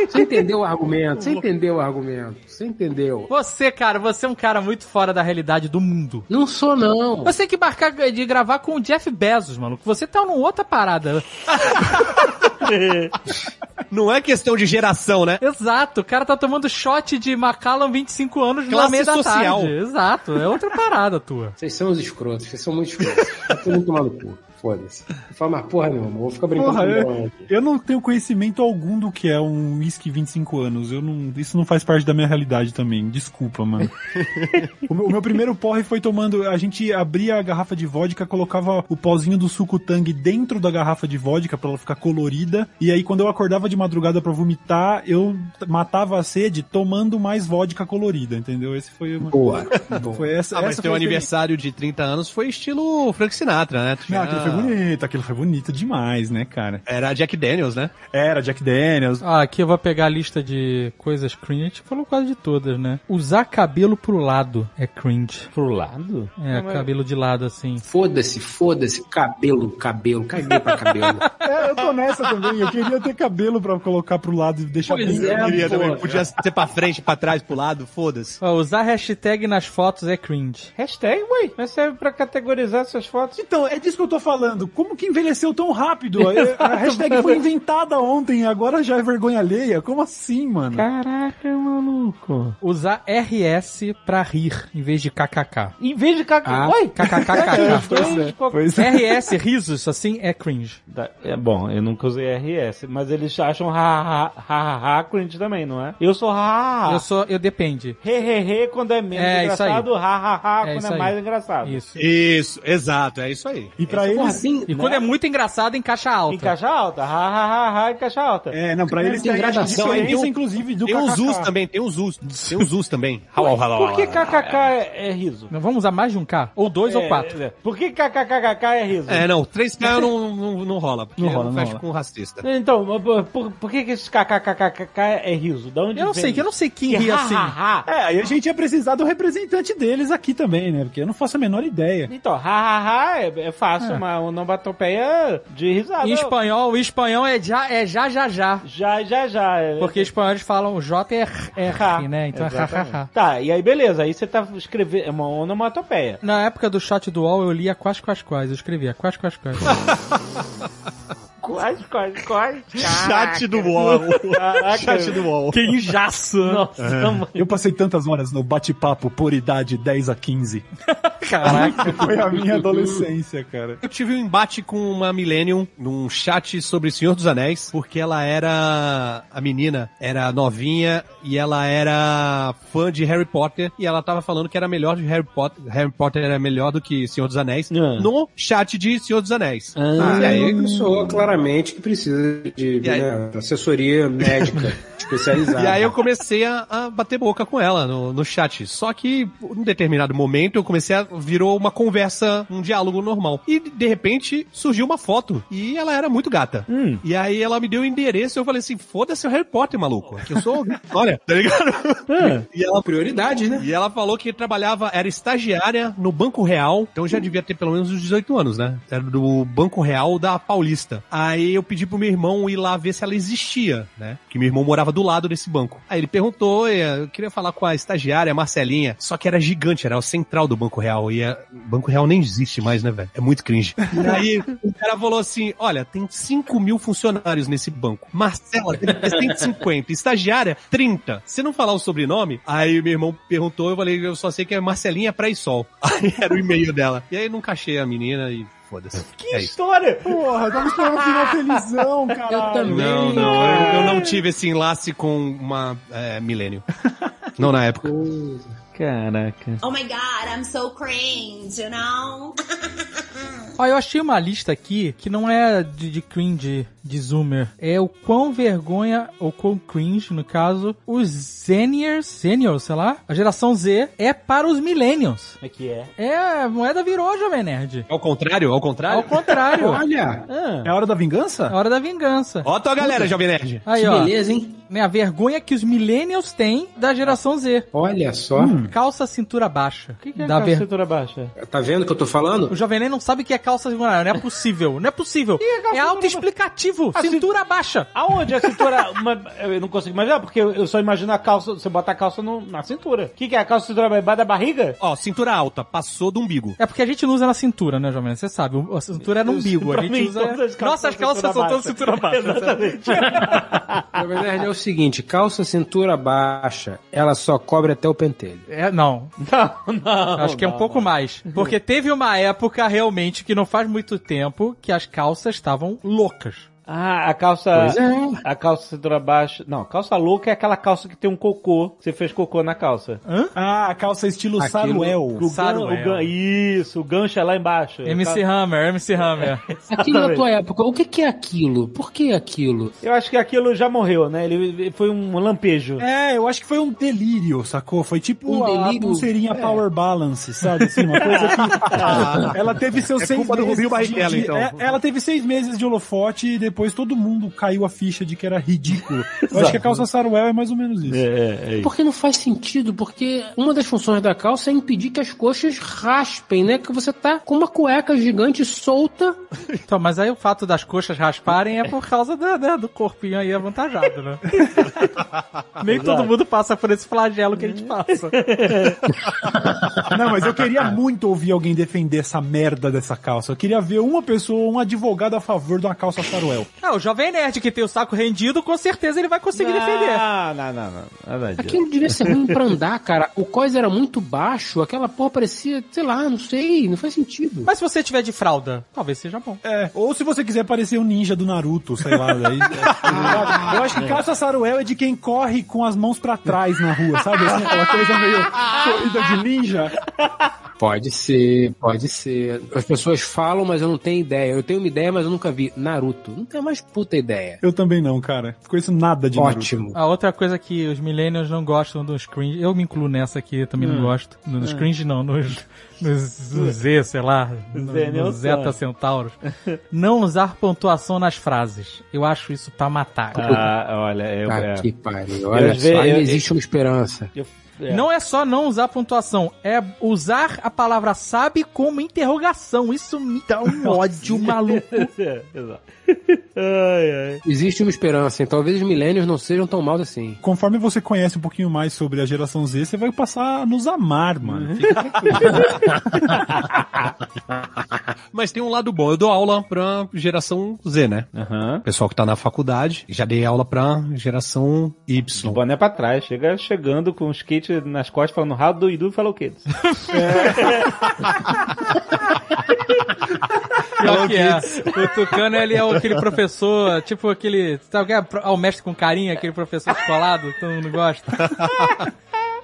Você entendeu o argumento? Você entendeu o argumento? Você entendeu? Você, cara, você é um cara muito fora da realidade do mundo. Não sou, não. Você tem que marcar de gravar com o Jeff Bezos, mano. Você tá numa outra parada. Não é questão de geração, né? Exato, o cara tá tomando shot de Macallan 25 anos Classe meia da social. tarde. Exato, é outra parada tua. Vocês são os escrotos, vocês são muito escrotos. Tá todo mundo tomando cu. Foda-se. Fala mais porra nenhuma, vou ficar brincando Porra, com eu, eu não tenho conhecimento algum do que é um whisky 25 anos. Eu não, isso não faz parte da minha realidade também. Desculpa, mano. o, meu, o meu primeiro porre foi tomando. A gente abria a garrafa de vodka, colocava o pozinho do suco tang dentro da garrafa de vodka pra ela ficar colorida. E aí, quando eu acordava de madrugada pra vomitar, eu matava a sede tomando mais vodka colorida, entendeu? Esse foi uma. Boa. Foi essa, Ah, mas essa teu foi a aniversário de 30 anos foi estilo Frank Sinatra, né? Não, aquilo foi bonito, aquilo foi bonito demais, né, cara? Era Jack Daniels, né? Era Jack Daniels. Ah, aqui eu vou pegar a lista de coisas cringe. A gente falou quase de todas, né? Usar cabelo pro lado é cringe. Pro lado? É, cabelo de lado assim. Foda-se, foda-se. Cabelo, cabelo. Caguei pra cabelo. É, eu tô nessa também. Eu queria ter cabelo pra colocar pro lado e deixar Pois bem. é, Eu queria pô. também. Podia ser pra frente, pra trás, pro lado, foda-se. Ó, usar hashtag nas fotos é cringe. Hashtag, ué. Mas serve pra categorizar essas fotos. Então, é disso que eu tô falando. Como que envelheceu tão rápido? A a hashtag foi inventada ontem, agora já é vergonha alheia. Como assim, mano? Caraca, maluco. Usar RS pra rir, em vez de KKK. Em vez de caca... Ah. Oi? KKKK. Pois é, pois é. RS, risos, assim, é cringe. É bom, eu nunca usei RS, mas eles acham ha ha ha cringe também, não é? Eu sou ha. Eu sou, eu depende. He he he quando é menos É, engraçado, ha ha ha É quando é aí. mais engraçado. Isso. Isso, exato, é isso aí. E pra Porra, assim, E quando é muito engraçado, em caixa alta. Em caixa alta, ha ha ha ha em caixa alta. É, não, pra eles tem gradação, diferença, tem um- inclusive, do Tem KKK. us também, tem uns us. Tem uns us também. Por que kkk é, é riso? Não, Vamos usar mais de um K? Ou dois ou É, quatro? é. Por que kkkk é riso? É, não, 3K não, não, não rola, Não rola, não fecha com racista. Então, mas por, por, que que esse kkkk é riso? Da onde Eu não sei, que eu não sei quem Que ri assim. É, aí a gente ia precisar do representante deles aqui também, né? Porque eu não faço a menor ideia. Então, ha ha ha é, é fácil, uma onomatopeia de risada. Em espanhol, o espanhol é já, é já, já, já. Já, já, já. é- Porque espanhóis falam J é R, Ha. né? Então é ha, ha, Exatamente. ha. Tá, e aí beleza, aí você tá escrevendo, é uma onomatopeia. Na época do chat do UOL, eu lia quais, quais, quais. Eu escrevia quais, quais, quais. Quais, quais, quais? Chat do UOL. Caraca. Chat do UOL. que injaço. Nossa, mano. Eu passei tantas horas no bate-papo por idade 10 a 15. Caraca. Foi a minha adolescência, cara. Eu tive um embate com uma Millennium num chat sobre Senhor dos Anéis, porque ela era. A menina era novinha e ela era fã de Harry Potter e ela tava falando que era melhor de Harry Potter. Harry Potter era melhor do que Senhor dos Anéis Ah. no chat de Senhor dos Anéis. Ah, e aí. pessoa claramente que precisa de aí? né, assessoria médica especializada. E aí eu comecei a, a bater boca com ela no, no chat. Só que, em determinado momento, eu comecei a... Virou uma conversa, um diálogo normal. E, de repente, surgiu uma foto. E ela era muito gata. Hum. E aí ela me deu o endereço e eu falei assim, foda-se o Harry Potter, maluco. Que eu sou... Olha, tá ligado? E ela Prioridade, né? e ela falou que trabalhava, era estagiária no Banco Real, então já devia ter pelo menos uns 18 anos, né? Era do Banco Real da Paulista. Aí eu pedi pro meu irmão ir lá ver se ela existia, né? Que meu irmão morava do lado desse banco. Aí ele perguntou, eh, eu queria falar com a estagiária, Marcelinha, só que era gigante, era o central do Banco Real, e a- o Banco Real nem existe mais, né, velho? É muito cringe. E aí o cara falou assim, olha, tem 5 mil funcionários nesse banco. Marcela ter 150, estagiária 30. Se não falar o sobrenome, aí meu irmão perguntou, eu falei, eu só sei que é Marcelinha Praisol. Aí era o e-mail dela. E aí não cachei a menina e foda-se. Que É isso. história! Porra, tava esperando um final felizão, caralho. Não, não, eu, eu não tive esse enlace com uma é, milênio. Não na época. Caraca. Oh my god, I'm so cringe, you know? Ó, eu achei uma lista aqui que não é de, de cringe de Zoomer. É o quão vergonha, ou quão cringe, no caso, os Zeniers, Seniors, sei lá, a geração Z, é para os Millennials. É que é. É, a moeda virou, Jovem Nerd. Ao contrário, ao contrário. Ao contrário. Olha, Ah. é a hora da vingança? É hora da vingança. Ó a tua galera, Jovem Nerd. Aí, Que ó. beleza, hein? Né, a vergonha que os millennials têm da geração Z. Olha só. Calça cintura baixa. O que, que é Dá a ver- cintura baixa? Tá vendo o que eu tô falando? O Jovem Nerd não sabe o que é calça cintura baixa. Não é possível. Não é possível. É autoexplicativo. Ah, Cintura baixa. Aonde a cintura. uma- eu não consigo imaginar, porque eu, só imagino a calça. Você bota a calça no- na cintura. O que, que é a calça cintura embaixo da barriga? Ó, cintura alta, passou do umbigo. É porque a gente não usa na cintura, né, Jovem? Você sabe. A cintura é no umbigo. A gente mim, usa... todas as calças Nossas são calças cintura são todas baixa. cintura baixa. Exatamente. Na verdade é o seguinte, calça cintura baixa, ela só cobre até o pentelho. É, não. Não, não. Acho que é um não, pouco não. mais. Porque teve uma época realmente que não faz muito tempo que as calças estavam loucas. Ah, a calça. Pois é. A calça cintura baixa. Não, calça louca é aquela calça que tem um cocô. Você fez cocô na calça. Ah, a calça estilo Aquilo- Saruel. O gan, Saruel. o gan, isso, o gancho é lá embaixo. MC Hammer, MC Hammer. Aquilo na tua época, o que que é aquilo? Por que aquilo? Eu acho que aquilo já morreu, né? Ele foi um lampejo. É, eu acho que foi um delírio, sacou? Foi tipo Um a- a delírio? pulseirinha Power Balance, sabe? Assim, uma coisa que. ela teve seus É seis culpa do meses. Rubinho Barrichello, de- de- então. é, ela teve seis meses de holofote e depois todo mundo caiu a ficha de que era ridículo. Eu acho que a calça Saruel é mais ou menos isso. É, é, Porque não faz sentido, porque uma das funções da calça é impedir que as coxas raspem, né? Que você tá com uma cueca gigante solta. Então, mas aí o fato das coxas rasparem é por causa da- da- do corpinho aí avantajado, né? Nem todo mundo passa por esse flagelo que a gente passa. Não, mas eu queria muito ouvir alguém defender essa merda dessa calça. Eu queria ver uma pessoa, um advogado a favor de uma calça Saruel. Ah, o Jovem Nerd que tem o saco rendido, com certeza ele vai conseguir defender. Não, não, não, não. Disso. Aquilo devia ser ruim pra andar, cara. O cós era muito baixo, aquela porra parecia, sei lá, não sei, não faz sentido. Mas se você tiver de fralda, talvez seja bom. É, ou se você quiser parecer um ninja do Naruto, sei lá. Daí, eu acho que calça Saruel é de quem corre com as mãos pra trás na rua, sabe? Assim, aquela coisa meio corrida de ninja. Pode ser, pode ser. As pessoas falam, mas eu não tenho ideia. Eu tenho uma ideia, mas eu nunca vi. Naruto. Não tenho mais puta ideia. Eu também não, cara. Não conheço nada de Naruto. Ótimo. A outra coisa que os millennials não gostam dos cringe, eu me incluo nessa aqui, eu também não gosto. Nos cringe não, nos, nos, nos Z, sei lá, no- nos Zeta. Centauros. Não usar pontuação nas frases. Eu acho isso pra matar. Ah, olha, eu. Tá é. que pariu. Olha Eu só, ainda eu- existe uma esperança. Eu- é. Não é só não usar pontuação, é usar a palavra sabe como interrogação. Isso me dá um ódio maluco. É, exato. ai, ai. Existe uma esperança, então talvez os milênios não sejam tão maus assim. Conforme você conhece um pouquinho mais sobre a geração Z, você vai passar a nos amar, mano. Mas tem um lado bom. Eu dou aula pra geração Z, né? Aham. Pessoal que tá na faculdade. Já dei aula pra geração O Y. boné pra trás, chega chegando com o skate nas costas, falando rabo do Idu e falou o quê? Pior que é. O Tucano, ele é aquele professor, tipo aquele. Sabe o que é? Ah, o mestre com carinha, aquele professor descolado que todo mundo gosta.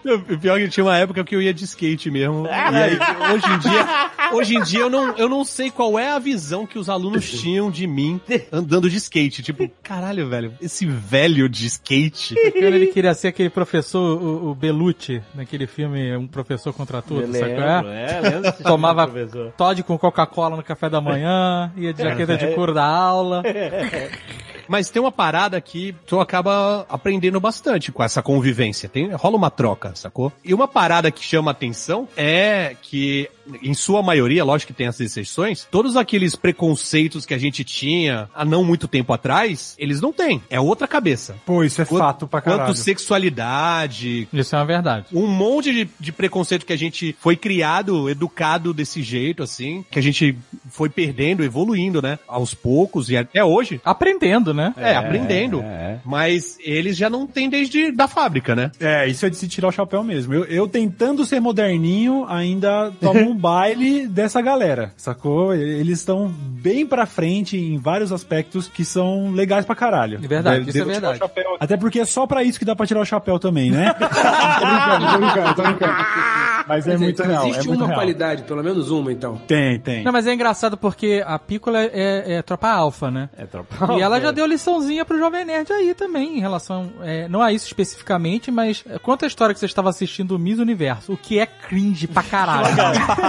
O pior é que tinha uma época que eu ia de skate mesmo. E aí, hoje em dia, hoje em dia eu não, eu não sei qual é a visão que os alunos tinham de mim andando de skate. Tipo, caralho, velho, esse velho de skate. Tucano, ele queria ser aquele professor, o, o Belucci, naquele filme Um Professor contra Tudo, Eu sabe qual lembro, é? é, lembro Tomava. Todd com Coca-Cola no café da manhã, ia de jaqueta de couro da aula. Mas tem uma parada que tu acaba aprendendo bastante com essa convivência. Tem, rola uma troca, sacou? E uma parada que chama atenção é que, em sua maioria, lógico que tem as exceções, todos aqueles preconceitos que a gente tinha há não muito tempo atrás, eles não têm. É outra cabeça. Pô, isso é fato pra caralho. Quanto sexualidade, Isso é uma verdade. um monte de, de preconceito que a gente foi criado, educado desse jeito, assim, que a gente foi perdendo, evoluindo, né? Aos poucos e até hoje. Aprendendo, né? É, aprendendo. é. Mas eles já não têm desde da fábrica, né? É, isso é de se tirar o chapéu mesmo. Eu, eu tentando ser moderninho, ainda tomo um baile dessa galera, sacou? Eles estão bem pra frente em vários aspectos que são legais pra caralho. É verdade, De- isso é verdade. Até porque é só pra isso que dá pra tirar o chapéu também, né? tô brincando, tô brincando, tô brincando. Mas é dizer, muito real. Existe é muito uma real. qualidade, pelo menos uma, então. Tem, tem. Não, mas é engraçado porque a Pícola é, é tropa alfa, né? É tropa E ela alfa, já é. deu liçãozinha pro Jovem Nerd aí também, em relação. é, não a isso especificamente, mas é, conta a história que você estava assistindo o Miss Universo, o que é cringe pra caralho.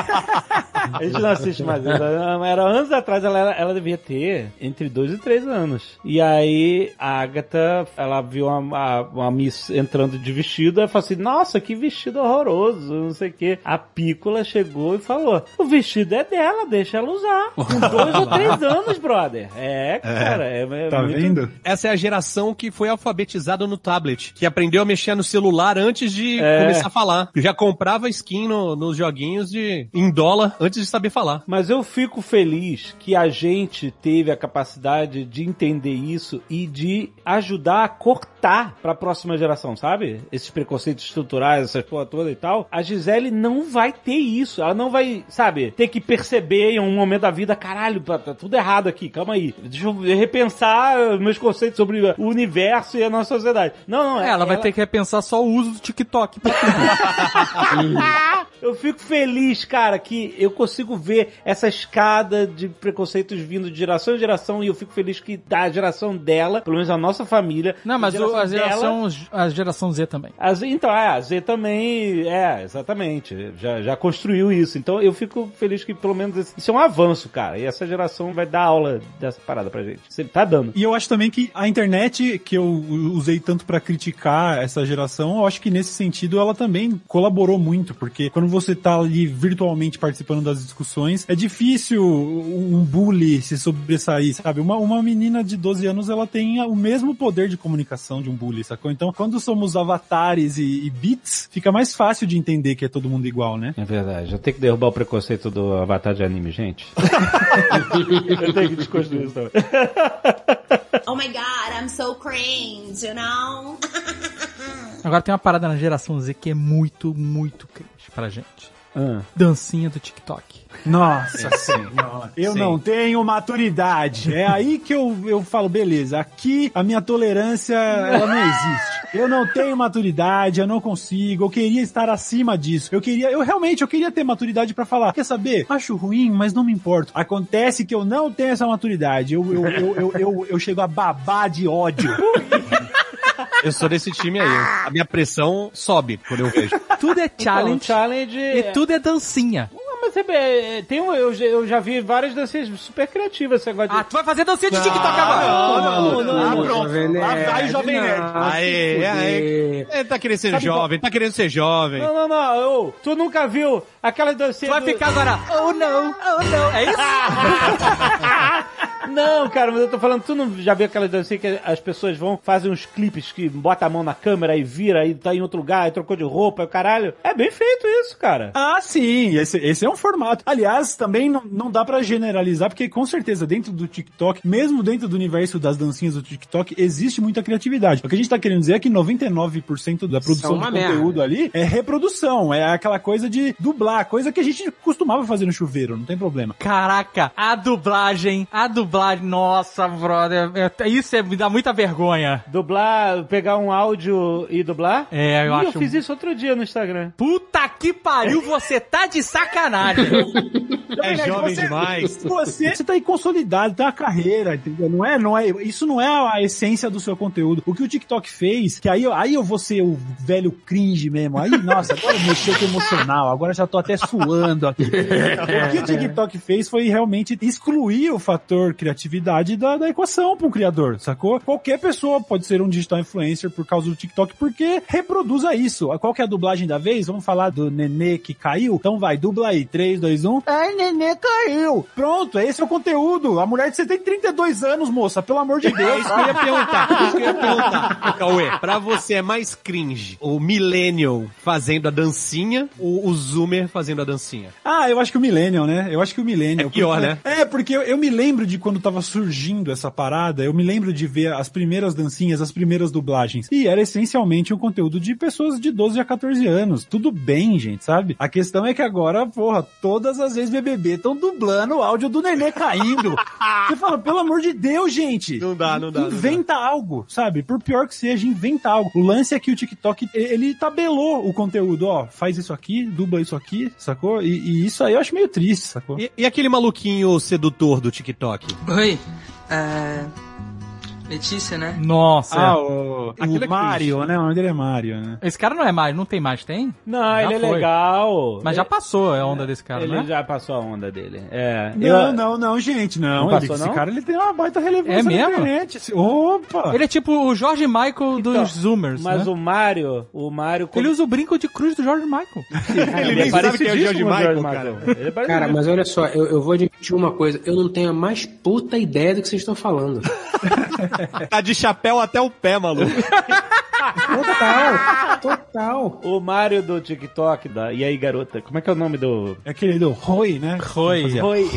A gente não assiste mais. Era, era anos atrás, ela, era- ela devia ter entre 2 e 3 anos. E aí, a Agatha, ela viu uma, a- uma Miss entrando de vestido, ela falou assim, nossa, que vestido horroroso, não sei o quê. A Pícola chegou e falou, o vestido é dela, deixa ela usar. Com 2 ou 3 anos, brother. É, cara, é, é Tá muito... vendo? Essa é a geração que foi alfabetizada no tablet, que aprendeu a mexer no celular antes de É. começar a falar. Já comprava skin no- nos joguinhos de em dólar antes de saber falar. Mas eu fico feliz que a gente teve a capacidade de entender isso e de ajudar a cortar pra próxima geração, sabe? Esses preconceitos estruturais, essas porra toda e tal. A Gisele não vai ter isso. Ela não vai, sabe, ter que perceber em um momento da vida, caralho, tá tá tudo errado aqui, calma aí. Deixa eu repensar meus conceitos sobre o universo e a nossa sociedade. Não, não, É, ela vai ter que repensar só o uso do TikTok. pra Eu fico feliz, cara, que eu consigo ver essa escada de preconceitos vindo de geração em geração e eu fico feliz que da geração dela, pelo menos a nossa família. Não, mas o- a dela- geração, a geração Z também. a Z- então, é, a Z também, é, exatamente, já, já construiu isso. Então eu fico feliz que pelo menos esse- isso é um avanço, cara. E essa geração vai dar aula dessa parada pra gente. Você tá dando. E eu acho também que a internet, que eu usei tanto pra criticar essa geração, eu acho que nesse sentido ela também colaborou muito, porque quando você tá ali virtualmente participando das discussões, é difícil um bully se sobressair, sabe? Uma, uma menina de 12 anos, ela tem o mesmo poder de comunicação de um bully, sacou? Então, quando somos avatares e, e bits, fica mais fácil de entender que é todo mundo igual, né? É verdade. Eu tenho que derrubar o preconceito do avatar de anime, gente. eu tenho que desconstruir isso também. Oh my god, I'm so cringe, you know? Agora tem uma parada na geração Z que é muito, muito cringe pra gente. Ah. Dancinha do TikTok. Nossa senhora. Eu Sim. não tenho maturidade. É aí que eu, eu falo, beleza, aqui a minha tolerância, ela não existe. Eu não tenho maturidade, eu não consigo, eu queria estar acima disso. Eu queria, eu realmente, eu queria ter maturidade pra falar, quer saber? Acho ruim, mas não me importo. Acontece que eu não tenho essa maturidade. Eu, eu, eu, eu, eu, eu chego a babar de ódio. Eu sou desse time aí. A minha pressão sobe quando eu vejo. Tudo é challenge. Então, challenge E tudo é dancinha. Mas é, é, tem um, eu, já- eu já vi várias dancinhas super criativas. Você gosta de... Ah, tu vai fazer dancinha de TikTok Ah, agora? não, não, não, Ah, não. pronto. Jovem Nerd, vai o Jovem Nerd. Aê. Ele tá querendo ser Sabe jovem, tá querendo ser jovem. Não, não, não. eu- tu nunca viu aquela Tu dancinha vai do- ficar agora. Oh não, oh não. É isso? Não, cara, mas eu tô falando, tu não já viu aquela dancinha que as pessoas vão, fazem uns clipes que bota a mão na câmera e vira e tá em outro lugar, e trocou de roupa, e o caralho. É bem feito isso, cara. Ah, sim, esse, esse é um formato. Aliás, também não, não dá pra generalizar, porque com certeza dentro do TikTok, mesmo dentro do universo das dancinhas do TikTok, existe muita criatividade. O que a gente tá querendo dizer é que 99% da produção de conteúdo ali é reprodução, é aquela coisa de dublar, coisa que a gente costumava fazer no chuveiro, não tem problema. Caraca, a dublagem, a dublagem, nossa, brother, é- isso é, me dá muita vergonha. Dublar, pegar um áudio e dublar? É, eu Ih, acho- eu fiz isso outro dia no Instagram. Puta que pariu, você tá de sacanagem. É jovem demais. Você, você tá aí consolidado, tem uma carreira, entendeu? Não é, não é, isso não é a essência do seu conteúdo. O que o TikTok fez, que aí, eu- aí eu vou ser o velho cringe mesmo. Aí, nossa, agora mexeu com emocional, agora já tô até suando aqui. o que o TikTok fez foi realmente excluir o fator criatividade da, da equação para um criador, sacou? Qualquer pessoa pode ser um digital influencer por causa do TikTok, porque reproduza isso. Qual que é a dublagem da vez? Vamos falar do nenê que caiu? Então vai, dubla aí. 3, 2, 1. Ai, nenê caiu. Pronto, esse é o conteúdo. A mulher de você tem 32 anos, moça, pelo amor de É Deus. isso que eu ia perguntar. é Isso que eu ia perguntar. Cauê, pra você é mais cringe o millennial fazendo a dancinha ou o zoomer fazendo a dancinha? Ah, eu acho que o Millennial, né? Eu acho que o Millennial. É pior, Porque- né? É, porque eu, eu me lembro de quando tava surgindo essa parada, eu me lembro de ver as primeiras dancinhas, as primeiras dublagens. E era essencialmente um conteúdo de pessoas de 12 a 14 anos. Tudo bem, gente, sabe? A questão é que agora, porra, todas as vezes BBB estão dublando o áudio do nenê caindo. Você fala, pelo amor de Deus, gente. Não dá, não dá. não dá. Inventa algo, sabe? Por pior que seja, inventa algo. O lance é que o TikTok, ele tabelou o conteúdo, ó, faz isso aqui, dubla isso aqui, sacou? E, e isso aí eu acho meio triste, sacou? E, e aquele maluquinho sedutor do TikTok? Oi, é... Letícia, né? Nossa. Ah, o, Aquilo é o Mario, né? O nome dele é Mario, né? Esse cara não é mais, não tem mais, tem? Não, Já ele é foi. legal. Mas já passou a onda desse cara, Ele né? já passou a onda dele. É. Não, eu- não, não, gente, não. Não Ele- passou, esse não? cara, ele tem uma baita relevância É mesmo? internet. Opa! Ele é tipo o George Michael dos Zoomers, Mas né? o Mario, o Mario. Ele usa o brinco de cruz do George Michael. Ele nem sabe quem é o George Michael, cara. Ele é Cara, parecidíssimo. mas olha só, eu, eu vou admitir uma coisa, eu não tenho a mais puta ideia do que vocês estão falando. Tá de chapéu até o pé, maluco. Total, total. O Mario do TikTok, da... e aí garota, como é que é o nome do... É aquele do Roy, né? Roy. Oi.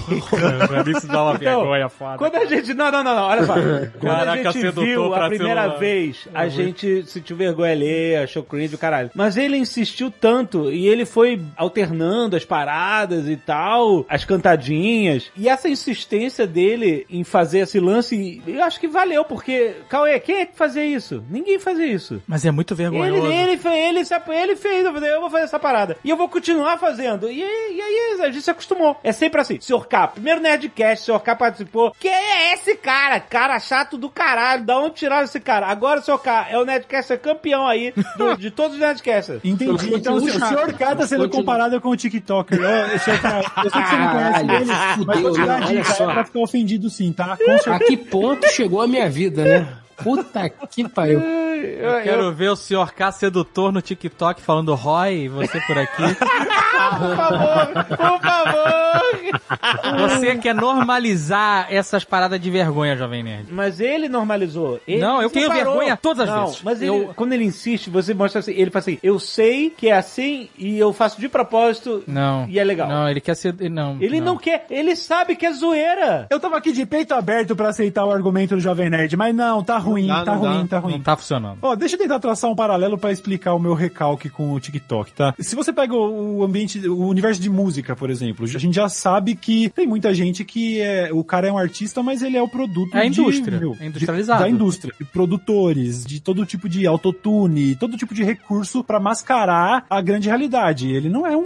Isso dá uma vergonha foda. Quando a gente. Não, não, não, não, olha só. Quando Caraca, a gente viu a primeira celular. vez, a gente sentiu vergonha alheia, achou cringe o caralho. Mas ele insistiu tanto e ele foi alternando as paradas e tal, as cantadinhas. E essa insistência dele em fazer esse lance, eu acho que valeu, porque, Cauê, quem é que fazia isso? Ninguém fazia isso. Mas é muito Ele, vergonhoso. ele, fe- ele, se- ele fez, eu falei, eu vou fazer essa parada. E eu vou continuar fazendo. E, aí- e aí a gente se acostumou. É sempre assim. Sr. K, primeiro Nerdcast, Sr. K participou. Quem é esse cara? Cara chato do caralho. Da onde tiraram esse cara? Agora, Sr. K, é o Nerdcaster campeão aí do- de todos os Nerdcasters. Entendi. Então, o senhor K tá sendo comparado com o TikToker. Ô, K, eu sei que você não conhece ele, mas vou te dar dica, é pra ficar ofendido sim, tá? Com A que ponto chegou a minha vida, né? Puta que pariu. Eu quero ver o Sr. K sedutor no TikTok falando Roy, você por aqui. Por favor, por favor. Você quer normalizar essas paradas de vergonha, Jovem Nerd. Mas ele normalizou. Ele Não, eu tenho separou. vergonha todas as não, vezes. Mas ele- Eu- quando ele insiste, você mostra assim, ele fala assim, eu sei que é assim e eu faço de propósito Não. e é legal. Não, ele quer ser. Não. Ele não. quer, ele sabe que é zoeira. Eu tava aqui de peito aberto pra aceitar o argumento do Jovem Nerd, mas não, tá ruim, dá, tá ruim, dá. tá ruim. Não tá funcionando. Ó, deixa eu tentar traçar um paralelo pra explicar o meu recalque com o TikTok, tá? Se você pega o ambiente, o universo de música, por exemplo, a gente já sabe que tem muita gente que é, o cara é um artista, mas ele é o produto É a de, indústria, meu, é industrializado. de- da indústria, de produtores, de todo tipo de autotune, todo tipo de recurso pra mascarar a grande realidade. Ele não é um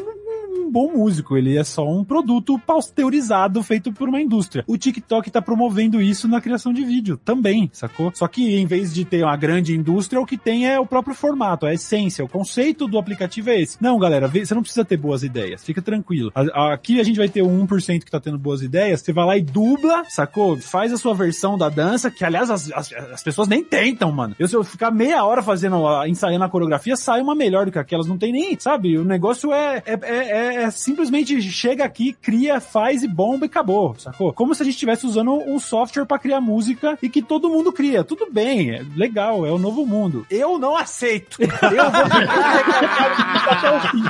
um bom músico, ele é só um produto pasteurizado feito por uma indústria. O TikTok tá promovendo isso na criação de vídeo também, sacou? Só que em vez de ter uma grande indústria, o que tem é o próprio formato, a essência, o conceito do aplicativo é esse. Não, galera, você não precisa ter boas ideias, fica tranquilo. Aqui a gente vai ter o 1% que tá tendo boas ideias, você vai lá e dubla, sacou? Faz a sua versão da dança, que aliás as, as, as pessoas nem tentam, mano. Eu, se eu ficar meia hora fazendo, ensaiando a coreografia, sai uma melhor do que aquelas, não tem nem, sabe? O negócio é, é, é- é- é simplesmente chega aqui, cria, faz e bomba e acabou, sacou? Como se a gente estivesse usando um software pra criar música e que todo mundo cria. Tudo bem, é legal, é o novo mundo. Eu não aceito. Eu vou ficar até o fim.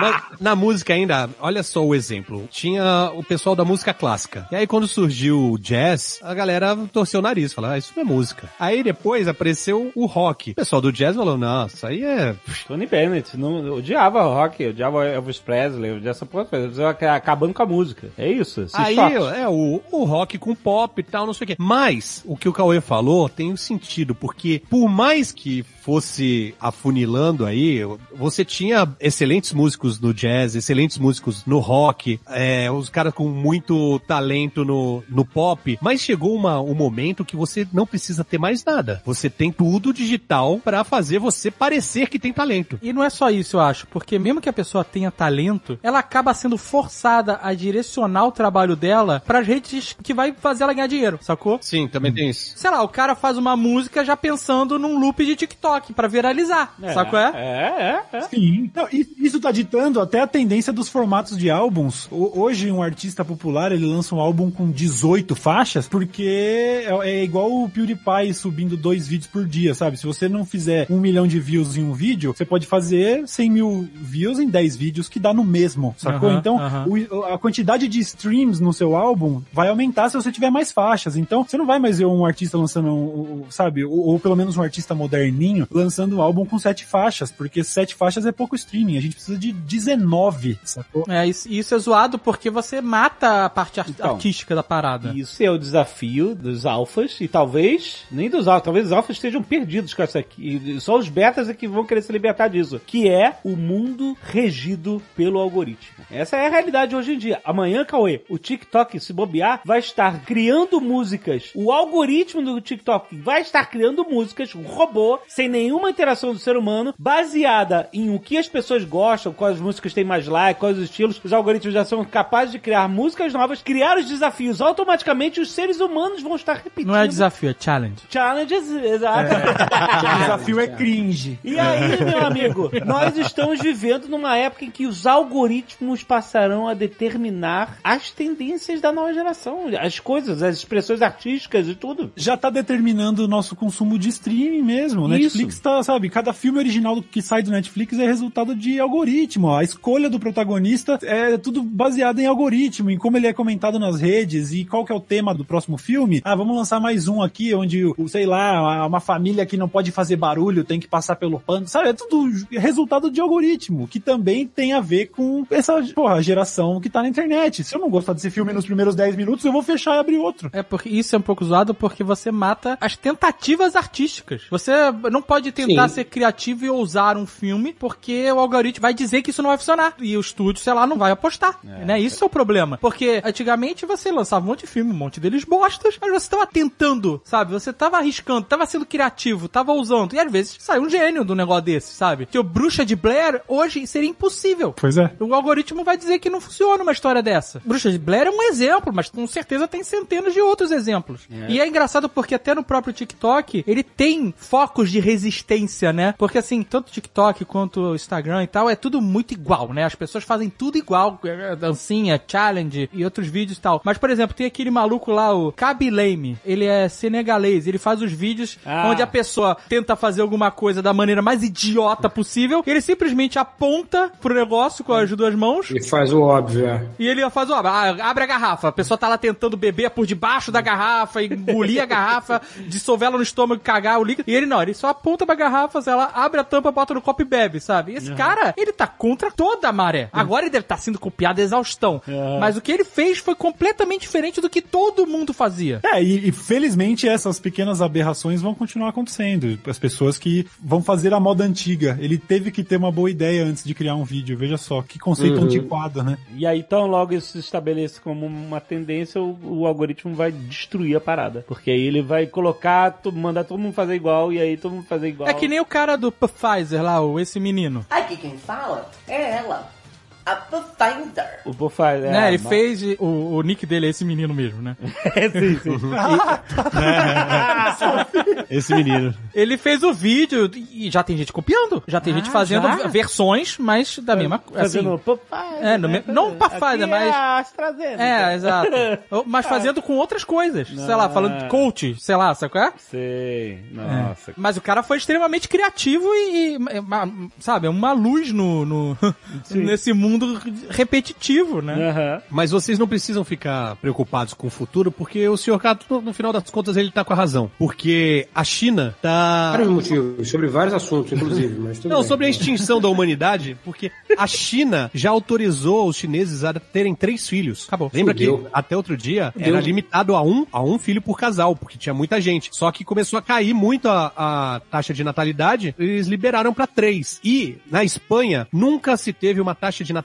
Mas na música ainda, olha só o exemplo. Tinha o pessoal da música clássica. E aí quando surgiu o jazz, a galera torceu o nariz, falou, ah, isso não é música. Aí depois apareceu o rock. O pessoal do jazz falou, não, isso aí é... Tony Bennett, não, eu odiava rock, odiava Elvis Presley, odiava essa porra, acabando com a música. É isso. Aí, choques. é, o, o rock com pop e tal, não sei o quê. Mas, o que o Cauê falou tem um sentido, porque por mais que fosse afunilando aí, você tinha excelentes músicos no jazz, excelentes músicos no rock, é, os caras com muito talento no, no pop, mas chegou uma, um momento que você não precisa ter mais nada. Você tem tudo digital pra fazer você parecer que tem talento. E não é só isso, eu acho, porque mesmo que a pessoa tenha talento, ela acaba sendo forçada a direcionar o trabalho dela pras redes que vai fazer ela ganhar dinheiro, sacou? Sim, também tem isso. Sei lá, o cara faz uma música já pensando num loop de TikTok pra viralizar, É, sacou é? É, é, é. Sim. Não, e, Isso tá ditando até a tendência dos formatos de álbuns. Hoje, um artista popular, ele lança um álbum com 18 faixas, porque é, é igual o PewDiePie subindo dois vídeos por dia, sabe? Se você não fizer um milhão de views em um vídeo, você pode fazer 100 mil views em 10 vídeos, que dá no mesmo, sacou? Então, o- a quantidade de streams no seu álbum vai aumentar se você tiver mais faixas. Então, você não vai mais ver um artista lançando, um, um, sabe? Ou, ou pelo menos um artista moderninho lançando um álbum com sete faixas, porque sete faixas é pouco streaming. A gente precisa de 19, sacou? É, isso, isso é zoado porque você mata a parte ar- Então. artística da parada. Isso é o desafio dos alfas e talvez, nem dos alfas, talvez os alfas estejam perdidos com essa aqui. E Só os betas é que vão querer se libertar disso. Que é o mundo regido pelo algoritmo. Essa é a realidade hoje em dia. Amanhã, Cauê, o TikTok, se bobear, vai estar criando músicas. O algoritmo do TikTok vai estar criando músicas, um robô, sem nenhuma interação do ser humano, baseada em o que as pessoas gostam, quais músicas têm mais like, quais os estilos. Os algoritmos já são capazes de criar músicas novas, criar os desafios. Automaticamente, os seres humanos vão estar repetindo. Não é desafio, é challenge. Challenges, exato. O desafio é cringe. E aí, meu amigo, nós estamos vivendo numa época em que os algoritmos passarão a determinar as tendências da nova geração, as coisas, as expressões artísticas e tudo. Já tá determinando o nosso consumo de streaming mesmo. Isso. Netflix tá, sabe, cada filme original que sai do Netflix é resultado de algoritmo. A escolha do protagonista é tudo baseado em algoritmo, em como ele é comentado nas redes e qual que é o tema do próximo filme. Ah, vamos lançar mais um aqui onde, sei lá, uma família que não pode fazer barulho tem que passar pelo pano, sabe? É tudo resultado de algoritmo, que também tem a ver com essa, porra, geração que tá na internet. Se eu não gostar desse filme nos primeiros 10 minutos, eu vou fechar e abrir outro. É porque isso é um pouco zoado porque você mata as tentativas artísticas. Você não pode tentar Sim. ser criativo e ousar um filme porque o algoritmo vai dizer que isso não vai funcionar. E o estúdio, sei lá, não vai apostar. né? Isso é o problema. Porque antigamente você lançava um monte de filme, um monte deles bostas, mas você tava tentando, sabe? Você tava arriscando, tava sendo criativo, tava ousando. E às vezes sai um gênio do negócio desse, sabe? Que o Bruxa de Blair hoje seria impossível. Pois é. O algoritmo vai dizer que não funciona uma história dessa. Bruxa de Blair é um exemplo, mas com certeza tem centenas de outros exemplos. E é engraçado porque até no próprio TikTok, ele tem focos de resistência, né? Porque assim, tanto o TikTok quanto o Instagram e tal, é tudo muito igual, né? As pessoas fazem tudo igual, dancinha, challenge e outros vídeos e tal. Mas, por exemplo, tem aquele maluco lá, o Kaby Lame, ele é senegalês, ele faz os vídeos Ah. onde a pessoa tenta fazer alguma coisa da maneira mais idiota possível, ele simplesmente aponta pro negócio com as duas mãos E faz o óbvio, é. e ele faz, ó, ah, abre a garrafa. A pessoa tá lá tentando beber por debaixo da garrafa, engolir a garrafa, dissolver ela no estômago e cagar o líquido. E ele não, ele só aponta pra garrafa, ela abre a tampa, bota no copo e bebe, sabe? E esse cara, ele tá contra toda a maré. Agora ele deve estar sendo copiado a exaustão. Mas o que ele fez foi completamente diferente do que todo mundo fazia. É, e, e felizmente essas pequenas aberrações vão continuar acontecendo. As pessoas que vão fazer a moda antiga. Ele teve que ter uma boa ideia antes de criar um vídeo. Veja só, que conceito Uhum. antiquado, né? E aí, tão logo isso se estabelece como uma tendência, o, o algoritmo vai destruir a parada. Porque aí ele vai colocar, mandar todo mundo fazer igual, e aí todo mundo fazer igual. É que nem o cara do Pfizer lá, o, esse menino. Aqui quem fala. É ela, a Pathfinder. O é, né? Ele mas- fez. O, o nick dele é esse menino mesmo, né? É, sim, sim. Esse menino. Ele fez o vídeo e já tem gente copiando. Já tem gente fazendo já? versões, mas da mesma coisa. Assim, Fazendo Pofai. é, no me- não Aqui mas. É a AstraZeneca. É, exato. Mas fazendo com outras coisas. Sei lá, falando de coach, sei lá, sabe qual é? Sei. Nossa. Mas o cara foi extremamente criativo e, e, sabe, uma luz no, no- nesse mundo repetitivo, né? Aham. Mas vocês não precisam ficar preocupados com o futuro, porque o senhor Cato, no- final das contas, ele tá com a razão. Porque a China tá. Vários motivos, sobre vários assuntos, inclusive, mas tudo Não, bem. sobre a extinção da humanidade, porque a China já autorizou os chineses a terem três filhos. Acabou. Lembra que Fudeu. até outro dia Fudeu. era limitado a um, a um filho por casal, porque tinha muita gente. Só que começou a cair muito a, a taxa de natalidade, eles liberaram pra três. E na Espanha nunca se teve uma taxa de natalidade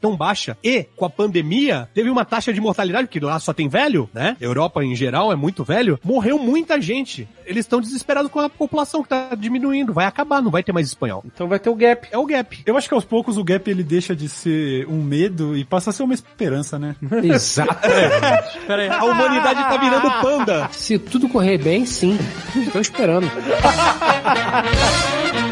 tão baixa. E com a pandemia teve uma taxa de mortalidade, porque lá só tem velho, né? Europa em geral é muito velho. Morreu muita gente. Eles estão desesperados com a população que tá diminuindo. Vai acabar, não vai ter mais espanhol. Então vai ter o gap. É o gap. Eu acho que aos poucos o gap ele deixa de ser um medo e passa a ser uma esperança, né? Exato. Aí. A humanidade tá virando panda. Se tudo correr bem, sim. Estou esperando.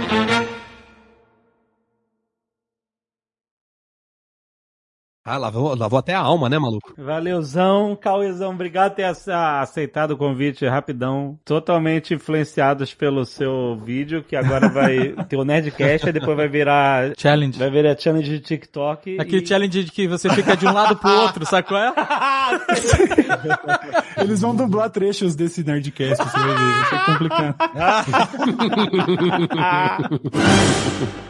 Ah, lavou, lavou até a alma, né, maluco? Valeuzão, Cauezão, obrigado por ter ace- aceitado o convite rapidão. Totalmente influenciados pelo seu vídeo, que agora vai ter o Nerdcast, e depois vai virar... Challenge. Vai virar challenge de TikTok. Aquele e- challenge de que você fica de um lado pro outro, sabe qual é? Eles vão dublar trechos desse Nerdcast, você vai ver. Vai ser complicado.